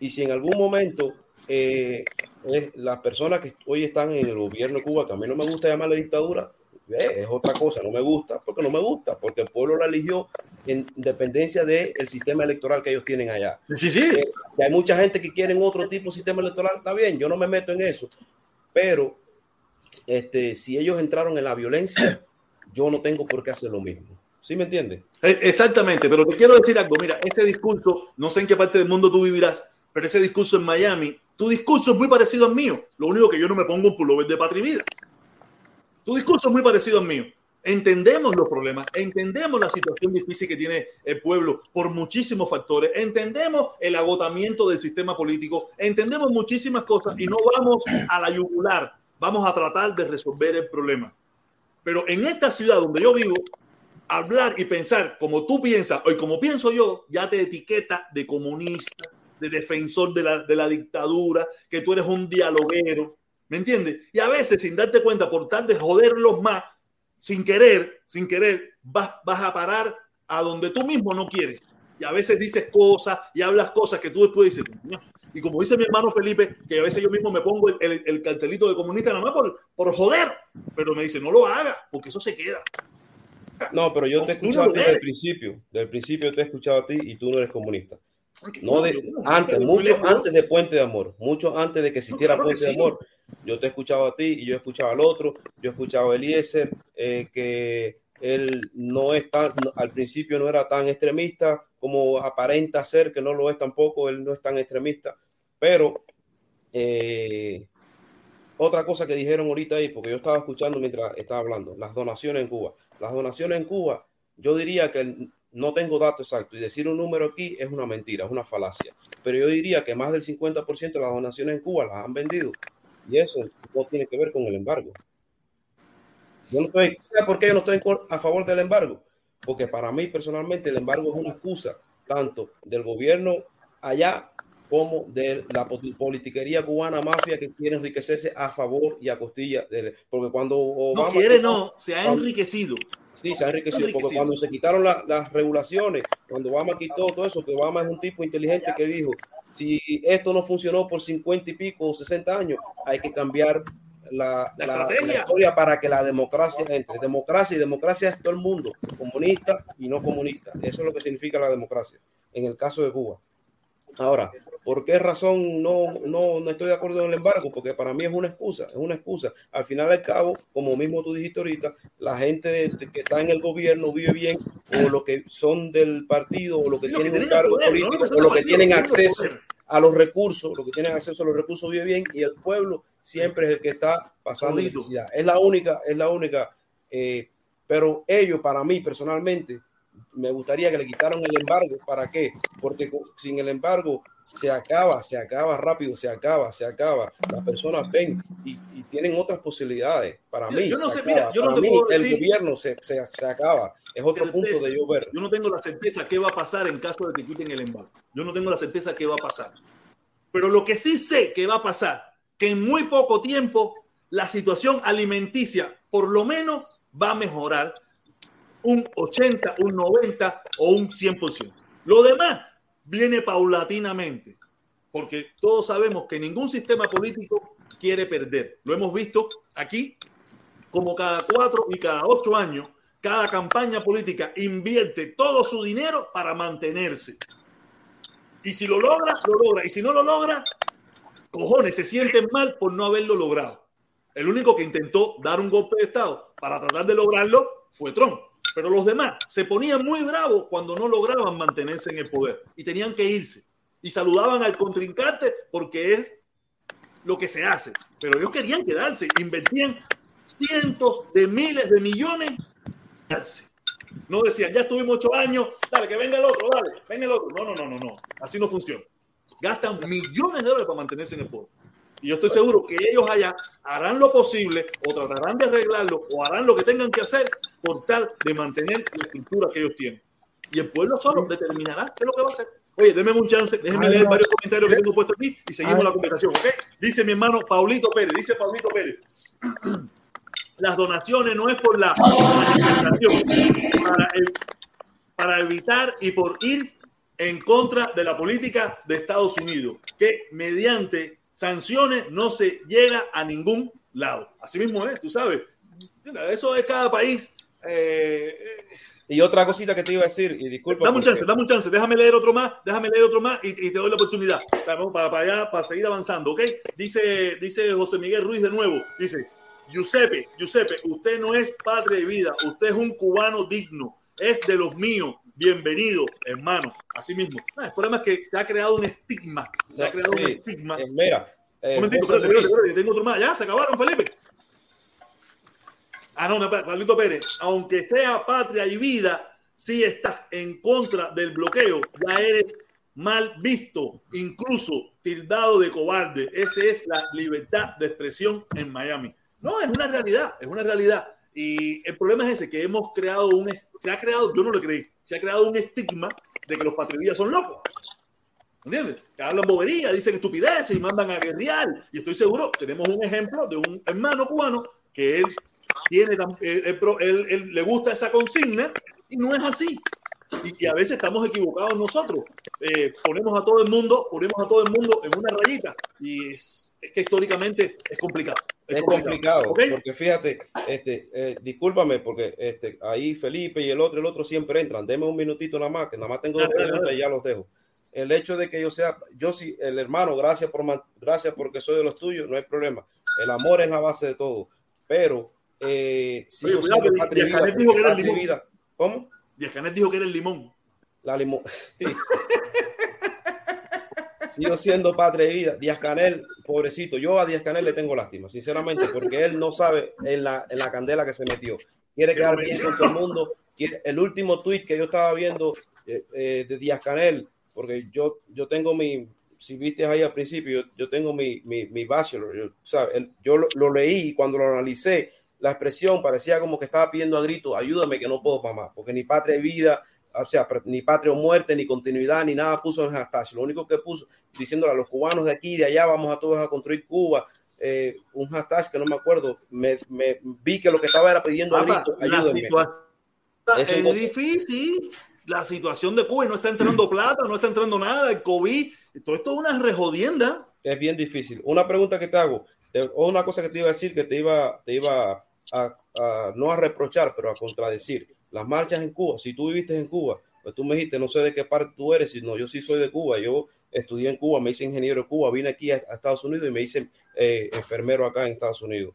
Y si en algún momento eh, es- las personas que hoy están en el gobierno de Cuba, que a mí no me gusta llamarle dictadura, eh, es otra cosa, no me gusta, porque no me gusta, porque el pueblo la eligió en dependencia del sistema electoral que ellos tienen allá. Sí, sí. Eh, que hay mucha gente que quieren otro tipo de sistema electoral, está bien, yo no me meto en eso, pero este, si ellos entraron en la violencia, yo no tengo por qué hacer lo mismo. ¿Sí me entiendes? Eh, Exactamente, pero te quiero decir algo. Mira, ese discurso, no sé en qué parte del mundo tú vivirás, pero ese discurso en Miami, tu discurso es muy parecido al mío. Lo único que yo no me pongo un pullover de patria vida. Tu discurso es muy parecido al mío. Entendemos los problemas, entendemos la situación difícil que tiene el pueblo por muchísimos factores, entendemos el agotamiento del sistema político, entendemos muchísimas cosas y no vamos a la yugular, vamos a tratar de resolver el problema. Pero en esta ciudad donde yo vivo, hablar y pensar como tú piensas o como pienso yo, ya te etiqueta de comunista, de defensor de la, de la dictadura, que tú eres un dialoguero, ¿me entiendes? Y a veces, sin darte cuenta, por tal de joderlos más, sin querer, sin querer, vas, vas a parar a donde tú mismo no quieres. Y a veces dices cosas y hablas cosas que tú después dices, y como dice mi hermano Felipe, que a veces yo mismo me pongo el, el- el cartelito de comunista nada más por, por joder, pero me dice, no lo haga, porque eso se queda. No, pero yo te he no escuchado lo a ti desde el principio. Del principio te he escuchado a ti y tú no eres comunista. No No, de, no, antes, mucho no. antes de Puente de Amor, mucho antes de que existiera claro que Puente de. Amor. Yo te he escuchado a ti y yo he escuchado al otro, yo he escuchado a Eliezer, eh, que él no es tan, al principio no era tan extremista como aparenta ser, que no lo es tampoco, él no es tan extremista, pero eh, otra cosa que dijeron ahorita ahí, porque yo estaba escuchando mientras estaba hablando, las donaciones en Cuba. Las donaciones en Cuba, yo diría que no tengo datos exactos y decir un número aquí es una mentira, es una falacia. Pero yo diría que más del 50% de las donaciones en Cuba las han vendido. Y eso no tiene que ver con el embargo. Yo no estoy, por qué yo no estoy a favor del embargo? Porque para mí personalmente el embargo es una excusa tanto del gobierno allá como de la politiquería cubana mafia que quiere enriquecerse a favor y a costilla de porque cuando Obama, no quiere no se ha enriquecido sí se ha enriquecido, porque cuando se quitaron las regulaciones cuando Obama quitó todo eso que Obama es un tipo inteligente que dijo si esto no funcionó por 50 y pico o 60 años hay que cambiar la, la, la, historia para que la democracia entre. Democracia y democracia es todo el mundo, comunista y no comunista. Eso es lo que significa la democracia en el caso de Cuba. Ahora, ¿por qué razón no, no, no estoy de acuerdo en el embargo? Porque para mí es una excusa, es una excusa. Al final al cabo, como mismo tú dijiste ahorita, la gente que está en el gobierno vive bien, o los que son del partido, o los que tienen un cargo político, o los que tienen acceso a los recursos, los que tienen acceso a los recursos vive bien, y el pueblo siempre es el que está pasando necesidad. Es la única, es la única, eh, pero ellos, para mí personalmente, me gustaría que le quitaran el embargo. ¿Para qué? Porque sin el embargo se acaba, se acaba rápido, se acaba, se acaba. Las personas ven y, tienen otras posibilidades. Para mí, yo no sé, mira, yo no Para mí el gobierno se, se, se, acaba. Es otro punto de yo ver. Yo no tengo la certeza qué va a pasar en caso de que quiten el embargo. Yo no tengo la certeza qué va a pasar. Pero lo que sí sé que va a pasar, que en muy poco tiempo la situación alimenticia por lo menos va a mejorar un 80, un 90 o un 100%. Lo demás viene paulatinamente, porque todos sabemos que ningún sistema político quiere perder. Lo hemos visto aquí, como cada cuatro y cada ocho años, cada campaña política invierte todo su dinero para mantenerse. Y si lo logra, lo logra. Y si no lo logra, cojones, se sienten mal por no haberlo logrado. El único que intentó dar un golpe de Estado para tratar de lograrlo fue Trump. Pero los demás se ponían muy bravos cuando no lograban mantenerse en el poder y tenían que irse. Y saludaban al contrincante porque es lo que se hace. Pero ellos querían quedarse, invertían cientos de miles de millones. No decían, ya estuvimos ocho años, dale, que venga el otro, dale, venga el otro. No, no, no, no, no. Así no funciona. Gastan millones de dólares para mantenerse en el poder. Y yo estoy seguro que ellos allá harán lo posible o tratarán de arreglarlo o harán lo que tengan que hacer por tal de mantener la estructura que ellos tienen. Y el pueblo solo determinará qué es lo que va a hacer. Oye, denme un chance, déjenme leer varios comentarios que tengo puesto aquí y seguimos la conversación, ¿ok? Dice mi hermano Paulito Pérez, dice Paulito Pérez. Las donaciones no es por la manifestación, para, para evitar y por ir en contra de la política de Estados Unidos, que mediante sanciones no se llega a ningún lado. Así mismo es, tú sabes. Eso es cada país. Eh, y otra cosita que te iba a decir, y disculpa. Dame un chance, dame un chance, déjame leer otro más, déjame leer otro más y, te doy la oportunidad para, para, para seguir avanzando, ¿ok? Dice, dice José Miguel Ruiz de nuevo, dice, Giuseppe, Giuseppe, usted no es padre de vida, usted es un cubano digno, es de los míos, bienvenido, hermano. Así mismo. Ah, el problema es que se ha creado un estigma. Se ha creado un estigma. Eh, mira, eh, un momentito, tengo otro más. Ya, se acabaron, Felipe. Ah, no, no, Pablito Pérez. Aunque sea patria y vida, si estás en contra del bloqueo, ya eres mal visto, incluso tildado de cobarde. Esa es la libertad de expresión en Miami. No, es una realidad, es una realidad. Y el problema es ese, que hemos creado un, se ha creado, yo no lo creí, se ha creado un estigma de que los patriotas son locos. ¿Entiendes? Que hablan bobería, dicen estupideces y mandan a guerrear. Y estoy seguro, tenemos un ejemplo de un hermano cubano que él tiene, él, le gusta esa consigna y no es así. Y, a veces estamos equivocados nosotros. Eh, ponemos a todo el mundo, ponemos a todo el mundo en una rayita y es, es que históricamente es complicado. Es, complicado, porque fíjate, este, eh, discúlpame, porque este, ahí Felipe y el otro, el otro siempre entran. Deme un minutito nada más, que nada más tengo dos preguntas y ya los dejo. El hecho de que yo sea, yo sí, el hermano, gracias por gracias porque soy de los tuyos, no hay problema. El amor es la base de todo. Pero eh, Oye, sigo cuidado, siendo que patria y Díaz vida, dijo que era el limón. vida. ¿Cómo? Díaz Canel dijo que era el limón. La limón. Sí. Sigo siendo patria y vida. Díaz Canel, pobrecito, yo a Díaz Canel le tengo lástima, sinceramente, porque él no sabe en la, en la candela que se metió. Quiere quedar bien con todo el mundo. Quiere- el último tuit que yo estaba viendo eh, eh, de Díaz Canel, porque yo, yo tengo mi, si viste ahí al principio, yo, yo tengo mi, mi, mi bachelor, yo, ¿sabes? Yo lo, lo leí y cuando lo analicé, la expresión parecía como que estaba pidiendo a grito, ayúdame que no puedo para más, porque ni patria y vida, o sea, ni patria o muerte, ni continuidad, ni nada puso en hashtag. Lo único que puso, diciéndole a los cubanos de aquí y de allá, vamos a todos a construir Cuba, eh, un hashtag que no me acuerdo, me, me vi que lo que estaba era pidiendo a Papá, grito, la ayúdenme. situación Eso es difícil. La situación de Cuba y no está entrando plata, no está entrando nada, el COVID, todo esto es una rejodienda. es bien difícil. Una pregunta que te hago, o una cosa que te iba a decir que te iba, te iba a, a- no a reprochar, pero a contradecir. Las marchas en Cuba, si tú viviste en Cuba, pues tú me dijiste, no sé de qué parte tú eres, sino yo sí soy de Cuba, yo estudié en Cuba, me hice ingeniero de Cuba, vine aquí a, a Estados Unidos y me hice eh, enfermero acá en Estados Unidos.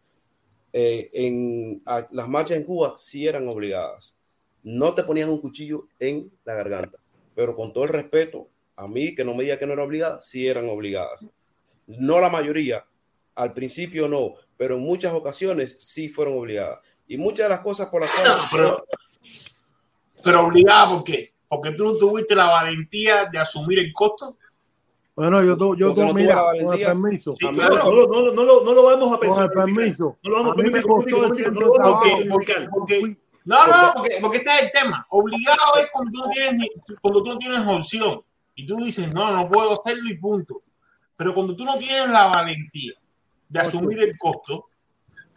Eh, en, a- las marchas en Cuba sí eran obligadas. No te ponían un cuchillo en la garganta, pero con todo el respeto, a mí que no me diga que no era obligada, sí eran obligadas no la mayoría, al principio no, pero en muchas ocasiones sí fueron obligadas. Y muchas de las cosas por las No, cuales... pero, pero obligada, ¿por qué? Porque tú no tuviste la valentía de asumir el costo. Bueno, yo, tu- yo tu- mira, con el permiso, Sí, claro. no, lo- no, no lo, no lo vamos a con el permiso. No lo vamos A mí me permitir, costó permitir, el permitir, centro no de trabajo. Porque, no, no, porque, porque ese es el tema. Obligado es cuando tú no tienes, ni- cuando tú no tienes opción y tú dices, no, no puedo hacerlo y punto. Pero cuando tú no tienes la valentía de asumir el costo,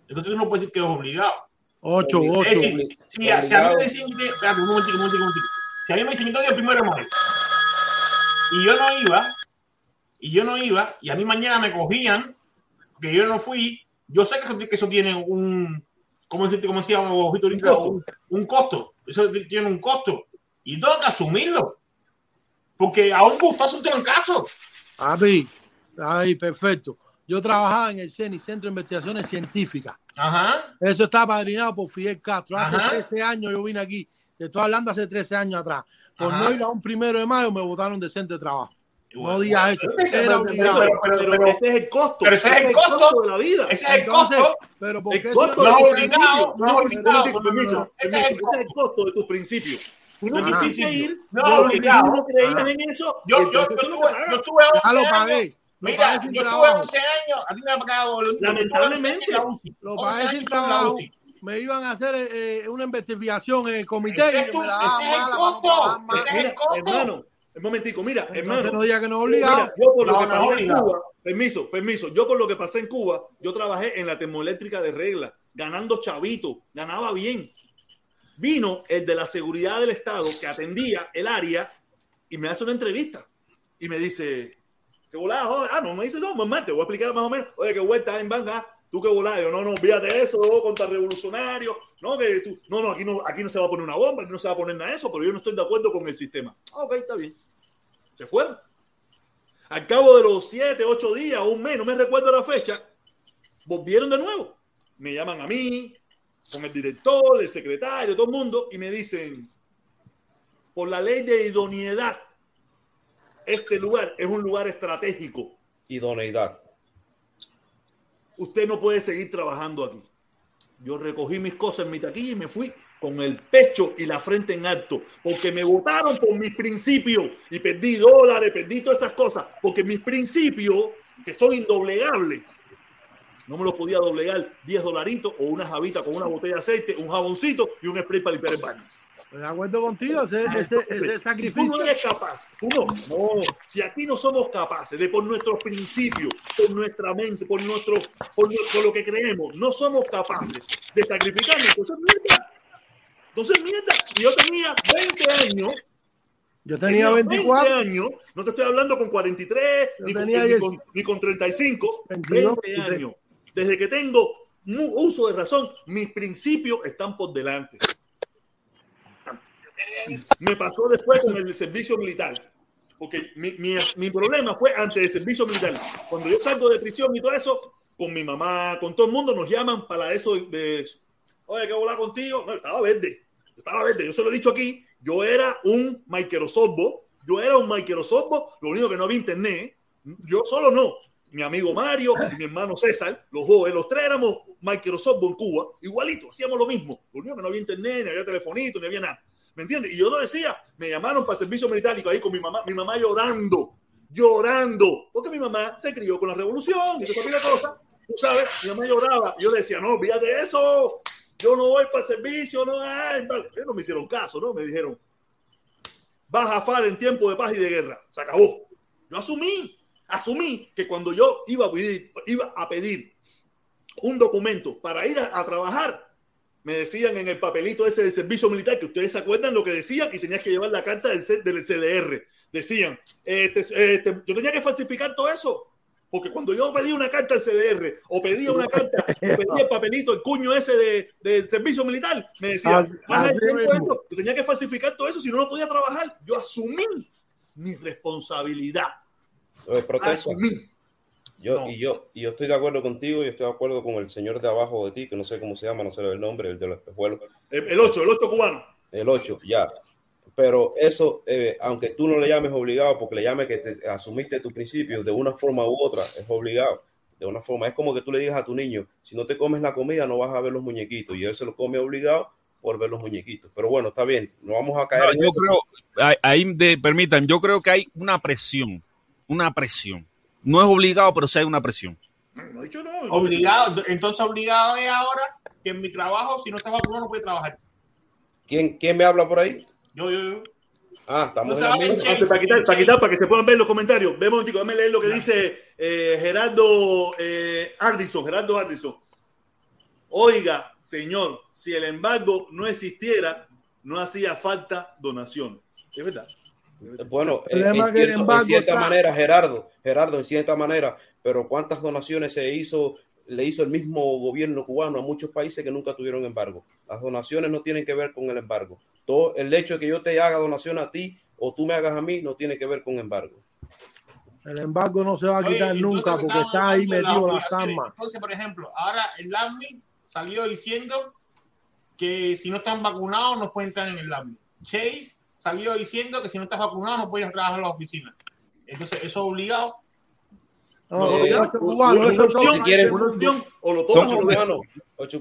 entonces tú no puedes decir que es obligado. Ocho, Obli- ocho. Es decir, si, a- si a mí me dicen, que- espérate, un momentico, un momentico, un momentico. Si a mí me dicen, entonces primero mujer, y yo no iba, y yo no iba, y a mí mañana me cogían, que yo no fui, yo sé que eso, que eso tiene un, ¿cómo decirte, cómo decía Ojito ahorita? Un, un costo. Eso tiene un costo. Y tengo que asumirlo. Porque a un gustazo un trancazo. Papi, ahí, perfecto. Yo trabajaba en el CENI, Centro de Investigaciones Científicas. Ajá. Eso está padrinado por Fidel Castro. Hace Ajá. 13 años yo vine aquí. Te estoy hablando hace 13 años atrás. Por Ajá. no ir a un primero de mayo me votaron de centro de trabajo. Bueno, No digas eso. pero- Era pero- pero- pero- Pero pero- ese es el costo. pero ese es el costo. de la vida. Ese es el Entonces, costo. pero ¿por El costo no es obligado, no es obligado, Ese es el ese es el costo de tus principios. Tú no quisiste ir, No, porque obligado. no creías en eso. Yo, yo, yo, pagas. yo estuve 11 Ya lo años. Mira, yo estuve trabajo. 11 años. A ti me ha pagado. Lamentablemente. 11 años en la UCI, Lo 11 pagué sin en trabajo. Me iban a hacer eh, una investigación en el comité Ese es tu- ese es el no costo. Ese es el Mira, costo. hermano, un momentico, mira, Entonces hermano. no diga que no obligado. Mira, yo por lo No, que no pasé en obligado. Cuba, permiso, permiso, yo por lo que pasé en Cuba, yo trabajé en la termoeléctrica de regla, ganando chavito, ganaba bien. Vino el de la seguridad del Estado que atendía el área y me hace una entrevista y me dice, ¿qué volada, joder? Ah, no, me dice, no, mamá, te voy a explicar más o menos. Oye, qué vuelta en banda, tú qué volada. Yo, no, no, olvídate eso, contrarrevolucionario. No, que tú, no, no, aquí no, aquí no se va a poner una bomba, aquí no se va a poner nada de eso, pero yo no estoy de acuerdo con el sistema. Ah, ok, está bien. Se fueron. Al cabo de los siete, ocho días un mes, no me recuerdo la fecha, volvieron de nuevo. Me llaman a mí, con el director, el secretario, todo el mundo, y me dicen, por la ley de idoneidad, este lugar es un lugar estratégico. Idoneidad. Usted no puede seguir trabajando aquí. Yo recogí mis cosas en mi taquilla y me fui con el pecho y la frente en alto, porque me votaron por mis principios y perdí dólares, perdí todas esas cosas, porque mis principios, que son indoblegables, no me los podía doblegar 10 dolaritos o una jabita con una botella de aceite, un jaboncito y un spray para limpiar el baño. Estoy de acuerdo contigo, ese, ese, ese Tú no sacrificio. eres capaz, tú no, no. Si aquí no somos capaces de por nuestros principios, por nuestra mente, por nuestro, por, lo que creemos, no somos capaces de sacrificarnos, entonces mierda. Entonces mierda. Yo tenía 20 años, Yo tenía 24. años, no te estoy hablando con 43, Yo ni con, tenía ni 10. con- ni con 35, 22, 20 23. años. Desde que tengo uso de razón, mis principios están por delante. Me pasó después con el servicio militar. Porque mi, mi, mi problema fue antes del servicio militar. Cuando yo salgo de prisión y todo eso, con mi mamá, con todo el mundo, nos llaman para eso de oye, ¿qué volar contigo? No, estaba verde. Estaba verde. Yo se lo he dicho aquí. Yo era un Microsoft. Yo era un Microsoft. Lo único que no había internet. Yo solo no. Mi amigo Mario y mi hermano César, los dos, los tres éramos Microsoft en Cuba, igualito, hacíamos lo mismo. Lo único que no había internet, ni había telefonito, ni había nada. ¿Me entiendes? Y yo lo decía, me llamaron para servicio militar ahí con mi mamá, mi mamá llorando, llorando, porque mi mamá se crió con la revolución y la cosa. Sabes, mi mamá lloraba. Yo decía, no, de eso, yo no voy para servicio, no hay. No me hicieron caso, ¿no? Me dijeron, vas a FAR en tiempo de paz y de guerra. Se acabó. Yo asumí, asumí que cuando yo iba a pedir, iba a pedir un documento para ir a, trabajar, me decían en el papelito ese de servicio militar, que ustedes se acuerdan lo que decían, y tenías que llevar la carta del, del CDR. Decían, este, este, yo tenía que falsificar todo eso. Porque cuando yo pedía una carta al CDR o pedía una carta o pedía el papelito, el cuño ese de, del servicio militar, me decían, yo tenía que falsificar todo eso, si no, no podía trabajar. Yo asumí mi responsabilidad. Asumí. Yo, y yo, y yo estoy de acuerdo contigo y estoy de acuerdo con el señor de abajo de ti, que no sé cómo se llama, no sé el nombre, el de los espejuelos. El 8, el 8 cubano. El 8, ya. Pero eso, eh, aunque tú no le llames obligado, porque le llames que te asumiste tus principios de una forma u otra, es obligado. De una forma, es como que tú le digas a tu niño, si no te comes la comida, no vas a ver los muñequitos. Y él se lo come obligado por ver los muñequitos. Pero bueno, está bien, no vamos a caer. yo creo, ahí, de, permitan, yo creo que hay una presión, una presión no es obligado, pero sí hay una presión. No, dicho no, obligado, entonces obligado es ahora que en mi trabajo, si no está vacunado, no puede trabajar. ¿Quién, ¿Quién me habla por ahí? Yo, yo, yo. Ah, estamos en la para, quitar, para quitar, para que se puedan ver los comentarios. Vemos, chico, déjame leer lo que dice eh, Gerardo eh, Ardison. Gerardo Ardison. Oiga, señor, si el embargo no existiera, no hacía falta donación. Es verdad. Bueno, en, cierta manera, Gerardo, Gerardo, en cierta manera, pero ¿cuántas donaciones se hizo, le hizo el mismo gobierno cubano a muchos países que nunca tuvieron embargo? Las donaciones no tienen que ver con el embargo. Todo el hecho de que yo te haga donación a ti o tú me hagas a mí no tiene que ver con embargo. El embargo no se va a quitar nunca porque está ahí metido la samba. Entonces, por ejemplo, ahora el LAMI salió diciendo que si no están vacunados no pueden entrar en el LAMI. Chase salió diciendo que si no estás vacunado no puedes trabajar en la oficina. Entonces, eso es obligado. No, no, cubanos, si o lo son, cubanos,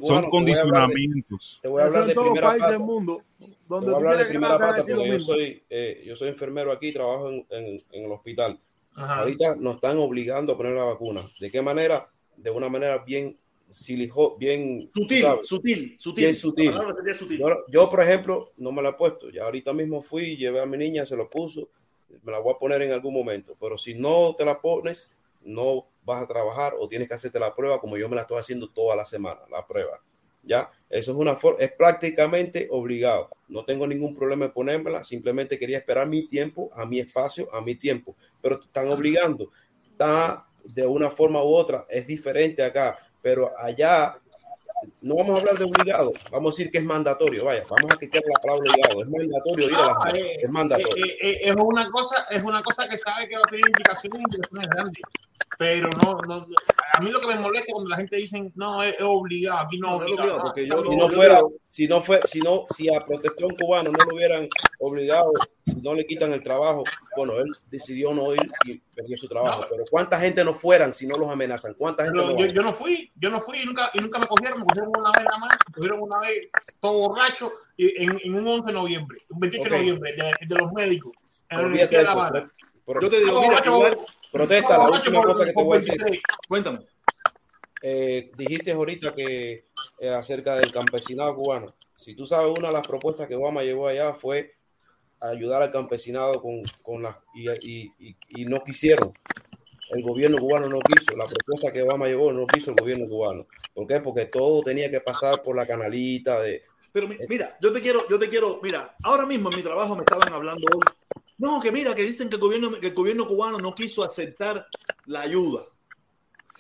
son condicionamientos. Te voy a hablar de primera parte. Del mundo, donde te voy a hablar de primera parte porque yo soy, eh, yo soy enfermero aquí, trabajo en, en, en el hospital. Ajá. Ahorita nos están obligando a poner la vacuna. ¿De qué manera? De una manera bien silijo, bien sutil, sutil, sutil, bien sutil. Yo, yo, por ejemplo, no me la he puesto. Ya ahorita mismo fui, llevé a mi niña, se lo puso. Me la voy a poner en algún momento. Pero si no te la pones, no vas a trabajar o tienes que hacerte la prueba como yo me la estoy haciendo toda la semana, la prueba. Ya, eso es una forma, es prácticamente obligado. No tengo ningún problema en ponérmela, simplemente quería esperar mi tiempo, a mi espacio, a mi tiempo, pero te están obligando. Está de una forma u otra, es diferente acá pero allá no vamos a hablar de obligado, vamos a decir que es mandatorio, vaya, vamos a quitar la palabra obligado, es mandatorio ir a las eh, es mandatorio. Eh, eh, es, una cosa, es una cosa que sabe que va a tener implicaciones y implicaciones grandes pero no, no, a mí lo que me molesta cuando la gente dice no es, obligado, aquí no, obligado, porque yo, si no fuera, si no fue, si no, si a protección cubano no lo hubieran obligado, no le quitan el trabajo, bueno, él decidió no ir y perdió su trabajo, pero cuánta gente no fueran si no los amenazan, cuánta gente no yo, yo, no fui, yo no fui y nunca, y nunca me cogieron, me cogieron una vez nada más, me cogieron una vez todo borracho en, en un 11 de noviembre, un 28 de noviembre de, de, los médicos en la Universidad de La Habana. Yo te digo, mira, igual, Protesta, la última cosa que te voy a decir. Cuéntame. Eh, dijiste ahorita que eh, acerca del campesinado cubano. Si tú sabes, una de las propuestas que Obama llevó allá fue ayudar al campesinado con, con las y, y, y, no quisieron. El gobierno cubano no quiso. La propuesta que Obama llevó no quiso el gobierno cubano. ¿Por qué? Porque todo tenía que pasar por la canalita de. Pero mira, yo te quiero, yo te quiero, mira, ahora mismo en mi trabajo me estaban hablando hoy no, que mira, que dicen que el gobierno, que el gobierno cubano no quiso aceptar la ayuda.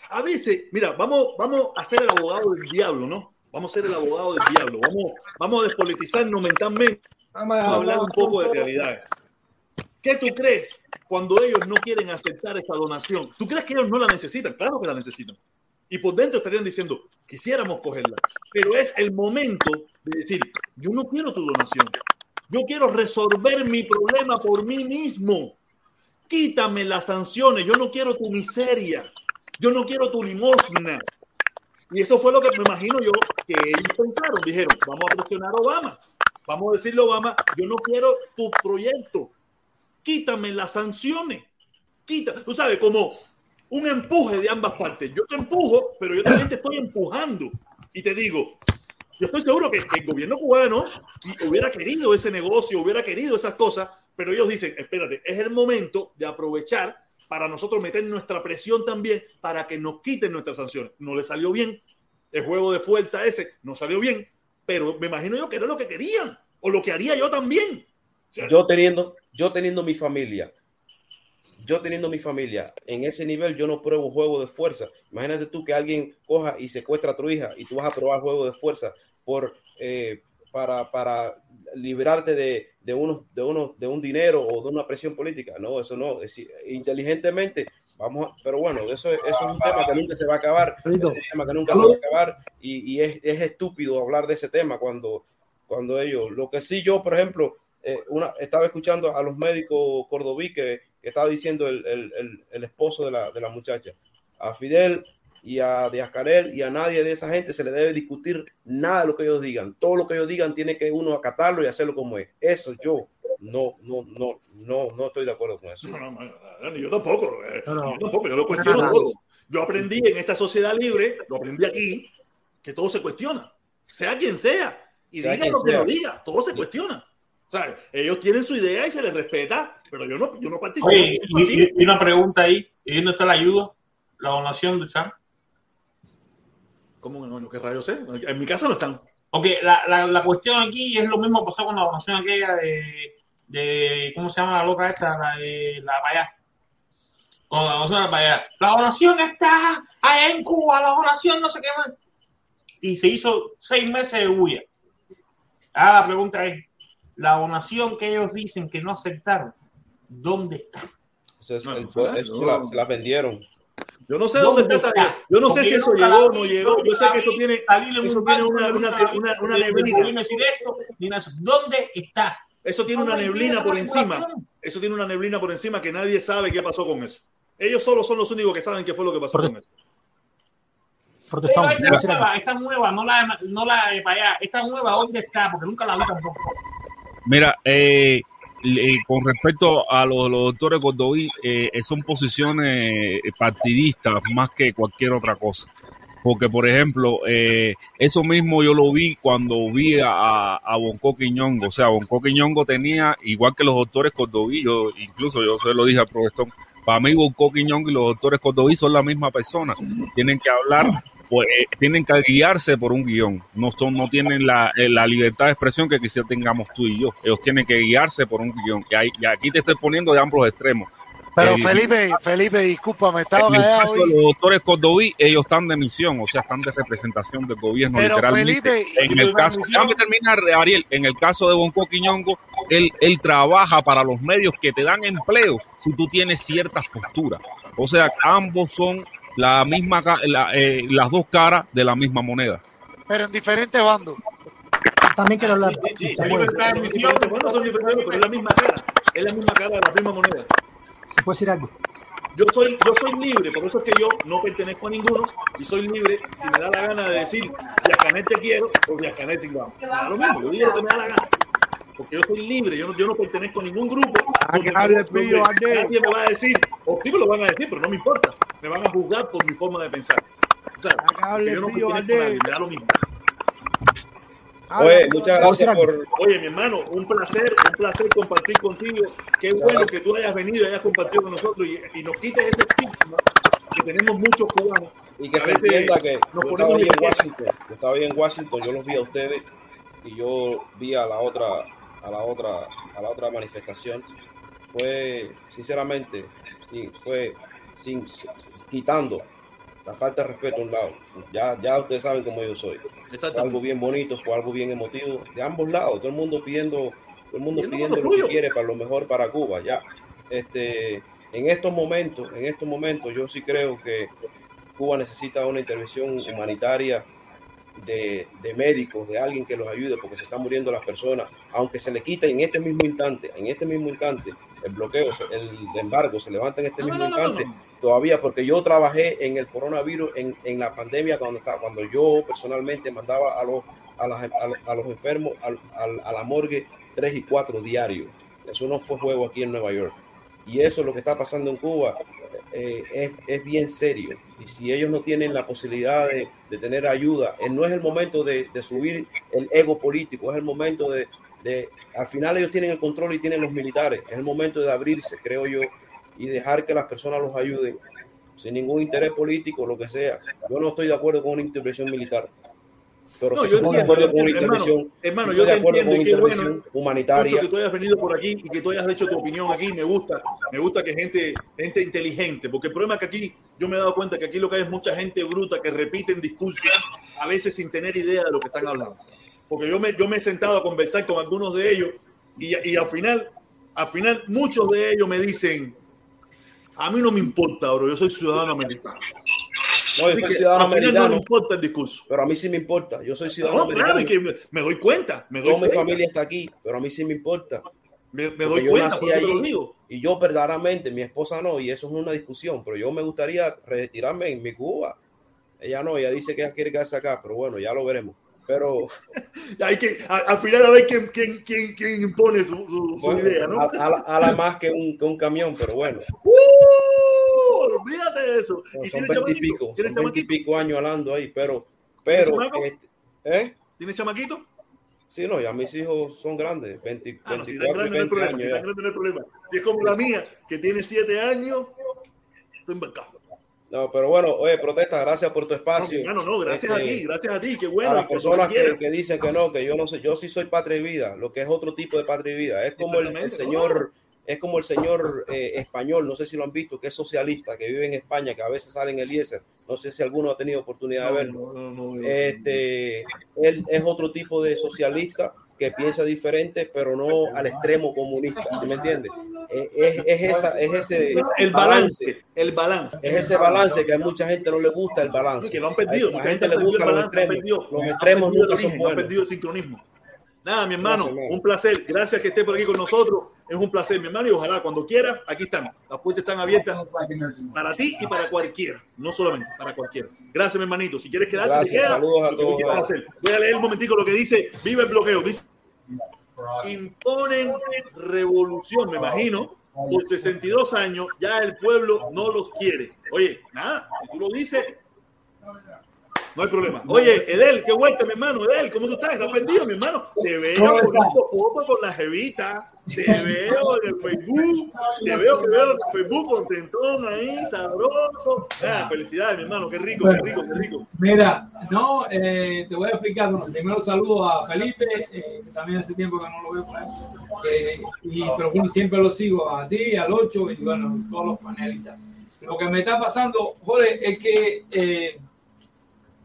A veces, mira, vamos, vamos a ser el abogado del diablo, ¿no? Vamos a ser el abogado del diablo. Vamos, vamos a despolitizarnos mentalmente. Vamos a hablar un poco de realidad. ¿Qué tú crees cuando ellos no quieren aceptar esta donación? ¿Tú crees que ellos no la necesitan? Claro que la necesitan. y por dentro estarían diciendo, quisiéramos cogerla, pero es el momento de decir, yo no quiero tu donación, yo quiero resolver mi problema por mí mismo. Quítame las sanciones, yo no quiero tu miseria, yo no quiero tu limosna. Y eso fue lo que me imagino yo que ellos pensaron. Dijeron, vamos a presionar a Obama, vamos a decirle a Obama, yo no quiero tu proyecto, quítame las sanciones. Quita, tú sabes, como un empuje de ambas partes. Yo te empujo, pero yo también te estoy empujando. Y te digo, yo estoy seguro que, el gobierno cubano hubiera querido ese negocio, hubiera querido esas cosas, pero ellos dicen, espérate, es el momento de aprovechar para nosotros meter nuestra presión también para que nos quiten nuestras sanciones. No le salió bien. El juego de fuerza ese no salió bien, pero me imagino yo que era lo que querían o lo que haría yo también. yo teniendo, yo teniendo mi familia, yo teniendo mi familia en ese nivel, yo no pruebo juego de fuerza. Imagínate tú que alguien coja y secuestra a tu hija y tú vas a probar juego de fuerza por, eh, para, para liberarte de, de, uno, de, uno, de un dinero o de una presión política. No, eso no. Es, inteligentemente, vamos pero bueno, eso, eso, es un tema que nunca se va a acabar. Es un tema que nunca se va a acabar y, y es, es, estúpido hablar de ese tema cuando, cuando ellos. Lo que sí, yo, por ejemplo, eh, una, estaba escuchando a los médicos cordobí que, que estaba diciendo el, el, el, esposo de la, de la muchacha. A Fidel y a Díaz Canel y a nadie de esa gente se le debe discutir nada de lo que ellos digan. Todo lo que ellos digan tiene que uno acatarlo y hacerlo como es. Eso yo no, no, no, no, no estoy de acuerdo con eso. No, no, yo tampoco, eh, yo tampoco, yo lo cuestiono todo. Yo aprendí en esta sociedad libre, lo aprendí aquí, que todo se cuestiona, sea quien sea, y diga lo que lo diga, todo se cuestiona. O sea, ellos tienen su idea y se les respeta, pero yo no, yo no participo. Oye, y, y, una pregunta ahí, ¿y dónde está la ayuda? ¿La donación de Trump? ¿Cómo no? ¿Qué rayos sé? En mi casa no están. Ok, la, la, la cuestión aquí es lo mismo que pasó con la donación aquella de, de, ¿cómo se llama la loca esta? La de la payá. Con la donación de la payá. La donación está allá en Cuba, la donación no sé qué más. Y se hizo seis meses de bulla. Ahora la pregunta es, la donación que ellos dicen que no aceptaron, ¿dónde está? Es, no, el, eso no. se, la, se la vendieron. Yo no sé dónde, dónde está, está. Yo no sé si eso llegó o no llegó. Yo sé que eso tiene, eso tiene una, una, una, una neblina. ¿Dónde está? Eso tiene una neblina por encima. Eso tiene una neblina por encima que nadie sabe qué pasó con eso. Ellos solo son los únicos que saben qué fue lo que pasó con eso. Protestamos. Esta nueva, esta nueva, no la, no la de para allá. Esta nueva, ¿dónde está? Porque nunca la vi tampoco. Mira, eh, eh, con respecto a los, los doctores Godoy, eh, son posiciones partidistas más que cualquier otra cosa. Porque, por ejemplo, eh, eso mismo yo lo vi cuando vi a, a Bonco Quiñongo. O sea, Bonco Quiñongo tenía, igual que los doctores Cordoví, yo, incluso yo se lo dije al profesor, para mí Bonco Quiñongo y los doctores Cordoví son la misma persona. Tienen que hablar pues eh, tienen que guiarse por un guion. No son, no tienen la, eh, la, libertad de expresión que quizás tengamos tú y yo. Ellos tienen que guiarse por un guion. Y, y aquí te estoy poniendo de ambos extremos. Pero eh, Felipe, Felipe, disculpa, me estaba en el caso hoy. de los doctores Cordoví, ellos están de misión, o sea, están de representación del gobierno, Pero literalmente. Felipe, en el caso, déjame terminar, Ariel, en el caso de Bonco Quiñongo, él, él trabaja para los medios que te dan empleo si tú tienes ciertas posturas. O sea, ambos son la misma, la, eh, las dos caras de la misma moneda. Pero en diferentes bandos. También quiero hablar. Sí, sí, sí, bueno, son diferentes, pero es la misma cara. Es la misma cara de la misma moneda. ¿Se puede decir algo? Yo soy, yo soy libre, por eso es que yo no pertenezco a ninguno y soy libre si me da la gana de decir Yacanet te quiero o Yacanet sin vamos. Lo mismo, yo digo lo que me da la gana. Porque yo soy libre, yo no, yo no pertenezco a ningún grupo. Hable, pillo, nadie me va a decir, o sí me lo van a decir, pero no me importa. Me van a juzgar por mi forma de pensar. O sea, hable, yo no pillo, nadie, me da lo mismo. Oye, muchas gracias por. Oye, mi hermano, un placer, un placer compartir contigo. Qué bueno que tú hayas venido y hayas compartido con nosotros y, y nos quites ese estigma que tenemos muchos cubanos. Y que se entienda que yo estaba ahí en Washington, yo estaba ahí en Washington, yo los vi a ustedes y yo vi a la otra, a la otra, a la otra manifestación. Fue, sinceramente, sí, fue sin, quitando la falta de respeto a un lado. Ya, ya ustedes saben cómo yo soy. Fue algo bien bonito, fue algo bien emotivo de ambos lados. Todo el mundo pidiendo, todo el mundo pidiendo lo que quiere para lo mejor para Cuba. Ya, este, en estos momentos, en estos momentos, yo sí creo que Cuba necesita una intervención humanitaria de, de, médicos, de alguien que los ayude, porque se están muriendo las personas, aunque se le quite en este mismo instante, en este mismo instante, el bloqueo, el embargo se levanta en este No, mismo no, no, instante, todavía, porque yo trabajé en el coronavirus, en, en la pandemia, cuando, cuando yo personalmente mandaba a los, a las- a a los enfermos al- al- a la morgue tres y cuatro diarios. Eso no fue juego aquí en Nueva York. Y eso es lo que está pasando en Cuba. eh, es, es bien serio. Y si ellos no tienen la posibilidad de, de tener ayuda, eh, no es el momento de, de subir el ego político, es el momento de, de, al final ellos tienen el control y tienen los militares, es el momento de abrirse, creo yo, y dejar que las personas los ayuden sin ningún interés político, lo que sea. Yo no estoy de acuerdo con una intervención militar. Pero No, sí yo estoy de acuerdo con una hermano. intervención, Hermano, estoy yo de te acuerdo entiendo con una intervención bueno humanitaria. Que tú hayas venido por aquí y que tú hayas hecho tu opinión aquí. Me gusta, me gusta que gente, gente inteligente, porque el problema es que aquí yo me he dado cuenta que aquí lo que hay es mucha gente bruta que repiten discursos a veces sin tener idea de lo que están hablando. Porque yo me, yo me he sentado a conversar con algunos de ellos y, y al final, al final muchos de ellos me dicen, a mí no me importa, bro, yo soy ciudadano americano. No, yo soy ciudadano no me importa el discurso. Pero a mí sí me importa. Yo soy ciudadano No, claro, americano. y que me, me doy cuenta, me doy Toda mi familia está aquí, pero a mí sí me importa. Me, doy yo cuenta, nací lo digo. y yo verdaderamente, mi esposa no, y eso es una discusión, pero yo me gustaría retirarme en mi Cuba. Ella no, ella dice que ella quiere quedarse acá, pero bueno, ya lo veremos. Pero Hay que, al final a ver quién, quién, quién, quién impone su, su- su bueno, idea, ¿no? a, a la, a la más que un, que un camión, pero bueno, ¡Uh! Olvídate de eso. ¿Y son tienes veinte y son ¿Tienes veinte y chamaquito? pico años hablando ahí, pero, ¿Tienes pero, este, ¿eh? ¿Tienes chamaquito? Sí, no, ya mis hijos son grandes, 20, Ah, no, si 24 tan y grande no hay 20 problema, años si no. Si es como la mía, que tiene siete años, estoy embarcado. No, pero bueno, oye, protesta, gracias por tu No, espacio. hermano, no, gracias a Este, ti, gracias a ti, qué a bueno. las y que personas que, dicen que no, que yo no sé, yo sí soy patria y vida, lo que es otro tipo de patria y vida. Es como el, señor, es como el señor eh, español, no sé si lo han visto, que es socialista, que vive en España, que a veces sale en el Eliezer. No sé si alguno ha tenido oportunidad de No, verlo. no, no, no, Este, él es otro tipo de socialista que piensa diferente, pero no al extremo comunista, ¿sí me entiende? Eh, Es, es esa, es ese el balance, el balance. es ese balance que a mucha gente no le gusta el balance. Que lo han perdido, A la mucha gente gente le los balance, han extremos. perdido- Los han extremos nunca son origen, han buenos. perdido el sincronismo. Nada, mi hermano, Gracias, un placer. Gracias que esté por aquí con nosotros. Es un placer, mi hermano, y ojalá cuando quieras, aquí están. Las puertas están abiertas para ti y para cualquiera. No solamente, para cualquiera. Gracias, mi hermanito. Si quieres quedarte, Gracias, te quedas. saludos a todos. Voy a leer un momentico lo que dice Viva el bloqueo. Dice, imponen revolución, me imagino. Por 62 años ya el pueblo no los quiere. Oye, nada, si tú lo dices, no hay problema. Oye, Edel, qué vuelta, mi hermano. Edel, ¿cómo tú estás? ¿Estás perdido, mi hermano? Te veo poniendo fotos con la jevita. Te veo en el Facebook. Te veo que veo en el Facebook contentón ahí, sabroso. Ah, felicidades, mi hermano. Qué rico, qué rico, qué rico. Mira, no, eh, te voy a explicar. Bueno, primero saludo a Felipe, eh, que también hace tiempo que no lo veo por ahí. Eh, y, pero bueno, siempre lo sigo a ti, al 8 y bueno, todos los panelistas. Lo que me está pasando, Jorge, es que eh,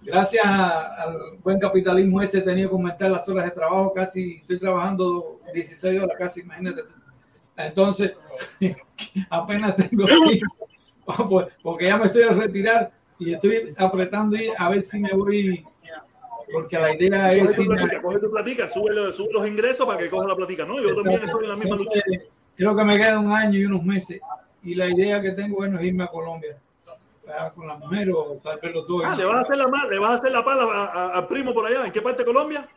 gracias a- al buen capitalismo este he tenido que aumentar las horas de trabajo. Casi estoy trabajando 16 horas, casi, imagínate tú. Entonces, apenas tengo tiempo, pues, porque ya me estoy a retirar y estoy apretando y a ver si me voy, porque la idea Coge es tu irme- platica, coge tu platica, sube, los- sube los ingresos para que coja la platica. No, yo también estoy en la misma lucha. Creo que me queda un año y unos meses y la idea que tengo bueno, es irme a Colombia. Con la mujer o tal vez los dos. Ah, ¿le vas a hacer la, le vas a hacer la pala al primo por allá? ¿En qué parte de Colombia?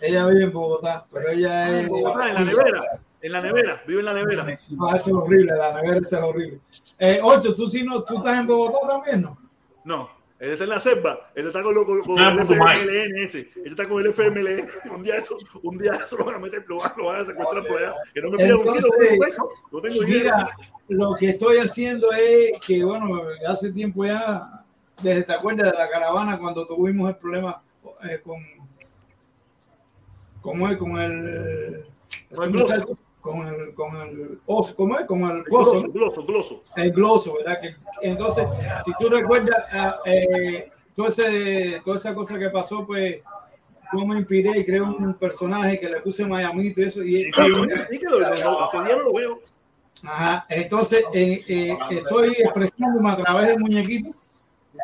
Ella vive en Bogotá, pero ella Ah, es... en Bogotá, en la nevera. En la nevera, vive en la nevera. No, eso es horrible, la nevera es horrible. Eh, Ocho, tú sí no, tú estás en Bogotá también, ¿no? No, él está en la selva, él está con, lo- con- con Ah, el. FMLN ese, él está con el FMLN. Un día, esto, un día eso lo van a meter, lo van, lo van a secuestrar por allá. Que no me pidan un kilo Entonces, de peso, no tengo dinero. Mira, lo que estoy haciendo es que, bueno, hace tiempo ya, desde te acuerdas de la caravana cuando tuvimos el problema eh, con, ¿cómo es? Con el, el. Con el, con el oso, ¿cómo es? Con el Gloso, ¿no? gloso, gloso. el gloso, ¿verdad? Que, entonces, si tú recuerdas, ah, eh, todo ese, toda esa cosa que pasó, pues yo me inspiré y creé un personaje que le puse Miamito y eso. Y, que lo- veo. Ajá, entonces eh, eh, estoy expresándome a través del muñequito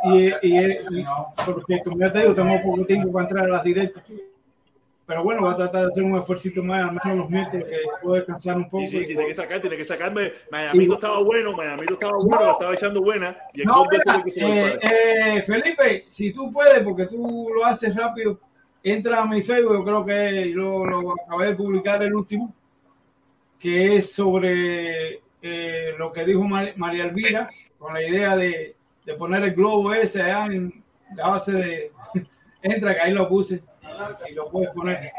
y, y, y- porque como ya te digo, tengo poco tiempo para entrar a las directas. Pero bueno, voy a tratar de hacer un esfuerzo más, al menos los miércoles, que puedo descansar un poco. Sí, sí, y sí, tiene que sacar, tiene que sacarme. Miami estaba bueno, Miami estaba bueno, la estaba echando buena. Y el No, mira, tuvo que se lo eh, eh, Felipe, si tú puedes, porque tú lo haces rápido, entra a mi Facebook, yo creo que lo, lo acabé de publicar el último, que es sobre eh, lo que dijo Mar- María Elvira, con la idea de, de poner el globo ese allá en la base de... entra, que ahí lo puse, si lo puedes poner.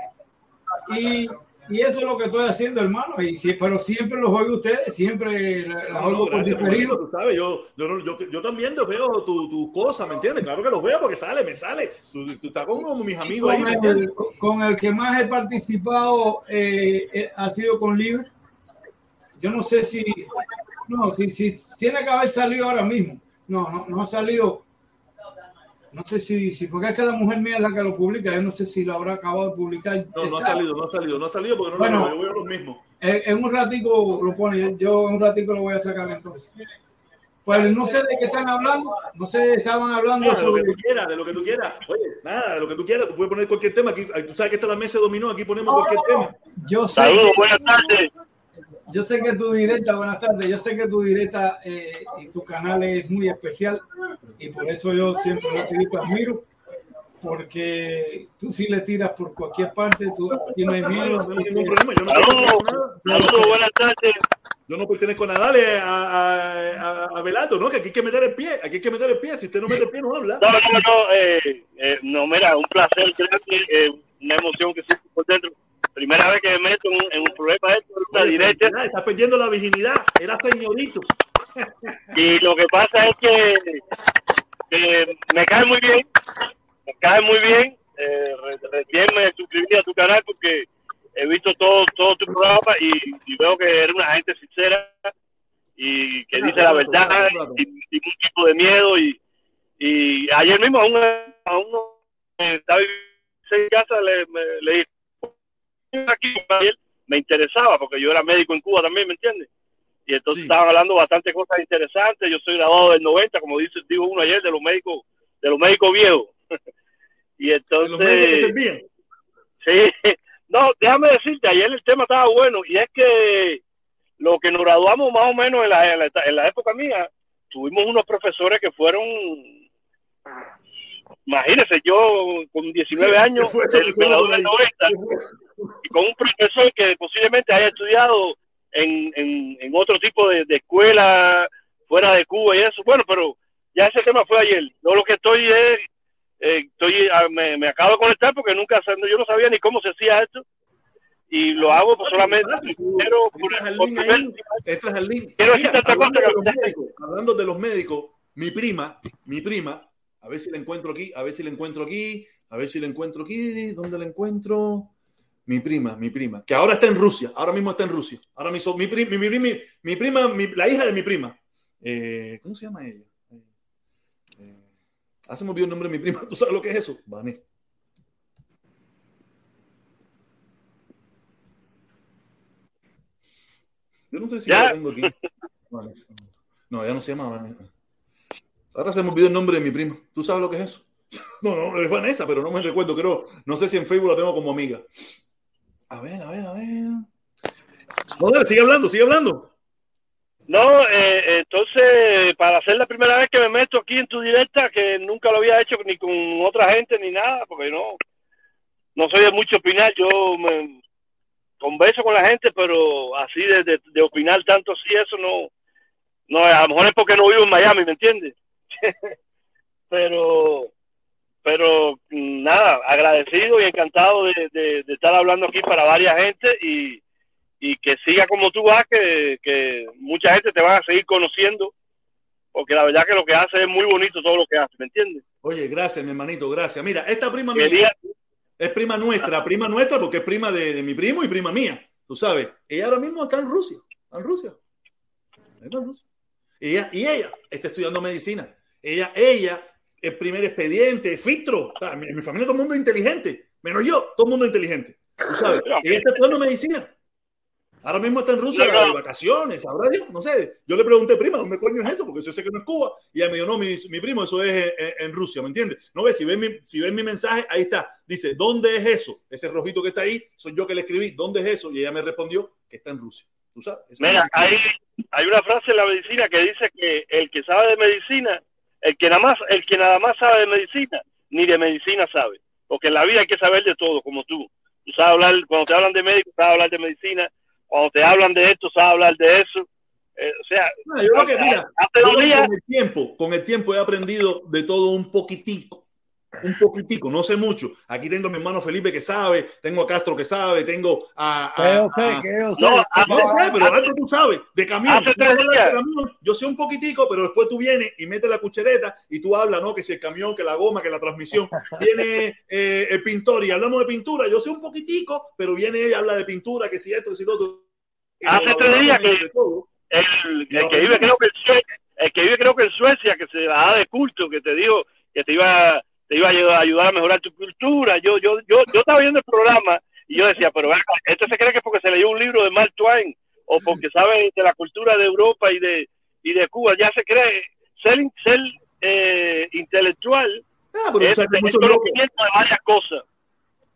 Y, y eso es lo que estoy haciendo, hermano, y si, pero siempre los oigo ustedes, siempre las No, oigo por diferido. tú sabes, yo, yo, yo, yo también veo tus tu cosas, ¿me entiendes? Claro que los veo porque sale, me sale. Tú, tú estás con como mis amigos ahí, con, ¿me el, con el que más he participado eh, eh, ha sido con Libre. Yo no sé si, no, si, si tiene que haber salido ahora mismo. No, no, no ha salido. No sé si, si, porque es que la mujer mía es la que lo publica. Yo no sé si lo habrá acabado de publicar. No, no ha Está- salido, no ha salido, no ha salido porque no Bueno. lo veo, yo veo los mismos. En, en un ratico lo pone. Yo en un ratico lo voy a sacar entonces. Pues no sé de qué están hablando. No sé, estaban hablando Nada, de lo que sobre. tú quieras, de lo que tú quieras. Oye, nada, de lo que tú quieras, tú puedes poner cualquier tema. Aquí, tú sabes que esta es la mesa de dominó, aquí ponemos cualquier tema. Yo sé Saludos, buenas tardes. Yo sé que tu directa, buenas tardes, yo sé que tu directa eh, y tu canal es muy especial y por eso yo siempre lo seguí, te admiro, porque tú sí le tiras por cualquier parte, tú aquí no hay miedo. No tengo ningún problema, yo no. Saludos, buenas tardes. Yo no pertenezco a nada, dale a, a, a, a Belardo, ¿no? Que aquí hay que meter el pie, aquí hay que meter el pie. Si usted no mete el pie, no habla. No, no, no, eh, eh, no, mira, un placer grande, eh, una emoción que siento por dentro. Primera vez que me meto en un, en un problema de una felicidades, Estás perdiendo la virginidad, era señorito. Y lo que pasa es que, que me cae muy bien, me cae muy bien. Eh, re- recién me suscribí a tu canal porque he visto todo, todo tu programa y, y veo que eres una gente sincera y que dice la verdad y sin ningún tipo de miedo. Y, y ayer mismo a un, a uno que estaba en casa le, me, le dije, aquí me interesaba porque yo era médico en Cuba también, ¿me entiendes? y entonces estaban hablando bastante cosas interesantes. Yo soy graduado del 90, como dice, dijo uno ayer, de los médicos, de los médicos viejos. y entonces, Los médicos que sí, no, déjame decirte, ayer el tema estaba bueno y es que lo que nos graduamos más o menos en la, en la, en la época mía, tuvimos unos profesores que fueron, imagínense, yo con 19 años, ¿Qué fue eso del que suena graduado por del ahí? 90, y con un profesor que posiblemente haya estudiado en, en, en otro tipo de, de escuela fuera de Cuba y eso. Bueno, pero ya ese tema fue ayer. Yo lo que estoy es, eh, estoy, ah, me, me acabo de conectar porque nunca, yo no sabía ni cómo se hacía esto y lo hago pues, solamente primero por, por link primer-. Quiero decirte otra cosa hablando de los médicos, mi prima, mi prima, a ver si la encuentro aquí, a ver si la encuentro aquí, a ver si la encuentro aquí, ¿dónde la encuentro? Mi prima, mi prima, que ahora está en Rusia, ahora mismo está en Rusia. Ahora mismo, mi, pri- mi, mi, mi, mi prima, la hija de mi prima. Eh, ¿Cómo se llama ella? Eh, eh, se me olvidó el nombre de mi prima. ¿Tú sabes lo que es eso? Vanessa. Yo no sé si Ya. la tengo aquí. Vanessa. No, ya no se llama Vanessa. Ahora se me olvidó el nombre de mi prima. ¿Tú sabes lo que es eso? No, no, es Vanessa, pero no me recuerdo, creo. No sé si en Facebook la tengo como amiga. A ver, a ver, a ver. No, sigue hablando, sigue hablando. No, eh, entonces, para hacer la primera vez que me meto aquí en tu directa, que nunca lo había hecho ni con otra gente ni nada, porque no, no soy de mucho opinar, yo me converso con la gente, pero así de, de, de opinar tanto así, eso no, no, a lo mejor es porque no vivo en Miami, ¿me entiendes? pero, pero mm, nada, agradecido y encantado de, de, de estar hablando aquí para varias gente y, y que siga como tú vas, que, que mucha gente te va a seguir conociendo, porque la verdad que lo que hace es muy bonito todo lo que hace, ¿me entiendes? Oye, gracias, mi hermanito, gracias. Mira, esta prima mía es prima nuestra, prima nuestra porque es prima de, de mi primo y prima mía. Tú sabes, ella ahora mismo está en Rusia, en Rusia. Está en Rusia. Y ella, y ella está estudiando medicina. Ella, ella, el primer expediente, filtro. O sea, mi, mi familia todo el mundo inteligente, menos yo, todo el mundo inteligente. Tú sabes, ella está estudiando medicina. Ahora mismo está en Rusia No, no. de vacaciones, ¿sabrá Dios? No sé. Yo le pregunté, prima, ¿dónde coño es eso? Porque yo sé que no es Cuba. Y ella me dijo, no, mi, mi primo, eso es en, en Rusia, ¿me entiendes? No ves, si ven, mi, si ven mi mensaje, ahí está. Dice, ¿dónde es eso? Ese rojito que está ahí, soy yo que le escribí, ¿dónde es eso? Y ella me respondió que está en Rusia. ¿Tú sabes? Eso Mira, hay, hay una frase en la medicina que dice que el que sabe de medicina, el que nada más, el que nada más sabe de medicina, ni de medicina sabe. Porque en la vida hay que saber de todo, como tú. Tú sabes hablar, cuando te hablan de médico, sabes hablar de medicina. Cuando te hablan de esto, sabes hablar de eso. Eh, o sea, No, yo creo que, mira, yo con el tiempo, con el tiempo he aprendido de todo un poquitico. Un poquitico, no sé mucho. Aquí tengo a mi hermano Felipe que sabe, tengo a Castro que sabe, tengo a. a- Que yo sé, a- que yo sé. No, a- sé, pero algo tú sabes, de camión. Si de yo sé un poquitico, pero después tú vienes y metes la cuchareta y tú hablas, ¿no? Que si el camión, que la goma, que la transmisión. Viene eh, el pintor y hablamos de pintura. Yo sé un poquitico, pero viene ella, habla de pintura, que si esto, que si lo otro. Hace lo tres días que- el, el que vive creo que en Suecia, el que vive creo que en Suecia, que se va de culto, que te dijo que te iba, te iba a ayudar- a ayudar a mejorar tu cultura. Yo, yo, yo, yo estaba viendo el programa y yo decía, pero este se cree que es porque se leyó un libro de Mark Twain o porque sabe de la cultura de Europa y de, y de Cuba. Ya se cree ser, ser eh, intelectual Ah, pero es o sea, que tener muchos locos. de varias cosas.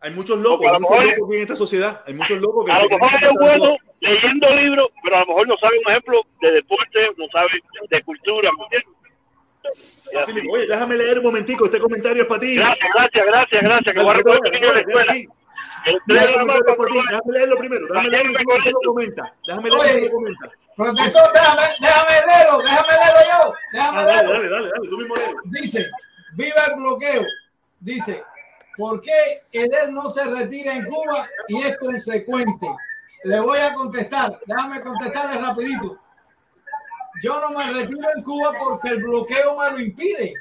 Hay muchos locos, hay muchos locos en esta sociedad. Hay muchos locos que A lo mejor es bueno leyendo libros, pero a lo mejor no sabe un ejemplo de deporte, no sabe de cultura. ¿me entiendes? Así mismo. Oye, déjame leer un momentico. Este comentario es para ti. Gracias, gracias, gracias, gracias. Que voy a recoger a mi niño de la escuela. El Déjame leerlo primero. Déjame leerlo me primero. que lo comenta. Déjame leerlo lo comenta. Profesor, déjame, déjame leerlo, déjame leerlo yo. Déjame Ah, leerlo. dale, dale, dale. Tú mismo léelo. Dice, viva el bloqueo. Dice, ¿por qué Edel no se retira en Cuba y es consecuente? Le voy a contestar, déjame contestarle rapidito. Yo no me retiro en Cuba porque el bloqueo me lo impide.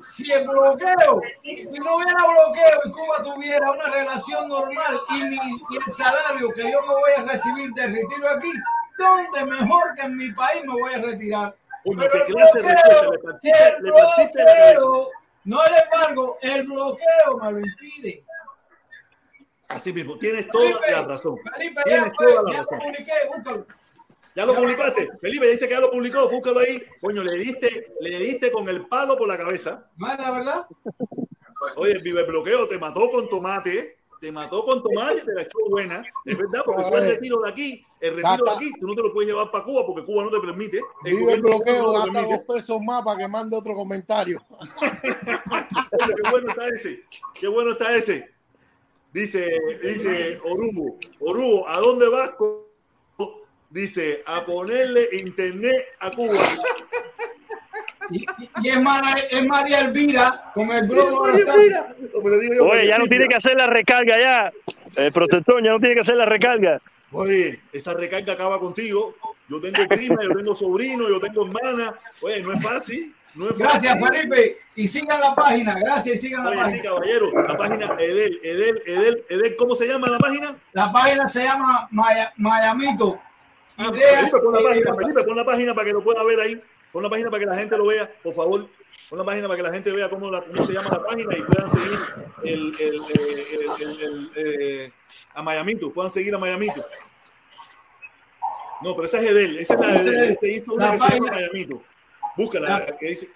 Si el bloqueo, si no hubiera bloqueo y Cuba tuviera una relación normal y, mi- y el salario que yo me voy a recibir de retiro aquí, ¿dónde mejor que en mi país me voy a retirar? Pero qué de. Le partiste, le partiste bloqueo, no el embargo, el bloqueo me lo impide. Así mismo. Tienes toda Felipe, la razón. Felipe, ya, Tienes pues, toda la ya razón. comuniqué, búscalo. Ya lo publicaste. Felipe dice que ya lo publicó. Búscalo ahí. Coño, le diste, le diste con el palo por la cabeza. Más la verdad. Oye, el vive bloqueo te mató con tomate. Te mató con tomate, te la echó buena. Es verdad, porque tú el retiro de aquí, el retiro de aquí, tú no te lo puedes llevar para Cuba porque Cuba no te permite. Vive el gobierno bloqueo, no gasta dos pesos más para que mande otro comentario. Oye, qué bueno está ese. Qué bueno está ese. Dice, dice Orugo, Orugo, ¿a dónde vas? Dice, a ponerle internet a Cuba. Y, es, María, es María Elvira con el globo. Oye, ya no tiene que hacer la recarga ya. El protector ya no tiene que hacer la recarga. Oye, esa recarga acaba contigo. Yo tengo prima, yo tengo sobrino, yo tengo hermana. Oye, no es fácil. No es Gracias, fácil. Felipe. Y sigan la página. Gracias y sigan la Oye, sí, página. caballero, la página Edel, Edel, Edel, Edel, ¿cómo se llama la página? La página se llama Maya- Mayamito. Ah, Ideas. Felipe, pon la página, Felipe, pon la página para que lo pueda ver ahí. Pon la página para que la gente lo vea, por favor. Pon la página para que la gente vea cómo, la- cómo se llama la página y puedan seguir el, el, el- eh, a Mayamito, puedan seguir a Mayamito. No, pero esa es Edel, esa es la de Edel. es Este hizo una la que se llama página. Mayamito. Búscala, La- que dice.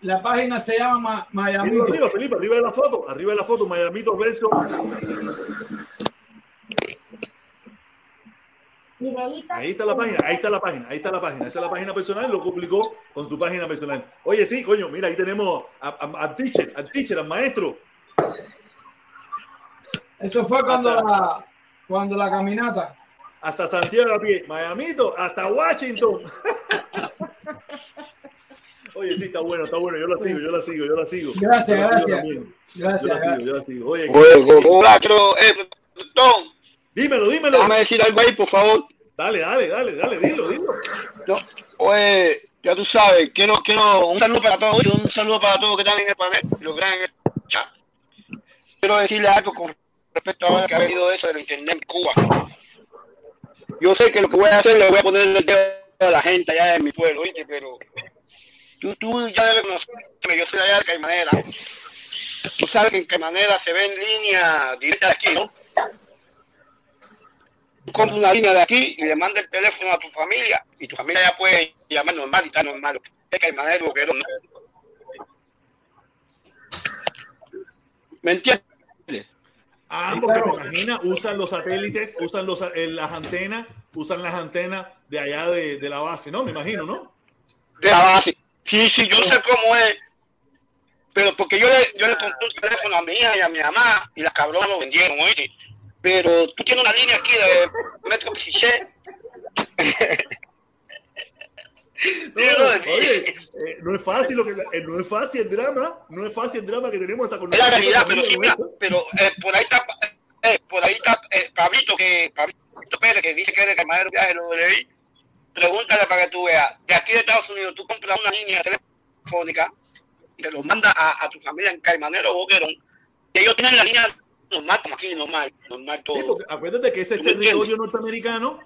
La página se llama Ma- Arriba, Felipe, arriba de la foto, arriba de la foto, Mayamito verso. Ahí está la página, ahí está la página, ahí está la página. Esa es la página personal, lo publicó con su página personal. Oye, sí, coño, mira, ahí tenemos a- a- al teacher, al teacher, al maestro. Eso fue cuando la, cuando la caminata. Hasta Santiago a pie, Miamito, hasta Washington. Oye, sí, está bueno, está bueno. Yo la sigo, yo la sigo, yo la sigo. Gracias, Yo la sigo gracias. Gracias, Yo la sigo, gracias. yo la sigo. Oye, Hola, quiero, eh, Tom, dímelo, dímelo. déjame decir algo ahí, por favor. Dale, dale, dale, dale, dilo, dilo. No, oye, ya tú sabes, quiero, quiero un saludo para todos, un saludo para todos que están en el panel, los que están en el chat. Quiero decirle algo con respecto a ahora que ha venido eso del internet en Cuba. Yo sé que lo que voy a hacer le voy a poner el dedo a la gente allá de mi pueblo, ¿viste? Pero tú, tú ya debes conocerme, yo soy allá de Caimanera. Tú sabes que en Caimanera se ve en línea directa de aquí, ¿no? Compras una línea de aquí y le mandas el teléfono a tu familia y tu familia ya puede llamar normal y está normal. Es que hay manera que no. ¿Me entiendes? Ah, porque te imaginas, usan los satélites, usan los, eh, las antenas, usan las antenas de allá de, de la base, ¿no? Me imagino, ¿no? De la base. Sí, sí, yo sé cómo es. Pero porque yo le, yo le compré un teléfono a mi hija y a mi mamá y las cabronas lo vendieron, oíste. Pero tú tienes una línea aquí de metro Pichiché. No, oye, eh, no es fácil lo que eh, no es fácil el drama, no es fácil el drama que tenemos hasta con Es la realidad, pero sí, mira, pero eh, por ahí está, eh, por ahí está eh, Pablito, que Pablito Pérez, que dice que es de Camarero Viaje, lo leí. Pregúntale para que tú veas. De aquí de Estados Unidos, tú compras una línea telefónica y te lo mandas a, a tu familia en Caimanero o Boquerón. Y ellos tienen la línea normal, como aquí, normal, normal todo. Sí, porque acuérdate que ese ¿Tú me territorio norteamericano,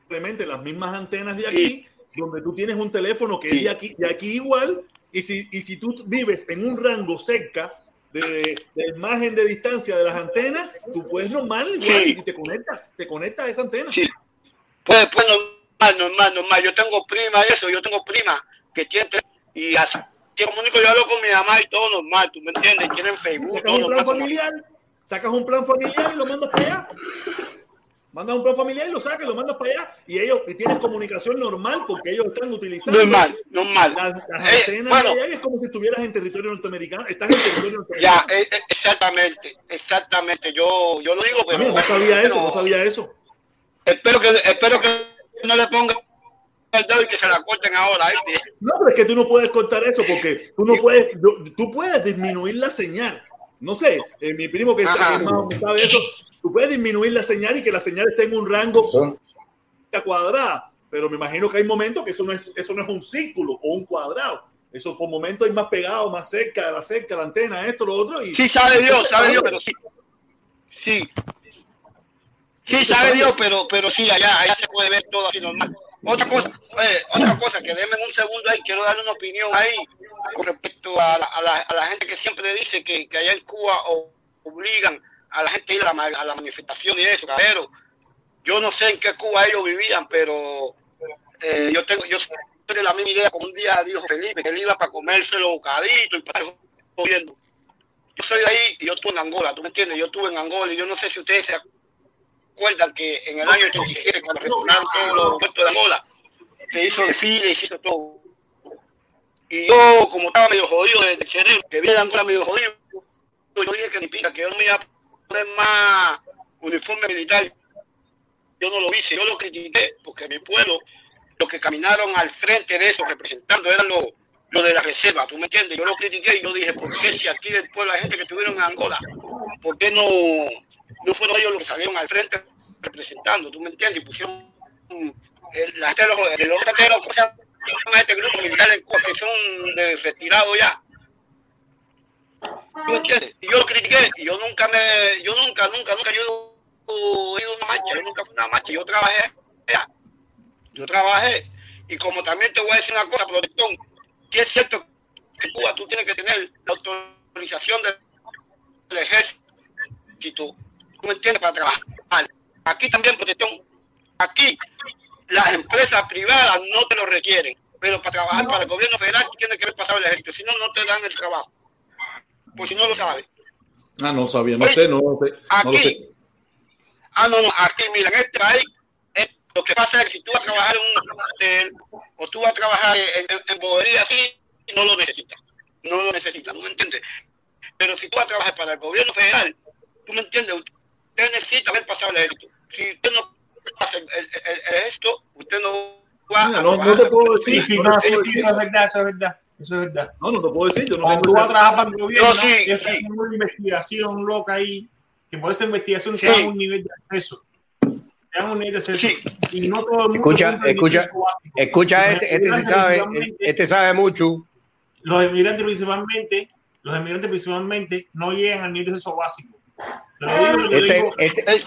simplemente las mismas antenas de aquí, donde tú tienes un teléfono que es de aquí, de aquí igual, y si, y si tú vives en un rango cerca de, de margen de distancia de las antenas, tú puedes normal igual Sí. y te conectas, te conectas a esa antena. Sí. Pues, pues normal, normal, normal. Yo tengo prima eso, yo tengo prima que tiene y así yo comunico, yo hablo con mi mamá y todo normal, ¿tú me entiendes? Tienen Facebook, todo normal. familiar, sacas un plan familiar y lo mandas para allá. Mandas un plan familiar y lo sacas y lo mandas para allá. Y ellos y tienes comunicación normal porque ellos están utilizando Normal, normal. las, las Eh, antenas bueno. de allá y es como si estuvieras en territorio norteamericano. Estás en territorio norteamericano. Ya, eh, eh, exactamente, exactamente. Yo, yo lo digo, pero no sabía eso, no sabía eso. Espero que, espero que no le pongan el dedo y que se la corten ahora. ¿viste? No, pero es que tú no puedes cortar eso porque tú no puedes, tú puedes disminuir la señal. No sé, eh, mi primo que Ajá. sabe, más eso, tú puedes disminuir la señal y que la señal esté en un rango cuadrada, pero me imagino que hay momentos que eso no es, eso no es un círculo o un cuadrado. Eso por momentos hay más pegado, más cerca de la cerca, la antena, esto, lo otro. Y, Sí, sabe Dios, sabe Dios, pero sí. Sí. Sí, sabe Dios, pero, pero sí, allá, allá se puede ver todo así normal. Otra cosa, eh, otra cosa, que denme un segundo ahí, quiero darle una opinión ahí con respecto a la, gente que siempre dice que, allá en Cuba obligan a la gente a ir a la, manifestación y eso, pero yo no sé en qué Cuba ellos vivían, pero eh, yo tengo, yo de la misma idea, como un día dijo Felipe, que él iba para comerse los bocaditos y para yo soy de ahí y yo estuve en Angola, ¿tú me entiendes? Yo estuve en Angola y yo no sé si ustedes se acuerdan que en el año 87, cuando retornaron todos los puertos de Angola, se hizo desfile y se hizo todo. Y yo, como estaba medio jodido del cerebro, que vi de Angola medio jodido, yo dije que ni pica, que yo no me iba a poner más uniforme militar. Yo no lo hice, yo lo critiqué, porque mi pueblo, los que caminaron al frente de eso, representando, eran los lo de la reserva, ¿tú me entiendes? Yo lo critiqué y yo dije, ¿por qué si aquí del pueblo hay gente que estuvieron en Angola? ¿Por qué no, no fueron ellos los que salieron al frente representando, ¿tú me entiendes? Y pusieron mm, el- la gente de los, de los, de los- ¿cómo se llama este grupo militar en Cuba, que son de retirados ya? ¿Tú me entiendes? Y yo critiqué y yo nunca me, yo nunca, nunca, nunca yo he ido a una marcha, yo nunca fui a una marcha, yo trabajé. Yo trabajé. Y como también te voy a decir una cosa, protección, que es cierto que Cuba tú tienes que tener la autorización del ejército, ¿tú me entiendes? Para trabajar. Aquí también protección. Aquí las empresas privadas no te lo requieren, pero para trabajar para el gobierno federal tienes que haber pasado el ejército, si no, no te dan el trabajo. Pues si no lo sabes. Ah, no sabía, no sé, no, sé, no lo sé. Aquí, ah, no, no, aquí, mira, en este país, eh, lo que pasa es que si tú vas a trabajar en un hotel o tú vas a trabajar en, en, en bobería así, no lo necesitas. No lo necesitas, ¿no me entiendes? Pero si tú vas a trabajar para el gobierno federal, ¿tú me entiendes? Usted necesita haber pasado el ejército. Si usted no pasa el, el, el, el ejército, usted no va Mira, a no, no te puedo decir. Sí, sí, no sí, eso es verdad, eso es verdad. Eso es verdad. No, no te puedo decir. Yo no Cuando tú vas a trabajar para el gobierno, No, sí, es sí. una investigación loca ahí, que por esa investigación Sí. te dan un nivel de acceso. Te dan un nivel de acceso. Y no todo el mundo Escucha, escucha, escucha este, este sí sabe, este sabe mucho. Los emigrantes principalmente, los emigrantes principalmente no llegan al nivel de acceso básico. Este, este,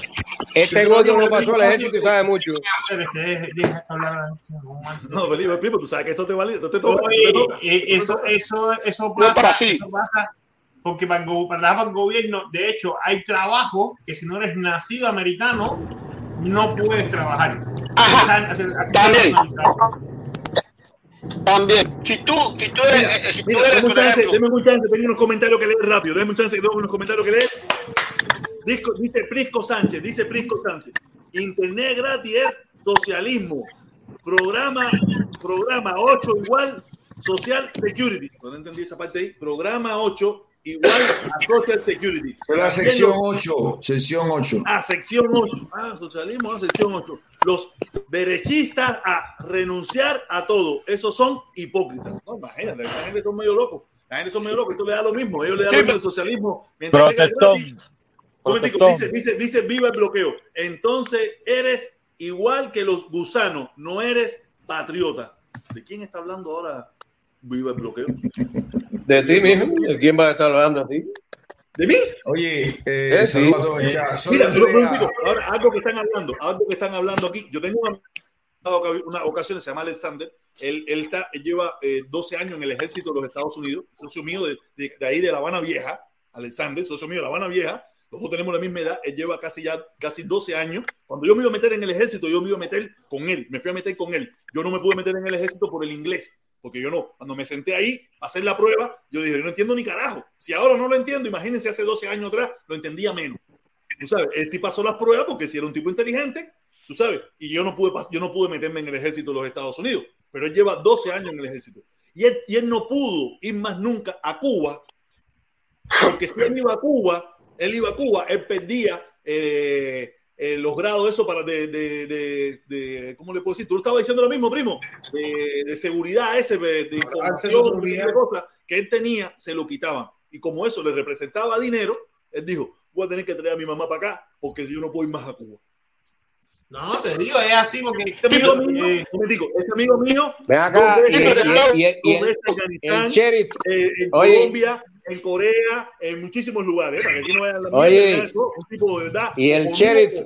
este gordo te pasó fácil, ejército y sabe mucho. A la gente, no. No, Felipe, primo, tú sabes que eso te vale, eso te toca. Eso eh, eso, eso, eso No, pasa, eso pasa porque para, el gobierno, de hecho, hay trabajo que si no eres nacido americano, no puedes trabajar. También. También. Si tú, si tú eres, si tú Mira, eres, deme un chance, tengo unos comentarios que leer rápido. Deme un chance que tengo unos comentarios que leer. Dice Prisco Sánchez, dice Prisco Sánchez. Internet gratis es socialismo. Programa, programa 8 igual Social Security. No entendí esa parte ahí. Programa 8 igual a Social Security. Fue la sección lo- 8, sección 8. Ah, sección 8. Ah, socialismo, ah, sección 8. Los derechistas a renunciar a todo. Esos son hipócritas. No, imagínate, la gente son medio locos. La gente son medio locos. Esto le da lo mismo. Ellos le dan lo mismo el socialismo. Mientras tenga Protestón. gratis. Momentico. Dice, dice, dice, viva el bloqueo. Entonces eres igual que los gusanos. No eres patriota. ¿De quién está hablando ahora? Viva el bloqueo. De ti mismo. ¿De quién va a estar hablando a ti? ¿De mí? Oye, eh, Eh, sí. Mira, ahora algo que están hablando, algo que están hablando aquí. Yo tengo una, una ocasión, se llama Alexander. Él, él, está, él lleva eh, 12 años en el ejército de los Estados Unidos, socio mío de, de, de ahí de La Habana Vieja. Alexander, socio mío de La Habana Vieja. Los dos tenemos la misma edad. Él lleva casi ya casi 12 años. Cuando yo me iba a meter en el ejército, yo me iba a meter con él. Me fui a meter con él. Yo no me pude meter en el ejército por el inglés. Porque yo no, cuando me senté ahí a hacer la prueba, yo dije, yo no entiendo ni carajo. Si ahora no lo entiendo, imagínense hace 12 años atrás, lo entendía menos. Tú sabes, él sí pasó las pruebas porque si era un tipo inteligente, tú sabes, y yo no pude, yo no pude meterme en el ejército de los Estados Unidos, pero él lleva 12 años en el ejército. Y él, y él no pudo ir más nunca a Cuba, porque si él iba a Cuba, él iba a Cuba, él perdía eh, eh, los grados eso para de, de, de, de- ¿cómo le puedo decir? Tú estabas diciendo lo mismo, primo, de, de seguridad ese, de, de información, de cosas que él tenía, se lo quitaban. Y como eso le representaba dinero, él dijo, voy a tener que traer a mi mamá para acá, porque si yo no puedo ir más a Cuba. No, te digo, es así porque. Este amigo mío, un momentico, este amigo mío, Ven acá, dos y, veces y- y- y- y dos el, sheriff, eh, en oye. Colombia, en Corea, en muchísimos lugares, para que aquí no vayan Oye. eso, un tipo de verdad. Y el sheriff-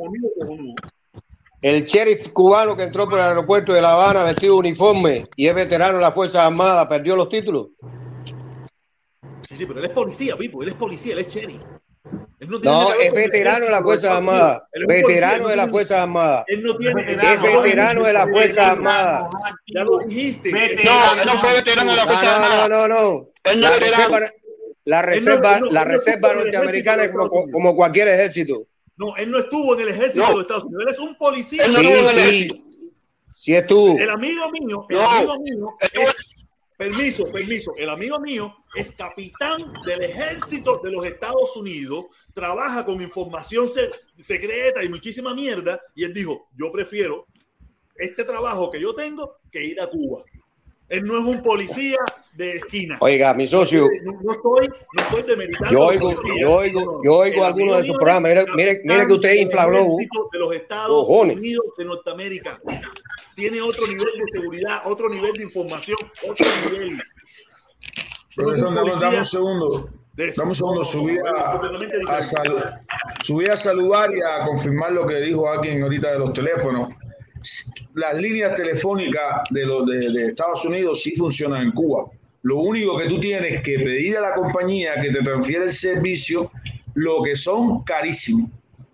el sheriff cubano que entró por el aeropuerto de La Habana vestido de uniforme y es veterano de las Fuerzas Armadas, perdió los títulos. Sí, sí, pero él es policía, Pipo, él es policía, él es sheriff. Él no, tiene No, es veterano de las Fuerzas. Armadas. Veterano no de las Fuerzas Armadas. Él no tiene. Es veterano de las Fuerzas Armadas. Ya lo dijiste. No, él no fue veterano de la Fuerza No, no, Armada. no, no, no. Él no es veterano. La no- reserva, no- la reserva norteamericana es ejército como, cualquier ejército. No, él no estuvo en el ejército No. de los Estados Unidos. Él es un policía. Él no Sí, estuvo en el sí. Sí estuvo. El amigo mío, el No. amigo mío es, permiso, permiso, el amigo mío es capitán del ejército de los Estados Unidos, trabaja con información se- secreta y muchísima mierda, y él dijo, yo prefiero este trabajo que yo tengo que ir a Cuba. Él no es un policía de esquina. Oiga, mi socio, No, no estoy, no estoy demeritando yo oigo, yo oigo, yo oigo algunos de sus programas. Mire, mire, mire que usted capitán infla del globo. ejército de los Estados Cojones. Unidos de Norteamérica. Tiene otro nivel de seguridad, otro nivel de información, otro nivel. Profesor, dame, un segundo. Dame un segundo. Subí a, a, sal- subí a saludar y a confirmar lo que dijo alguien ahorita de los teléfonos. Las líneas telefónicas de, los de, Estados Unidos sí funcionan en Cuba. Lo único que tú tienes que pedir a la compañía que te transfiera el servicio, lo que son carísimos.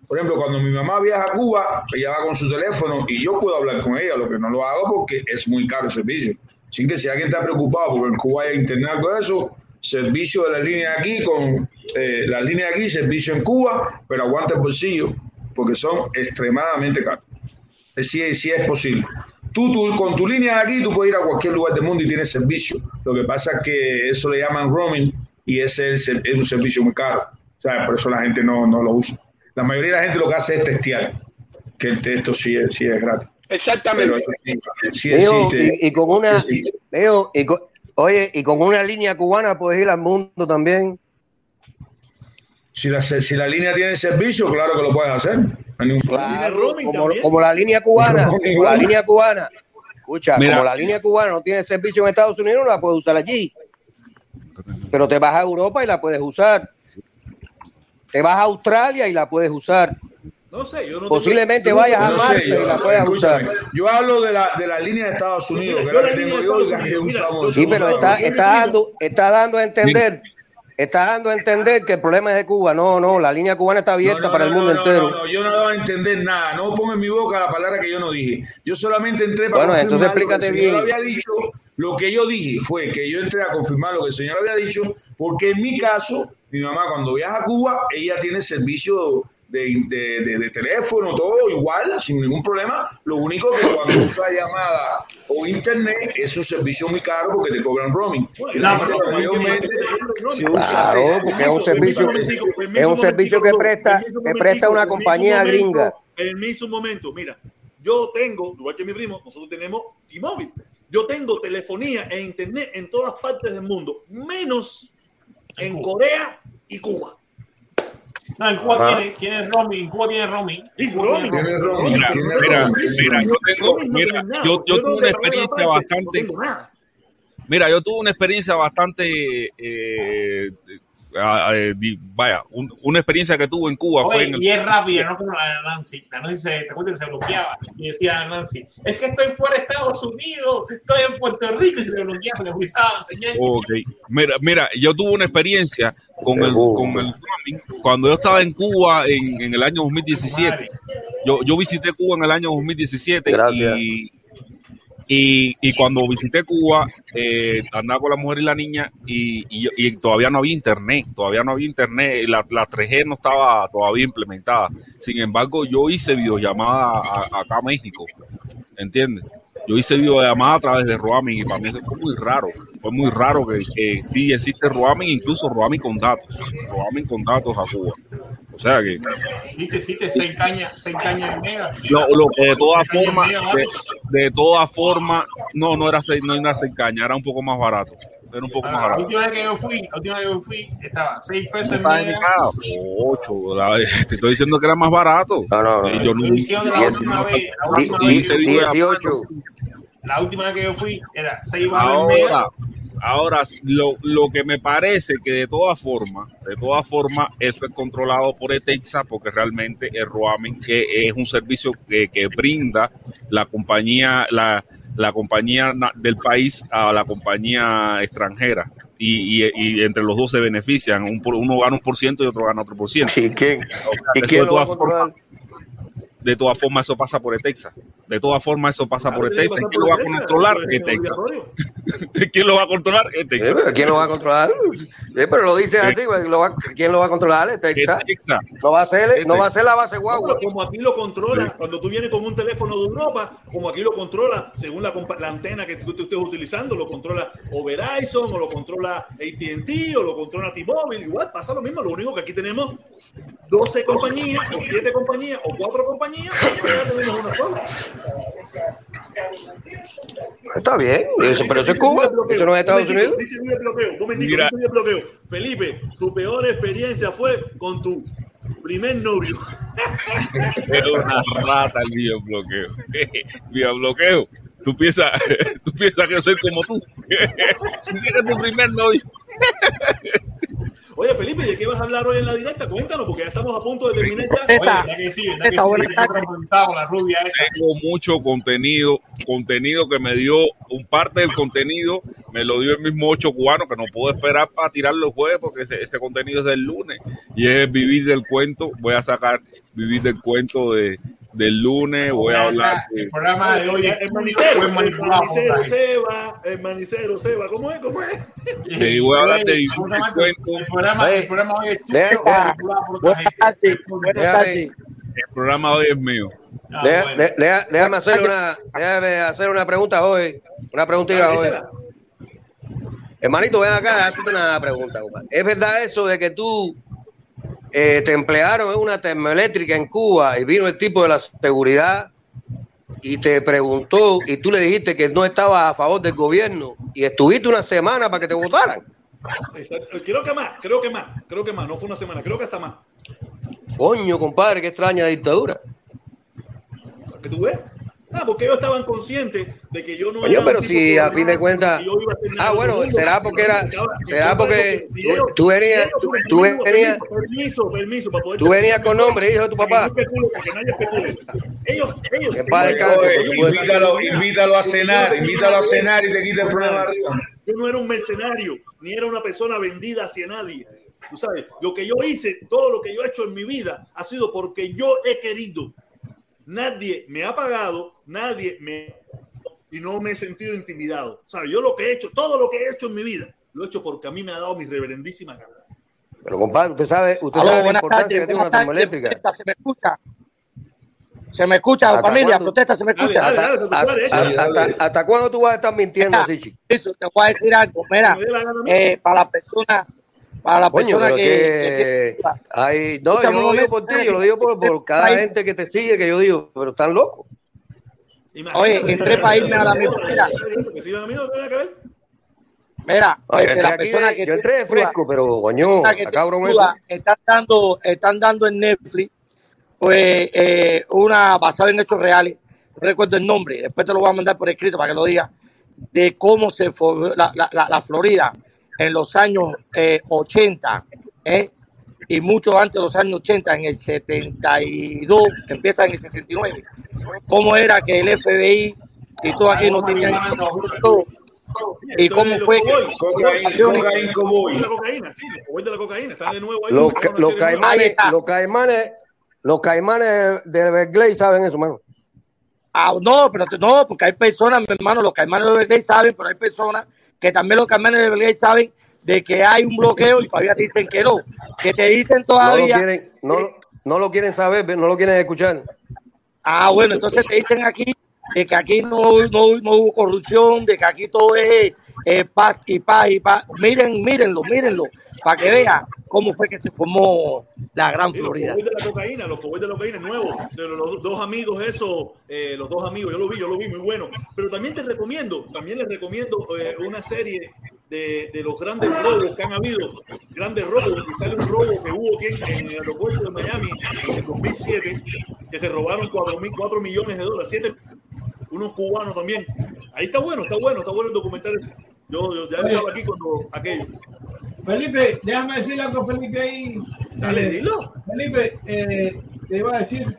Por ejemplo, cuando mi mamá viaja a Cuba, ella va con su teléfono y yo puedo hablar con ella, lo que no lo hago porque es muy caro el servicio. Así que si alguien está preocupado porque en Cuba hay internet con eso, servicio de la línea aquí, con eh, la línea aquí, servicio en Cuba, pero aguanta el bolsillo porque son extremadamente caros. Eh, Sí, sí es posible. Tú, tú, con tu línea de aquí, tú puedes ir a cualquier lugar del mundo y tienes servicio. Lo que pasa es que eso le llaman roaming y ese es, el- es un servicio muy caro. O sea, por eso la gente no, no lo usa. La mayoría de la gente lo que hace es testear, que el texto sí es, sí es gratis. Pero Exactamente. sí, existe. y, y con una, veo, y con- oye, y con una línea cubana puedes ir al mundo también. Si la, si la línea tiene servicio, claro que lo puedes hacer. Claro, como, como la línea cubana, como la línea cubana. Escucha, Mira. como la línea cubana no tiene servicio en Estados Unidos, no la puedes usar allí. Pero te vas a Europa y la puedes usar. Te vas a Australia y la puedes usar. No sé, yo no Posiblemente tengo- vayas a No sé, Marte yo- y la puedas escúchame, usar. Yo hablo de la, de la línea de Estados Unidos, que Yo es la la que tengo yo y que mira. Sí, pero está, está dando, está dando a entender, Está dando a entender que el problema es de Cuba. No, no, la línea cubana está abierta No, no, para el mundo entero. No, no, yo no daba a entender nada. No pongo en mi boca la palabra que yo no dije. Yo solamente entré para Bueno, entonces confirmar lo que explícate el señor bien. había dicho. Lo que yo dije fue que yo entré a confirmar lo que el señor había dicho, porque en mi caso, mi mamá cuando viaja a Cuba, ella tiene servicio de, de- de- de teléfono, todo igual, sin ningún problema. Lo único que cuando usa llamada o internet es un servicio muy caro porque te cobran roaming. Claro, porque es un servicio, es un servicio que presta, que presta una compañía gringa. Permiso un momento, mira, yo tengo, igual que mi primo, nosotros tenemos T-Mobile. Yo tengo telefonía e internet en todas partes del mundo, menos en Corea y Cuba. No, en Cuba Ajá. tiene, tiene roaming, en Cuba tiene roaming. Roaming. Mira, mira, mira, yo tengo, mira, yo, yo tuve una experiencia bastante, mira, yo tuve una experiencia bastante, eh, ah, vaya, un- una experiencia que tuve en Cuba fue Oye, en el, y es rápida, no como la de Nancy. La Nancy se, te acuerdas, se bloqueaba y decía a Nancy, es que estoy fuera de Estados Unidos, estoy en Puerto Rico y se le bloqueaba, le señal. Ok. Mira, mira, yo tuve una experiencia con el, con el cuando yo estaba en Cuba en, en el año 2017. Yo, yo visité Cuba en el año 2017 Gracias. y, y, y cuando visité Cuba eh, andaba con la mujer y la niña y, y- y todavía no había internet, todavía no había internet, la 3G no estaba todavía implementada. Sin embargo, yo hice videollamada a- acá a México, ¿entiendes? Yo hice videollamada a través de roaming y para mí eso fue muy raro. Fue muy raro que, que sí existe roaming, incluso roaming con datos. Roaming con datos a Cuba. O sea que, Viste, viste, seis cañas, seis cañas de mega. lo, lo que de todas formas, de, de todas formas, no, no era seis, no era seis caña, era un poco más barato. Era un poco más La barato. última vez que yo fui, la última vez que yo fui, estaba 6 pesos el mega. cada ocho, la- te estoy diciendo que era más barato. No, no, no. Yo no- la última vez, la última que yo fui, video- la última vez que yo fui era 6 baros el mega. Ahora, ahora lo, lo que me parece que de todas formas, de todas formas, eso es controlado por ETEXA porque realmente el roaming que es un servicio que, que brinda la compañía, la, la compañía del país a la compañía extranjera. Y, y- y entre los dos se benefician. Un por- uno gana un por ciento y otro gana otro por ciento. ¿Y quién, O sea, ¿y quién de lo va a todas controlar? formas, de todas formas eso pasa por ETEXA. De todas formas eso pasa por ETEXA. ¿Quién lo va a controlar? ETEXA. ¿Quién lo va a controlar? Eh, ETEXA. pero ¿Quién lo va a controlar? Eh, pero lo dice así, güey, lo va- ¿quién lo va a controlar? El Texas. ETEXA. No va a ser, no va a ser la base guagua. Como aquí lo controla, cuando tú vienes con un teléfono de Europa, como aquí lo controla, según la antena que tú, tú estés utilizando, lo controla o Verizon, o lo controla ATT, o lo controla T-Mobile. Igual pasa lo mismo, lo único que aquí tenemos 12 compañías, o 7 compañías, o 4 compañías, una sola. Está bien, eso- pero eso es Cuba, eso no es Estados Unidos. Dice el bloqueo, momentito, el bloqueo. Felipe, tu peor experiencia fue con tu primer novio. Es una rata el videobloqueo. Videobloqueo. Tú piensas, tú piensas que yo soy como tú. Dice que es tu primer novio. Oye, Felipe, ¿de qué vas a hablar hoy en la directa? Cuéntanos, porque ya estamos a punto de terminar ya. Oye, ¿verdad que sí? ¿verdad que sí? La rubia esa. Tengo mucho contenido, contenido que me dio, un parte del contenido me lo dio el mismo ocho cubano que no puedo esperar para tirarlo el jueves porque ese, ese contenido es del lunes y es vivir del cuento. Voy a sacar vivir del cuento de, del lunes, voy a hablar de, El programa de hoy es el manicero, el manicero. Seba, el manicero Seba, ¿cómo es? ¿Cómo es? de- voy a hablar de Oye, vivir ¿cómo se del llama? cuento. El programa, el programa hoy es tuyo, El programa hoy es mío. Ah, deja- bueno. de- deja- déjame hacer una, déjame hacer una pregunta hoy, una preguntita hoy. Hermanito, ven acá, hazte una pregunta. compadre. ¿Es verdad eso de que tú eh, te emplearon en una termoeléctrica en Cuba y vino el tipo de la seguridad y te preguntó y tú le dijiste que no estabas a favor del gobierno y estuviste una semana para que te votaran? Exacto. Creo que más, creo que más, creo que más. No fue una semana, creo que hasta más. Coño, compadre, qué extraña dictadura. ¿Que tú ves? Ah, porque ellos estaban conscientes de que yo no un pero si a fin de cuentas. Ah, bueno, mundo. será porque era. Será porque tú, venías. Tú, venías. permiso, permiso, para poder Tú venías con nombre, hijo de tu papá. Ellos, ellos. Oye, invítalo, invítalo a cenar, invítalo a cenar y te quita el problema arriba. Yo no era un mercenario, ni era una persona vendida hacia nadie. Tú sabes, lo que yo hice, todo lo que yo he hecho en mi vida ha sido porque yo he querido. Nadie me ha pagado, nadie me y no me he sentido intimidado. ¿Sabes? Yo lo que he hecho, todo lo que he hecho en mi vida, lo he hecho porque a mí me ha dado mi reverendísima gana. Pero compadre, usted sabe, usted Aló, sabe la importancia que tiene una termoeléctrica. Se me escucha. Se me escucha, ¿Hasta familia, protesta, se me escucha. Hasta, hasta- hasta- hasta cuándo tú vas a estar mintiendo así, chico? Eso, te voy a decir algo. Mira, eh, para la persona, para la Coño, persona que, que, no, yo Escúchame no lo digo por ti, yo lo digo por, por cada Ahí. gente que te sigue, que yo digo, pero están locos. Oye, entré para irme a la misma. Mira, mira, Oye, la persona de- que yo entré de fresco, pero coño, cabrón están dando, están dando en Netflix pues, eh, una basada en hechos reales. No recuerdo el nombre, después te lo voy a mandar por escrito para que lo digas, de cómo se la, la, la, la Florida en los años eh, 80, ¿eh? y mucho antes de los años 80, en el 72, empieza en el 69. Cómo era que el FBI y todo aquí no tenían y cómo fue que Cocaína, cocaína, cowboy. La cocaína, sí, los caimanes, los caimanes, los caimanes de Berkeley saben eso, mano. Ah, no, pero no, porque hay personas, mi hermano, los caimanes de Belgrade saben, pero hay personas que también los caimanes de Belgrade saben de que hay un bloqueo y todavía dicen que no, que te dicen No lo todavía. quieren, no, no lo quieren saber, no lo quieren escuchar. Ah, bueno, entonces te dicen aquí de que aquí no, no, no hubo corrupción, de que aquí todo es eh, paz y paz y paz. Miren, mírenlo, mírenlo, para que vean cómo fue que se formó la Gran Sí, los Florida. cowboys de la cocaína, los de la cocaína nuevos, de los, los dos amigos, esos, eh, los dos amigos, yo lo vi, yo lo vi muy bueno. Pero también te recomiendo, también les recomiendo eh, una serie de, de los grandes robos que han habido, grandes robos, y sale un robo que hubo aquí en, en el aeropuerto de Miami en el 2007, que se robaron 4, mil, 4 millones de dólares, siete, unos cubanos también. Ahí está bueno, está bueno, está bueno el documental ese. Yo, yo ya estaba aquí cuando aquello. Felipe, déjame decirle algo, Felipe, ahí. Dale, Eh, dilo. Felipe, eh, te iba a decir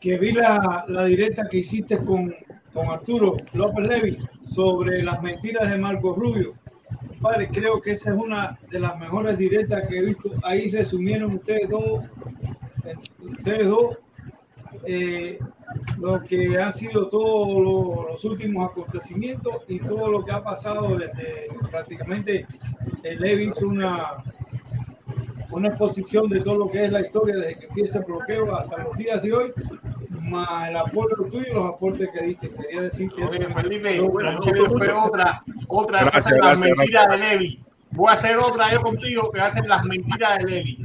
que vi la, la directa que hiciste con, con Arturo López Levi sobre las mentiras de Marco Rubio. Padre, creo que esa es una de las mejores directas que he visto. Ahí resumieron ustedes dos, ustedes dos, eh, lo que han sido todos los, últimos acontecimientos y todo lo que ha pasado desde prácticamente eh, Levi hizo una, una exposición de todo lo que es la historia desde que empieza el bloqueo hasta los días de hoy, más el aporte tuyo y los aportes que diste. Quería decirte Oye, eso. Felipe, No, bueno, no, no, no. otra, otra Gracias, es las gracias, mentiras gracias. de Levi. Voy a hacer otra yo contigo que va a ser las mentiras de Levi.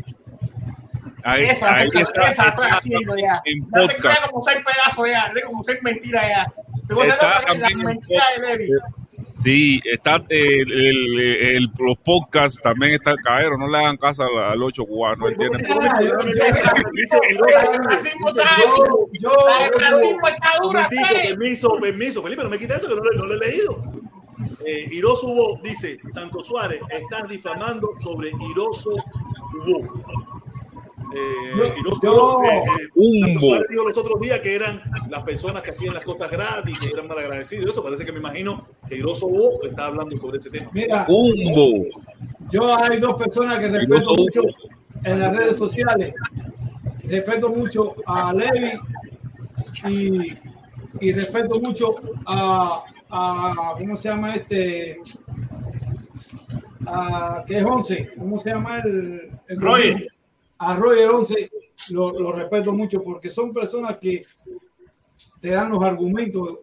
Ahí, esa, ahí está, esa la estoy está haciendo ya. en Ya te como seis pedazos ya, de como seis mentiras ya. Te voy a hacer Está otra las mentiras de Levi. Sí, está eh, el, el- el- los podcasts también está caero, no le hagan caso al, al ocho cubano, él tiene Yo, permiso, permiso. Felipe, no me quita eso que no, lo- no lo he leído. Eh, Iroso Hubo dice, Santo Suárez, estás difamando sobre Iroso Hubo. Eh, eh, eh, Santo Suárez dijo los otros días que eran las personas que hacían las cosas gratis, que eran malagradecidos. Eso parece que me imagino que Iroso Hubo está hablando sobre ese tema. Mira, Humbo. Yo hay dos personas que respeto mucho en las redes sociales. Respeto mucho a Levi y, y respeto mucho a, a ¿cómo se llama este? A, que es 11, ¿cómo se llama el, el Roger. A Roger 11 lo, lo respeto mucho porque son personas que te dan los argumentos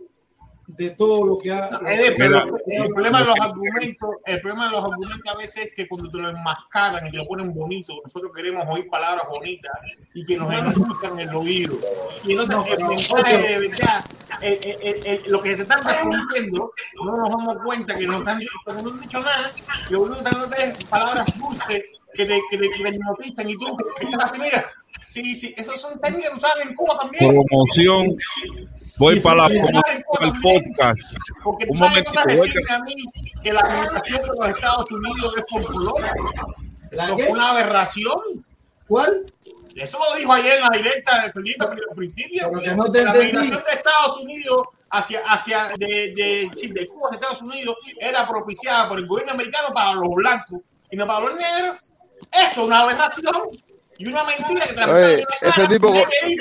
de todo lo que ha. Eh, pero el problema de los argumentos, el problema de los argumentos a veces es que cuando te lo enmascaran y te lo ponen bonito, nosotros queremos oír palabras bonitas y que nos endulzan el oído. Y entonces el mensaje de verdad, el- el- el- el- lo que se están respondiendo, no nos damos cuenta que no están pero no han dicho nada, que uno te es palabras dulces que te, que te, que te hipnotizan y tú estás así, mira. Sí, sí, esos son técnicas que usaban en Cuba también. Promoción. Voy Sí, para la promoción podcast. Porque Un voy decirme a mí que la administración de los Estados Unidos es popular. Eso es una aberración. ¿Cuál? Eso lo dijo ayer en la directa de Felipe al principio. Pero que no te la administración de Estados Unidos hacia, hacia de, de, de Cuba a Estados Unidos era propiciada por el gobierno americano para los blancos y no para los negros. Eso es una aberración y una mentira que te la Oye, meten en la ese cara. tipo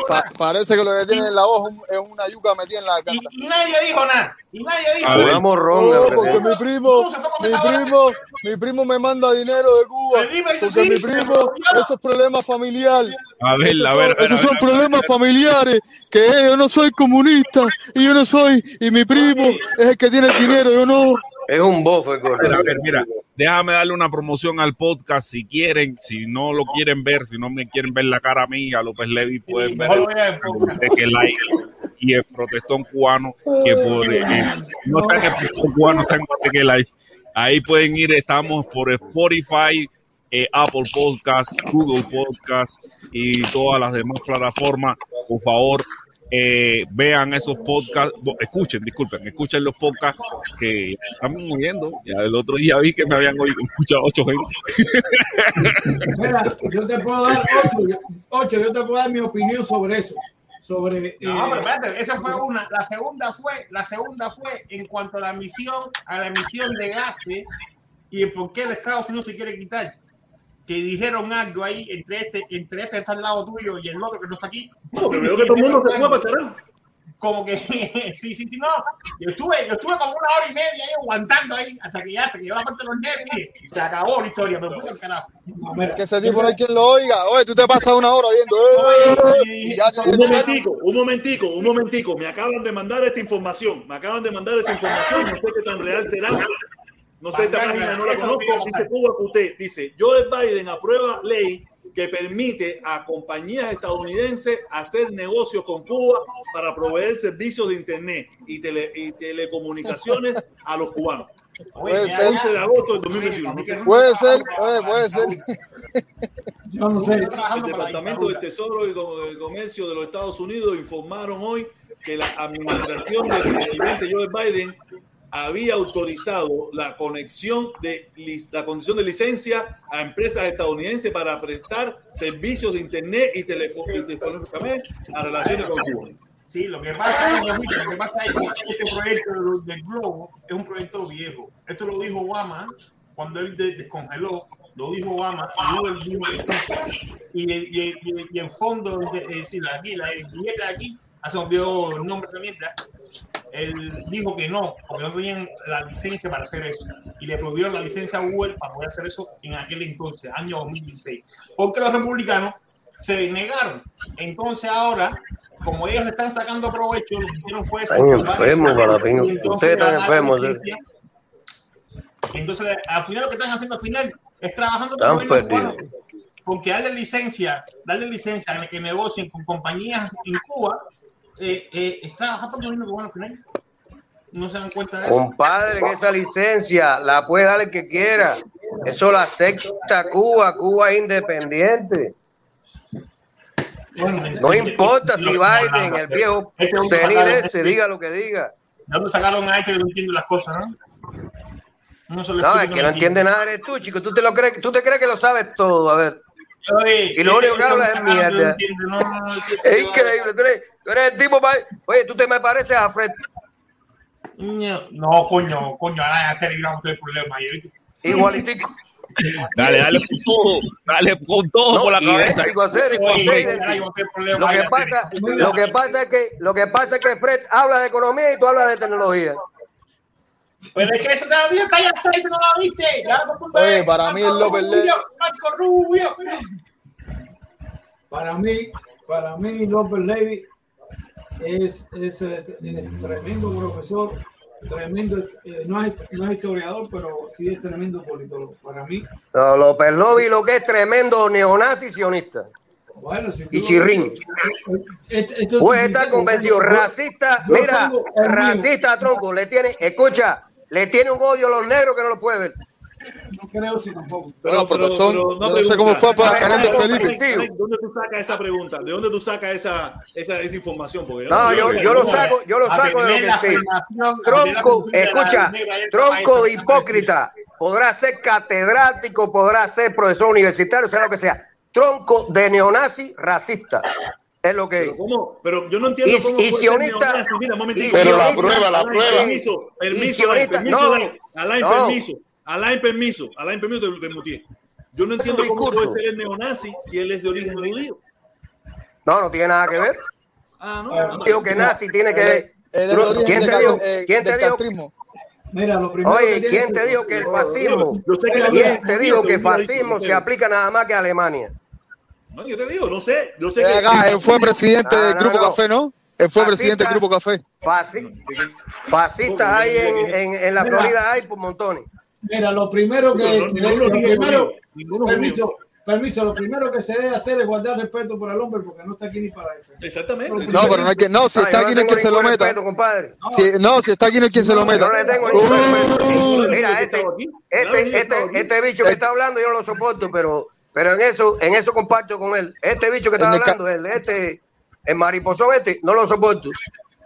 pa- parece que lo que tiene en la voz es un- es una yuca metida en la garganta. Y nadie dijo nada. Y nadie dijo ver. nada. Oh, porque mi primo, mi primo, mi primo me manda dinero de Cuba. Porque mi primo, esos problemas familiares. A ver, esos a son, ver, a ver, esos son problemas familiares. Que eh, yo no soy comunista y yo no soy. Y mi primo es el que tiene el dinero, yo no. Es un bofe, ver, a ver, mira, déjame darle una promoción al podcast si quieren, si no lo quieren ver, si no me quieren ver la cara mía, López Levi, pueden ver el, el like y el protestón cubano que por, eh, no está en el protestón cubano, está en Guateque Live. Ahí pueden ir, estamos por Spotify, eh, Apple Podcast, Google Podcast y todas las demás plataformas. Por favor, eh, vean esos podcasts, escuchen, disculpen, escuchen los podcasts que estamos oyendo. Ya el otro día vi que me habían oído, escuchado ocho gente. Mira, yo te puedo dar ocho, ocho, yo te puedo dar mi opinión sobre eso. Sobre. No, eh, pero espérate, esa fue una. La segunda fue, la segunda fue en cuanto a la emisión, a la emisión de gases y el por qué el Estados Unidos se quiere quitar. Que dijeron algo ahí entre este, entre este que está al lado tuyo y el otro que no está aquí. Porque veo que todo el mundo se fue para carajo. Como que, sí, sí, sí, no. Yo estuve, yo estuve como una hora y media ahí aguantando ahí hasta que ya, hasta que llegó la parte de los nerds y dije, se acabó la historia, me puse al carajo. Es que ese tipo no hay quien lo oiga. Oye, tú te pasas una hora viendo. eh, y ya se- Un momentico, un momentico, un momentico. Me acaban de mandar esta información. Me acaban de mandar esta información. No sé qué tan real será. No sé, esta página no la conozco. Dice Cuba QT. Dice, Joe Biden aprueba ley que permite a compañías estadounidenses hacer negocios con Cuba para proveer servicios de internet y, tele- y telecomunicaciones a los cubanos. Puede ser. 11 de agosto del 2021. Puede ser, oye, puede ser. Yo no sé. El Departamento de Tesoro y de Comercio de los Estados Unidos informaron hoy que la administración del presidente Joe Biden había autorizado la conexión de la condición de licencia a empresas estadounidenses para prestar servicios de internet y teléfono a relaciones con Cuba. Sí, lo que pasa es, lo que pasa es que este proyecto del- Globo es un proyecto viejo. Esto lo dijo Obama cuando él de- descongeló, lo dijo Obama, y que sí. Y, y, y, en fondo, es decir, aquí, la, el billete de aquí, hace un el nombre de esa mierda, él dijo que no, porque no tenían la licencia para hacer eso. Y le prohibieron la licencia a Google para poder hacer eso en aquel entonces, año 2016. Porque los republicanos se negaron. Entonces ahora, como ellos están sacando provecho, lo que hicieron fue... Están enfermos, Ustedes están enfermos. Entonces, al final lo que están haciendo al final es trabajando con el gobierno. Porque darle licencia, darle licencia a que negocien con compañías en Cuba, eh, eh, es trabajar por el gobierno cubano al final. No se dan cuenta de eso. Compadre, que esa licencia la puede dar el que quiera. Eso la acepta Cuba. Cuba es independiente. No importa si Biden, el viejo Este sacaron- ese, diga lo que diga. ¿De dónde sacaron a este que no entiende las cosas, no? No, se No, es que no entiende nada eres tú, chico. Tú te, lo crees, tú te crees que lo sabes todo. A ver. Oye, Y lo este- único que hablas es mierda. entiende, no, no, no, Es increíble. Tú eres, tú eres el tipo. Oye, tú te me pareces a Fred. No, coño, coño, ahora ya se libramos del problema. Igualitico. Dale, dale con todo, dale con todo No, por la cabeza. lo que pasa es que, lo que pasa es que Fred habla de economía y tú hablas de tecnología. Pero es que eso todavía está en aceite, no la viste. Ya Oye, para mí el Marco López Rubio, Le- Marco Rubio. Para mí, para mí López Levy es, es, eh, es tremendo profesor, tremendo, eh, no, es, no es historiador, pero sí es tremendo politólogo. Para mí, No, López Lobi lo que es tremendo neonazi sionista. Bueno, si tú Y chirrín. esto- Puede estar convencido. Racista, yo mira, racista tronco, le tiene, escucha, le tiene un odio a los negros que no lo puede ver. No creo si tampoco. Pero no sé cómo fue para Teniente Felipe. ¿De dónde tú sacas esa pregunta? ¿De dónde tú sacas esa, esa, esa información? Porque No, yo, yo lo saco, yo lo A saco de lo que sé. a Tronco, escucha, tronco de hipócrita. Podrá ser catedrático, podrá ser profesor universitario, sea lo que sea. Tronco de neonazi racista. Es lo que Pero, ¿cómo? Pero yo no entiendo Y- cómo y puede ser sionista-. Mira, Pero la Alain, prueba, la Alain, prueba. Permiso, Y permiso, Alain, sionista- permiso, no, Alain. Alain, no. permiso. Alain, permiso. Alain, permiso, te, te muteé. Yo no entiendo cómo discurso. puede ser el neonazi si él es de origen judío. No, no tiene nada que ver. Ah, no. Digo que nazi tiene que. ¿Quién te dijo? ¿Quién te dijo? Mira, lo primero que Oye, ¿quién te dijo que el fascismo? Yo sé que la ¿Quién te dijo que dicho, fascismo se aplica nada más que a Alemania? No, yo te digo, no sé. Yo sé que. acá, él fue presidente No, del Grupo no. Café, ¿no? Él fue Fascista. presidente del Grupo Café. Fasci- Fascistas hay en, en, en la Mira. Florida, hay por montones. Mira, lo primero que. No, no, lo primero, permiso, permiso, lo primero que se debe hacer es guardar respeto por el hombre porque no está aquí ni para eso. Exactamente. No, pero no hay que. No, si está aquí no que tengo se lo meta. no, si está aquí no hay quien se lo meta. No le tengo ningún respeto. Mira, este, este, este, este bicho que está hablando yo no lo soporto, pero, pero en eso, en eso comparto con él. Este bicho que está el hablando, él, este, el mariposón este, no lo soporto.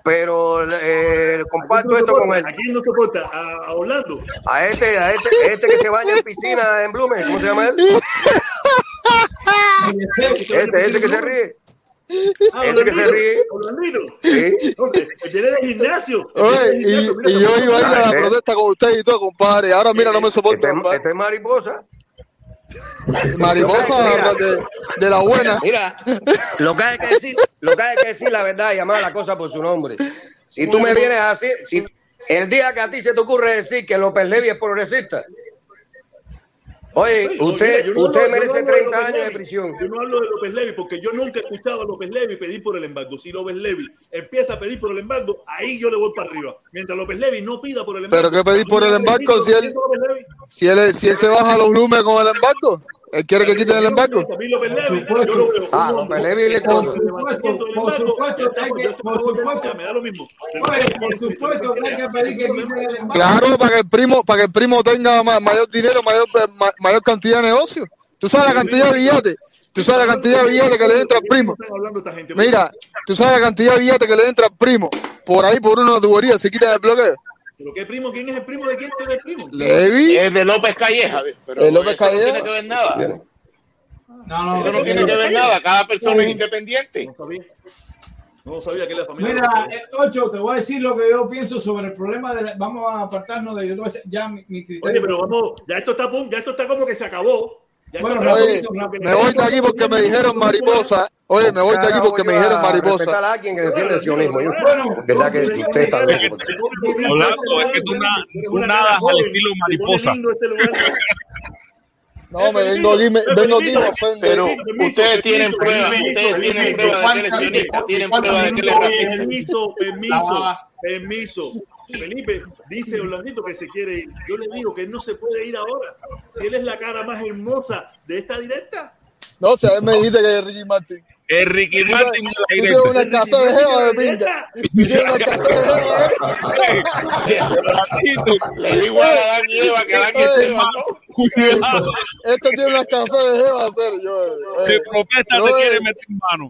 Pero eh, comparto esto con él. ¿A quién no soporta? ¿A, a Orlando? A este, a este, este que se baña en piscina en Blumen, ¿cómo se llama él? Ese, ese que se ríe. Ah, Ese que se ríe. Sí. No, que- que viene del gimnasio. Oye, y, y yo iba a ir a la protesta con usted y todo, compadre. Ahora mira, no me soporta, compadre. Este es mariposa. Mariposa de, de la buena. Mira, lo que hay que decir, lo que hay que decir la verdad y llamar la cosa por su nombre. Si tú me vienes así, si el día que a ti se te ocurre decir que López Levi es progresista, oye, usted, no usted merece no hablo de 30 López años de prisión. Yo no hablo de López Levi porque yo nunca he escuchado a López Levi pedir por el embargo. Si López Levi empieza a pedir por el embargo, ahí yo le voy para arriba. Mientras López Levi no pida por el embargo. Pero ¿qué pedir por el embargo si él, si él, si él se baja los lumes con el embargo? ¿Él quiere que quiten el embargo? Ah, Levi le Por supuesto, por supuesto Me da lo mismo. por supuesto que hay que pedir que quiten el embargo. Claro, para que el primo, para que el primo tenga ma- mayor dinero, mayor, ma- mayor cantidad de negocio. Tú sabes la cantidad de billetes. Tú sabes la cantidad de billetes que le entra al primo. Mira, tú sabes la cantidad de billetes que le entra al primo. Por ahí, por una tubería, se quita el bloqueo. ¿Pero qué primo? ¿Quién es el primo de quién es el primo? Levi. Es de López Calleja, pero López eso no Calleja. tiene que ver nada. No, no, Eso no tiene que ver nada. Cada persona es independiente. No sabía. No sabía que la familia. Mira, eh, Ocho, te voy a decir lo que yo pienso sobre el problema de la- vamos a apartarnos de yo te voy a decir ya mi, mi criterio. Oye, pero vamos, ya esto está, a punto- ya esto está como que se acabó. Bueno, Oye, me voy de aquí porque me dijeron mariposa. Oye, me voy de aquí porque me dijeron mariposa. a alguien que defiende el sionismo. Yo, verdad que usted está loco. Orlando, es que tú, na- tú nadas al estilo mariposa. No, me vengo aquí, me, vengo aquí, me ofende. Pero ustedes tienen pruebas, ustedes tienen pruebas de que sionista, tienen pruebas de que racista. Permiso, permiso, permiso. Felipe dice Orlandito que se quiere ir. Yo le digo que él no se puede ir ahora. Si él es la cara más hermosa de esta directa. No, si a él me dijiste que es Ricky Martin. Es Ricky Tú Martin de tú tienes una casa de jeva de pinga. Tú tienes una casa de jeva. Le digo a Adán y Eva que Adán y Esteban, ¿no? Cuidado. Este tiene una casa de jeva a hacer. Yo, eh, De protesta yo, te eh, quiere meter mano.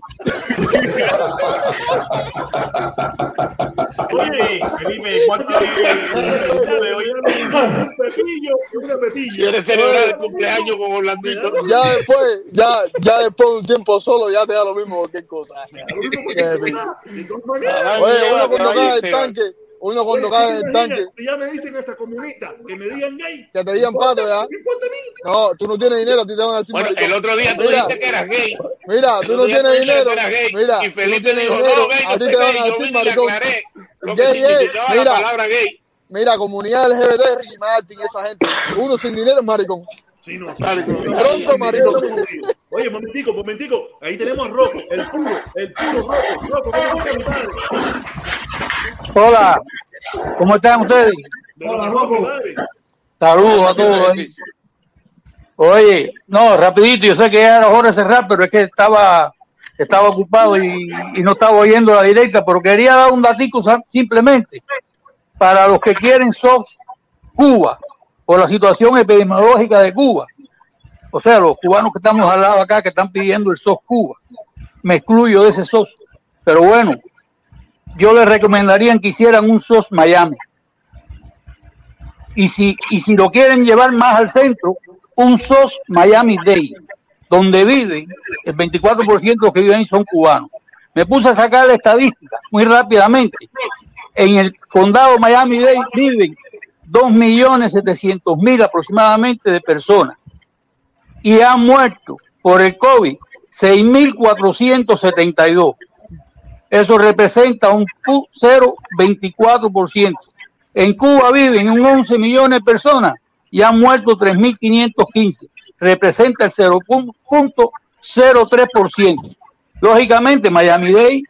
Oye, Felipe, ¿cuánto es el día de hoy? Un pepillo, una pepillo. Quiere celebrar el cumpleaños con Orlandito. Ya después, ya, ya después de un tiempo solo, ya te da lo mismo cualquier cosa. Oye, uno cuando cae en el tanque, uno cuando Oye, cae ¿te en el tanque, Si ya me dicen esta comunista que me digan gay. que te digan pato, ¿ya? ¿Qué importa a mí? No, tú no tienes dinero, a ti te van a decir Bueno, maricón. el otro día tú Mira, dijiste que eras gay. Mira, El tú no tienes dinero. gay. Mira, Y tú no Felipe tienes dijo, dinero. no, gay, A ti te van a decir maricón. lo Gay, que gay. significaba la Mira, palabra gay. mira, comunidad LGBT, Ricky Martin, esa gente. Uno sin dinero es maricón. Sí, no. Pronto, maricón. Oye, momentico, momentico. Ahí tenemos a Rocco, el puro, el puro Rocco. Rocco, ¿cómo estás, mi padre? Hola, ¿cómo están ustedes? Mi padre. Saludos a todos. ahí. Oye, no, rapidito, yo sé que ya era hora de cerrar, pero es que estaba, estaba ocupado y, y no estaba oyendo la directa, pero quería dar un datico simplemente para los que quieren SOS Cuba, por la situación epidemiológica de Cuba. O sea, los cubanos que estamos al lado acá, que están pidiendo el SOS Cuba. Me excluyo de ese SOS. Pero bueno, yo les recomendaría que hicieran un SOS Miami. Y si, y si lo quieren llevar más al centro, un SOS Miami Day, donde viven, el 24% de los que viven son cubanos. Me puse a sacar la estadística muy rápidamente. En el condado Miami-Dade viven 2.700.000 aproximadamente de personas y han muerto por el COVID 6.472. Eso representa un 0,24%. En Cuba viven un 11 millones de personas y han muerto 3.515. Representa el 0.03%. Lógicamente, Miami-Dade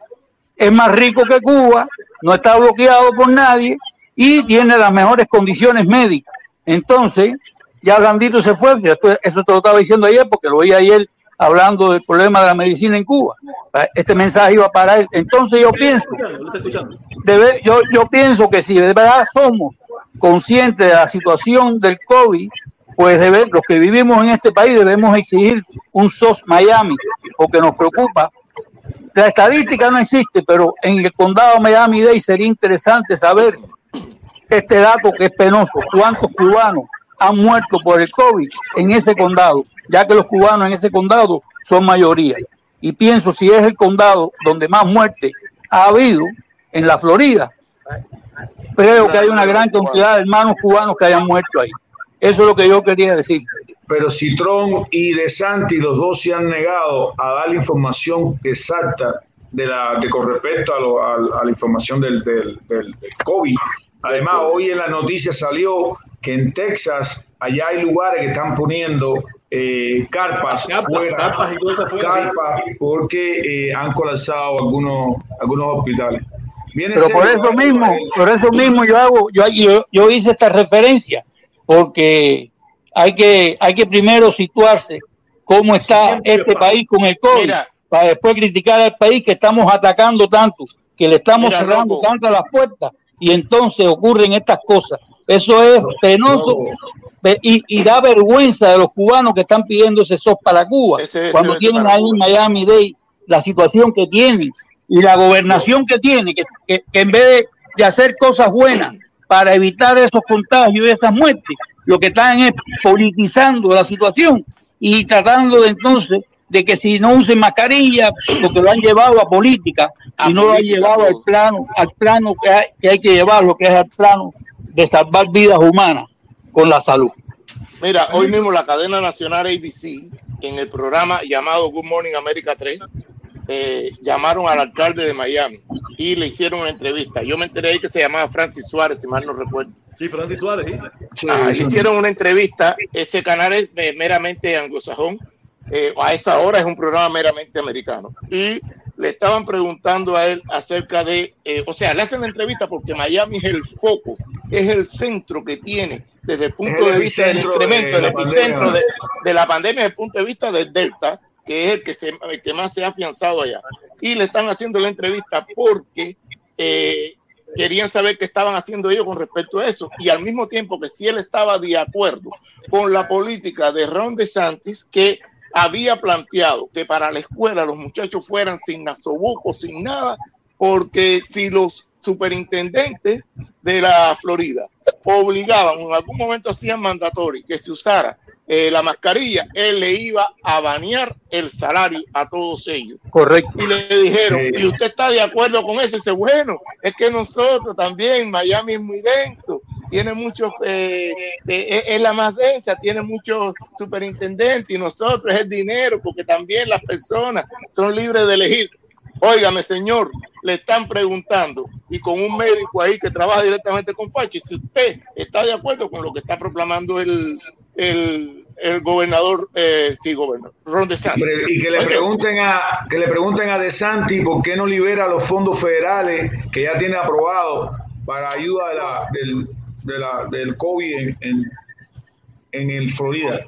es más rico que Cuba, no está bloqueado por nadie y tiene las mejores condiciones médicas. Entonces, ya Gandito se fue, eso te lo estaba diciendo ayer porque lo oí ayer hablando del problema de la medicina en Cuba. Este mensaje iba para él. Entonces yo pienso, debe, yo, yo pienso que si de verdad somos conscientes de la situación del COVID, pues debe, los que vivimos en este país debemos exigir un SOS Miami, porque nos preocupa. La estadística no existe, pero en el condado Miami-Dade sería interesante saber este dato que es penoso, cuántos cubanos han muerto por el COVID en ese condado, ya que los cubanos en ese condado son mayoría. Y pienso si es el condado donde más muerte ha habido en la Florida, creo que hay una gran cantidad de hermanos cubanos que hayan muerto ahí. Eso es lo que yo quería decir. Pero si Trump y De Santi, los dos se han negado a dar la información exacta de la que con respecto a, la información del, del, COVID. Además, hoy en la noticia salió que en Texas allá hay lugares que están poniendo eh, carpas, fuera, carpas, porque eh, han colapsado algunos, algunos hospitales. Pero por eso mismo, por eso mismo yo hago, yo, yo, yo hice esta referencia, porque hay que, hay que primero situarse cómo está este país con el COVID, para después criticar al país que estamos atacando tanto, que le estamos cerrando tanto las puertas, y entonces ocurren estas cosas. Eso es penoso y, da vergüenza de los cubanos que están pidiendo ese SOS para Cuba, cuando tienen ahí en Miami Day la situación que tienen y la gobernación que tiene, que, en vez de, hacer cosas buenas para evitar esos contagios y esas muertes, lo que están es politizando la situación y tratando de entonces de que si no usen mascarilla, porque lo han llevado a política y no lo han llevado al plano, al plano que hay, que hay que llevarlo, que es al plano de salvar vidas humanas con la salud. Mira, hoy mismo la cadena nacional ABC, en el programa llamado Good Morning America 3, eh, llamaron al alcalde de Miami y le hicieron una entrevista. Yo me enteré ahí que se llamaba Francis Suárez, si mal no recuerdo. Sí, Francis Suárez, sí. le hicieron una entrevista. Este canal es meramente anglosajón. Eh, a esa hora es un programa meramente americano. Y le estaban preguntando a él acerca de, eh, o sea, le hacen la entrevista porque Miami es el foco, es el centro que tiene desde el punto de vista del incremento, el epicentro de, de, la pandemia desde el punto de vista del Delta, que es el que, se, que más se ha afianzado allá. Y le están haciendo la entrevista porque eh, querían saber qué estaban haciendo ellos con respecto a eso. Y al mismo tiempo que si él estaba de acuerdo con la política de Ron DeSantis, que había planteado que para la escuela los muchachos fueran sin nasobuco, sin nada, porque si los superintendentes de la Florida obligaban, en algún momento hacían mandatorio que se usara eh, la mascarilla, él le iba a banear el salario a todos ellos. Correcto. Y le dijeron, ¿y usted está de acuerdo con eso? dice, bueno, es que nosotros también, Miami es muy denso, tiene muchos, eh, eh, es la más densa, tiene muchos superintendentes y nosotros es el dinero, porque también las personas son libres de elegir. Óigame, señor, le están preguntando y con un médico ahí que trabaja directamente con Pachi, si usted está de acuerdo con lo que está proclamando el, el, el gobernador, eh, sí, gobernador, Ron DeSantis. Y que le pregunten a que le pregunten a DeSantis por qué no libera los fondos federales que ya tiene aprobado para ayuda de la, del, de la, del COVID en, en, en el Florida.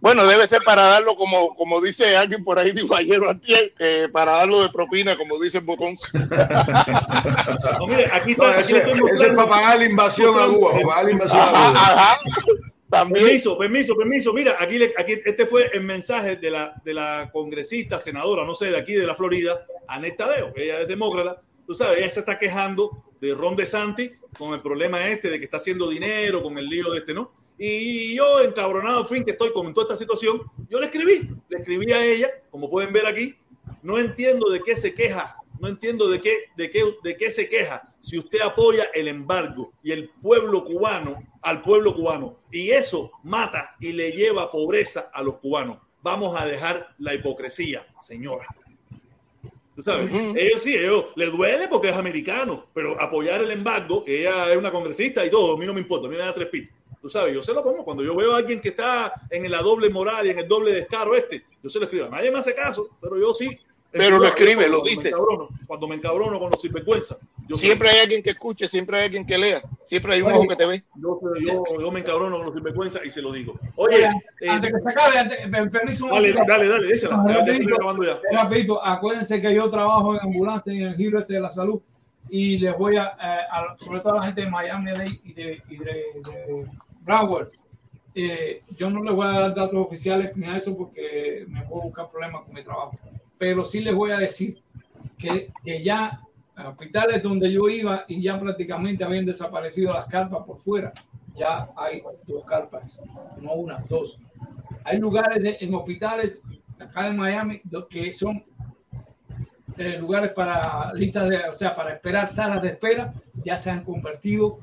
Bueno, debe ser para darlo como, como dice alguien por ahí, dijo ayer eh, para darlo de propina, como dice el botón. no, mire, aquí está, no, aquí eso, es para pagar la invasión a Cuba, para pagar la invasión a Cuba. Ajá. Permiso, permiso, permiso. Mira, aquí, aquí este fue el mensaje de la, de la congresista, senadora, no sé, de aquí de la Florida, Aneta Deo, que ella es demócrata. Tú sabes, ella se está quejando de Ron DeSantis con el problema este de que está haciendo dinero, con el lío de este, ¿no? Y yo, encabronado, fin, que estoy con toda esta situación, yo le escribí, le escribí a ella, como pueden ver aquí, no entiendo de qué se queja no entiendo de qué, de qué, de qué se queja si usted apoya el embargo y el pueblo cubano al pueblo cubano y eso mata y le lleva pobreza a los cubanos. Vamos a dejar la hipocresía, señora. Tú sabes, ellos sí, ellos le duele porque es americano, pero apoyar el embargo, ella es una congresista y todo, a mí no me importa, a mí me da tres pitos. Tú sabes, yo se lo pongo cuando yo veo a alguien que está en la doble moral y en el doble descaro este, yo se lo escribo. Nadie me hace caso, pero yo sí. Pero lo escribe, lo dice. cuando me encabrono con los sinvergüenza. Siempre hay alguien que escuche, siempre hay alguien que lea, siempre hay un ojo que te ve. Yo, yo, yo, me encabrono con los sinvergüenza y se lo digo. Oye, eh, antes que se acabe, antes, me permiso. Dale, dale, dale, déjala. Rapidito, rapidito, acuérdense que yo trabajo en ambulancia en el giro este de la salud y les voy a, eh, a sobre todo a la gente de Miami y de, y de, de Broward, eh, yo no les voy a dar datos oficiales ni a eso porque me puedo buscar problemas con mi trabajo. Pero sí les voy a decir que, que ya hospitales donde yo iba y ya prácticamente habían desaparecido las carpas por fuera, ya hay dos carpas, no una, dos. Hay lugares en hospitales acá en Miami que son eh, lugares para listas de, o sea, para esperar salas de espera, ya se han convertido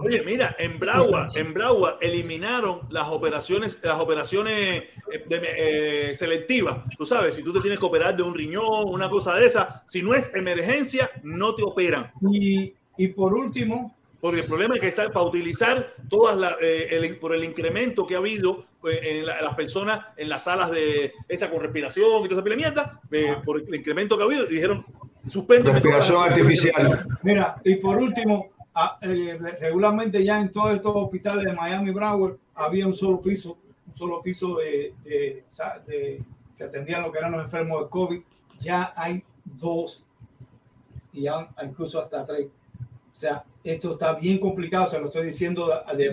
Oye, mira, en Broward, en Broward eliminaron las operaciones, las operaciones eh, de, eh, selectivas. Tú sabes, si tú te tienes que operar de un riñón, una cosa de esa, si no es emergencia, no te operan. Y, y por último, porque el problema es que está para utilizar todas las, eh, el, por el incremento que ha habido en, las personas en las salas de esa con respiración y toda esa pila mierda, por el incremento que ha habido, dijeron suspende. Respiración artificial. Mira, y por último, regularmente ya en todos estos hospitales de Miami Broward había un solo piso, un solo piso de, que atendían lo que eran los enfermos de COVID. Ya hay dos y ya incluso hasta tres. O sea, esto está bien complicado, se lo estoy diciendo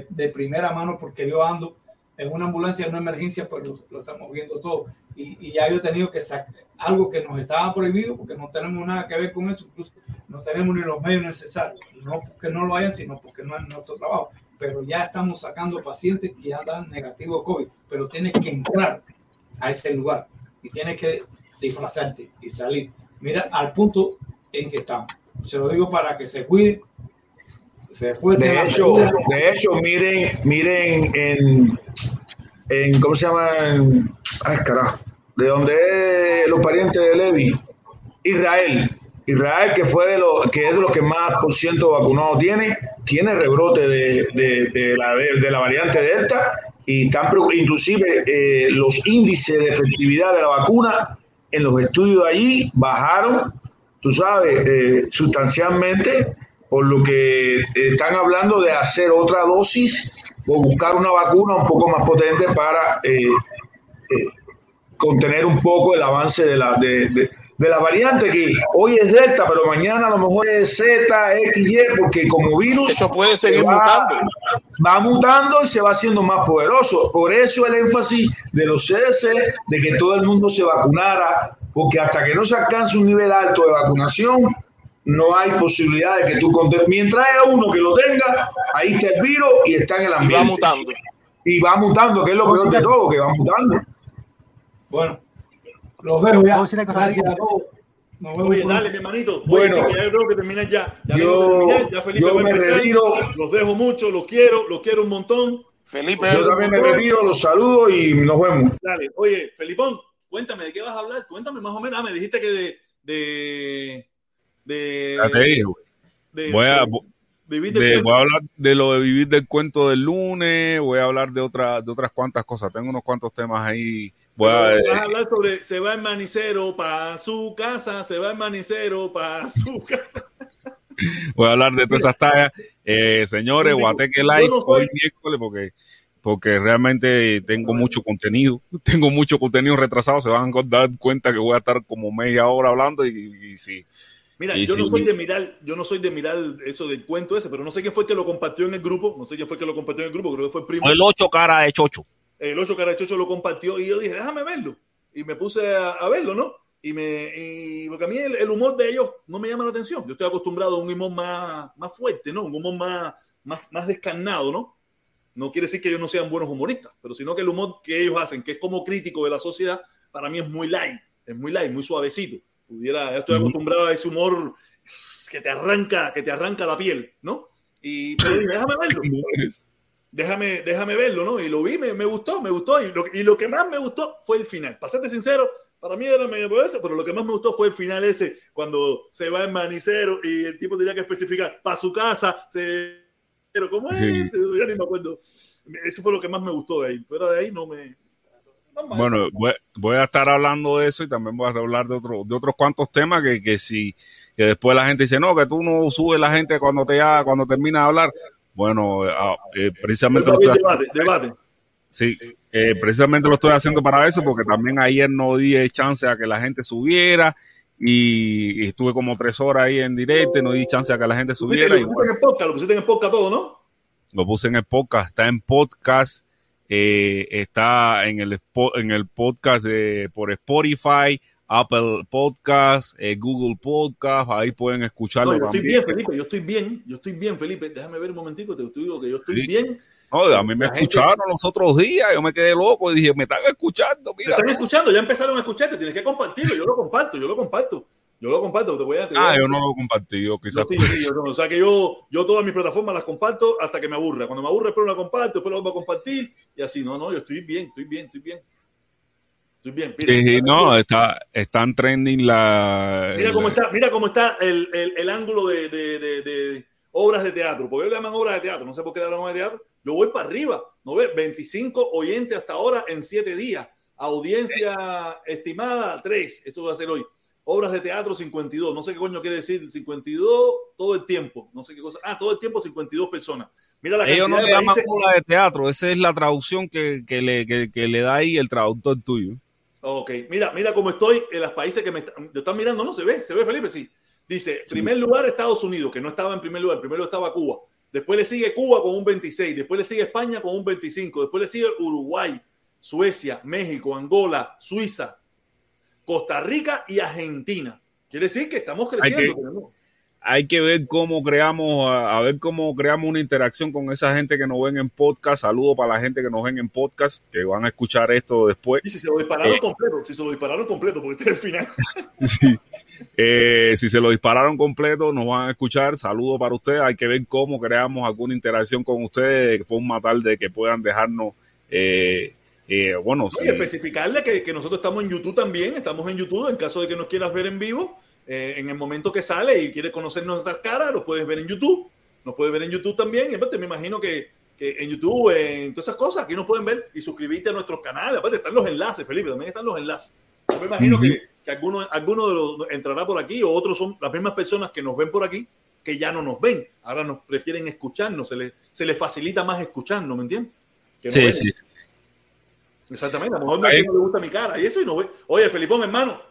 de, primera mano porque yo ando en una ambulancia, en una emergencia, pues lo, estamos viendo todo. Y, ya yo he tenido que sacar algo que nos estaba prohibido, porque no tenemos nada que ver con eso, incluso no tenemos ni los medios necesarios, no porque no lo hayan, sino porque no es nuestro trabajo. Pero ya estamos sacando pacientes que ya dan negativo COVID, pero tienes que entrar a ese lugar y tienes que disfrazarte y salir. Mira al punto en que estamos. Se lo digo para que se cuide. De hecho, de hecho, miren, miren en, en ¿cómo se llama? Ay, carajo. De donde los parientes de Levi, Israel. Israel, que fue de lo, que es de los que más por ciento vacunado tiene, tiene rebrote de, de, la, de, la variante Delta y están, inclusive eh, los índices de efectividad de la vacuna en los estudios allí bajaron, tú sabes, eh, sustancialmente, por lo que están hablando de hacer otra dosis o buscar una vacuna un poco más potente para eh, contener un poco el avance de la... de, de la variante que hoy es Delta, pero mañana a lo mejor es Z, XY, porque como virus. Eso puede seguir va, mutando. Va mutando y se va haciendo más poderoso. Por eso el énfasis de los CDC de que todo el mundo se vacunara, porque hasta que no se alcance un nivel alto de vacunación, no hay posibilidad de que tú contes. Mientras haya uno que lo tenga, ahí está el virus y está en el ambiente. Y va mutando. Y va mutando, que es lo peor de todo, que va mutando. Bueno, los dejo ya. Gracias a todos. Oye, dale, mi hermanito. Bueno, Oye, ya creo que terminas ya. Ya, yo, ya Felipe va a empezar. Los dejo mucho, los quiero, los quiero un montón. Felipe, yo también me retiro, los saludo y nos vemos. Dale, oye, Felipón, cuéntame de qué vas a hablar. Cuéntame más o menos. Ah, me dijiste que de. de, de ya te dije, de, voy a. De, de, voy a hablar de lo de vivir del cuento del lunes, voy a hablar de, otra, de otras cuantas cosas. Tengo unos cuantos temas ahí Voy a, vas a hablar sobre se va el manicero para su casa, se va el manicero para su casa. Voy a hablar de todas esas tallas. Eh, señores, Guateque Live hoy miércoles porque porque realmente tengo mucho contenido, tengo mucho contenido retrasado, se van a dar cuenta que voy a estar como media hora hablando y, sí. Mira, yo no soy de mirar, yo no soy de mirar eso del cuento ese, pero no sé quién fue que lo compartió en el grupo, no sé quién fue que lo compartió en el grupo, creo que fue el primo. El ocho cara de chocho el 8 Carachocho lo compartió y yo dije, déjame verlo. Y me puse a, verlo, ¿no? Y me, y porque a mí el, humor de ellos no me llama la atención. Yo estoy acostumbrado a un humor más, más fuerte, ¿no? Un humor más, más, más descarnado, ¿no? No quiere decir que ellos no sean buenos humoristas, pero sino que el humor que ellos hacen, que es como crítico de la sociedad, para mí es muy light, es muy light, muy suavecito. Pudiera, ya estoy acostumbrado a ese humor que te arranca, que te arranca la piel, ¿no? Y pero dije, déjame verlo. Déjame, déjame verlo, ¿no? Y lo vi, me, me gustó, me gustó. Y lo, y lo que más me gustó fue el final. Para serte sincero, para mí era medio eso, pero lo que más me gustó fue el final ese, cuando se va en manicero y el tipo tenía que especificar para su casa, se... pero ¿cómo es? Sí. Ya ni me acuerdo. Eso fue lo que más me gustó de ahí, pero de ahí no me... Bueno, voy, voy a estar hablando de eso y también voy a hablar de, otro, de otros cuantos temas que, que si que después la gente dice, no, que tú no subes la gente cuando te cuando termina de hablar. Bueno, ah, eh, precisamente lo estoy debate, debate. Sí, eh, precisamente lo estoy haciendo para eso, porque también ayer no di chance a que la gente subiera y, y estuve como tres horas ahí en directo, y no di chance a que la gente subiera. y Lo pusiste bueno, en el podcast, lo pusiste en el podcast todo, ¿no? lo puse en el podcast, está en podcast, eh, está en el, en el podcast de, por Spotify, Apple Podcast, eh, Google Podcast, ahí pueden escucharlo No, yo estoy también. bien, Felipe, yo estoy bien, yo estoy bien, Felipe. Déjame ver un momentico, te digo que yo estoy Sí. bien. No, a mí me La gente- escucharon los otros días, yo me quedé loco y dije, me están escuchando, mira. están escuchando, ya empezaron a escucharte, tienes que compartirlo. Yo lo comparto, yo lo comparto. Yo lo comparto, te voy a. te voy Ah, yo no lo compartí, yo quizás. Sí, sí, yo no. O sea que yo, yo todas mis plataformas las comparto hasta que me aburra. Cuando me aburre, después la comparto, después la vuelvo a compartir y así. No, no, yo estoy bien, estoy bien, estoy bien. Estoy bien. Mira, Sí, no, está, están trending la. mira cómo está, mira cómo está el, el, el ángulo de, de, de, de obras de teatro. Porque ellos le llaman obras de teatro, no sé por qué le llaman obras de teatro. Yo voy para arriba, ¿no ves? 25 oyentes hasta ahora en 7 días. Audiencia estimada, 3. Esto va a ser hoy. Obras de teatro, 52. No sé qué coño quiere decir 52 todo el tiempo. No sé qué cosa. Ah, todo el tiempo 52 personas. Mira la Ellos no le llaman obra de teatro, esa es la traducción que, que le, que, que le da ahí el traductor tuyo. Ok, mira, mira cómo estoy en los países que me están, están mirando, ¿no? ¿Se ve? ¿Se ve, Felipe? Sí. Dice, primer lugar Estados Unidos, que no estaba en primer lugar, primero estaba Cuba. Después le sigue Cuba con un 26, después le sigue España con un 25, después le sigue Uruguay, Suecia, México, Angola, Suiza, Costa Rica y Argentina. Quiere decir que estamos Hay creciendo. que- tenemos- Hay que ver cómo creamos, a, ver cómo creamos una interacción con esa gente que nos ven en podcast. Saludo para la gente que nos ven en podcast, que van a escuchar esto después. Y si se lo dispararon Eh, completo, si se lo dispararon completo, porque este es el final. Sí. Eh, si se lo dispararon completo, nos van a escuchar. Saludo para ustedes. Hay que ver cómo creamos alguna interacción con ustedes, de forma tal de que puedan dejarnos, eh, eh, bueno, y especificarle que, que nosotros estamos en YouTube también, estamos en YouTube, en caso de que nos quieras ver en vivo, eh, en el momento que sale y quieres conocer nuestras caras, lo puedes ver en YouTube, nos puedes ver en YouTube también, y aparte me imagino que, que en YouTube, en todas esas cosas, aquí nos pueden ver y suscribirte a nuestros canales, aparte están los enlaces, Felipe, también están los enlaces. Yo me imagino que, que alguno, alguno de los entrará por aquí o otros son las mismas personas que nos ven por aquí que ya no nos ven, ahora nos prefieren escucharnos, se les, se les facilita más escucharnos, ¿me entiendes? Que Sí, sí, sí. Exactamente, a lo mejor no le gusta mi cara y eso y no ve. Oye, Felipón, hermano,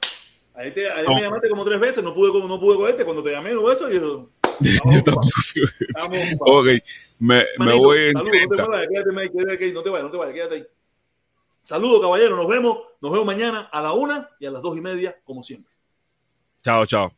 ahí, te, ahí No. me llamaste como tres veces, no pude, no pude cogerte cuando te llamé, no eso y yo, vamos, ok, me, me Manito, voy en saludos, no te 30. vayas, quédate ahí, quédate ahí, no te vayas, no te vayas, quédate ahí. Saludos, caballero, nos vemos, nos vemos mañana a la una y a las dos y media, como siempre. Chao, chao.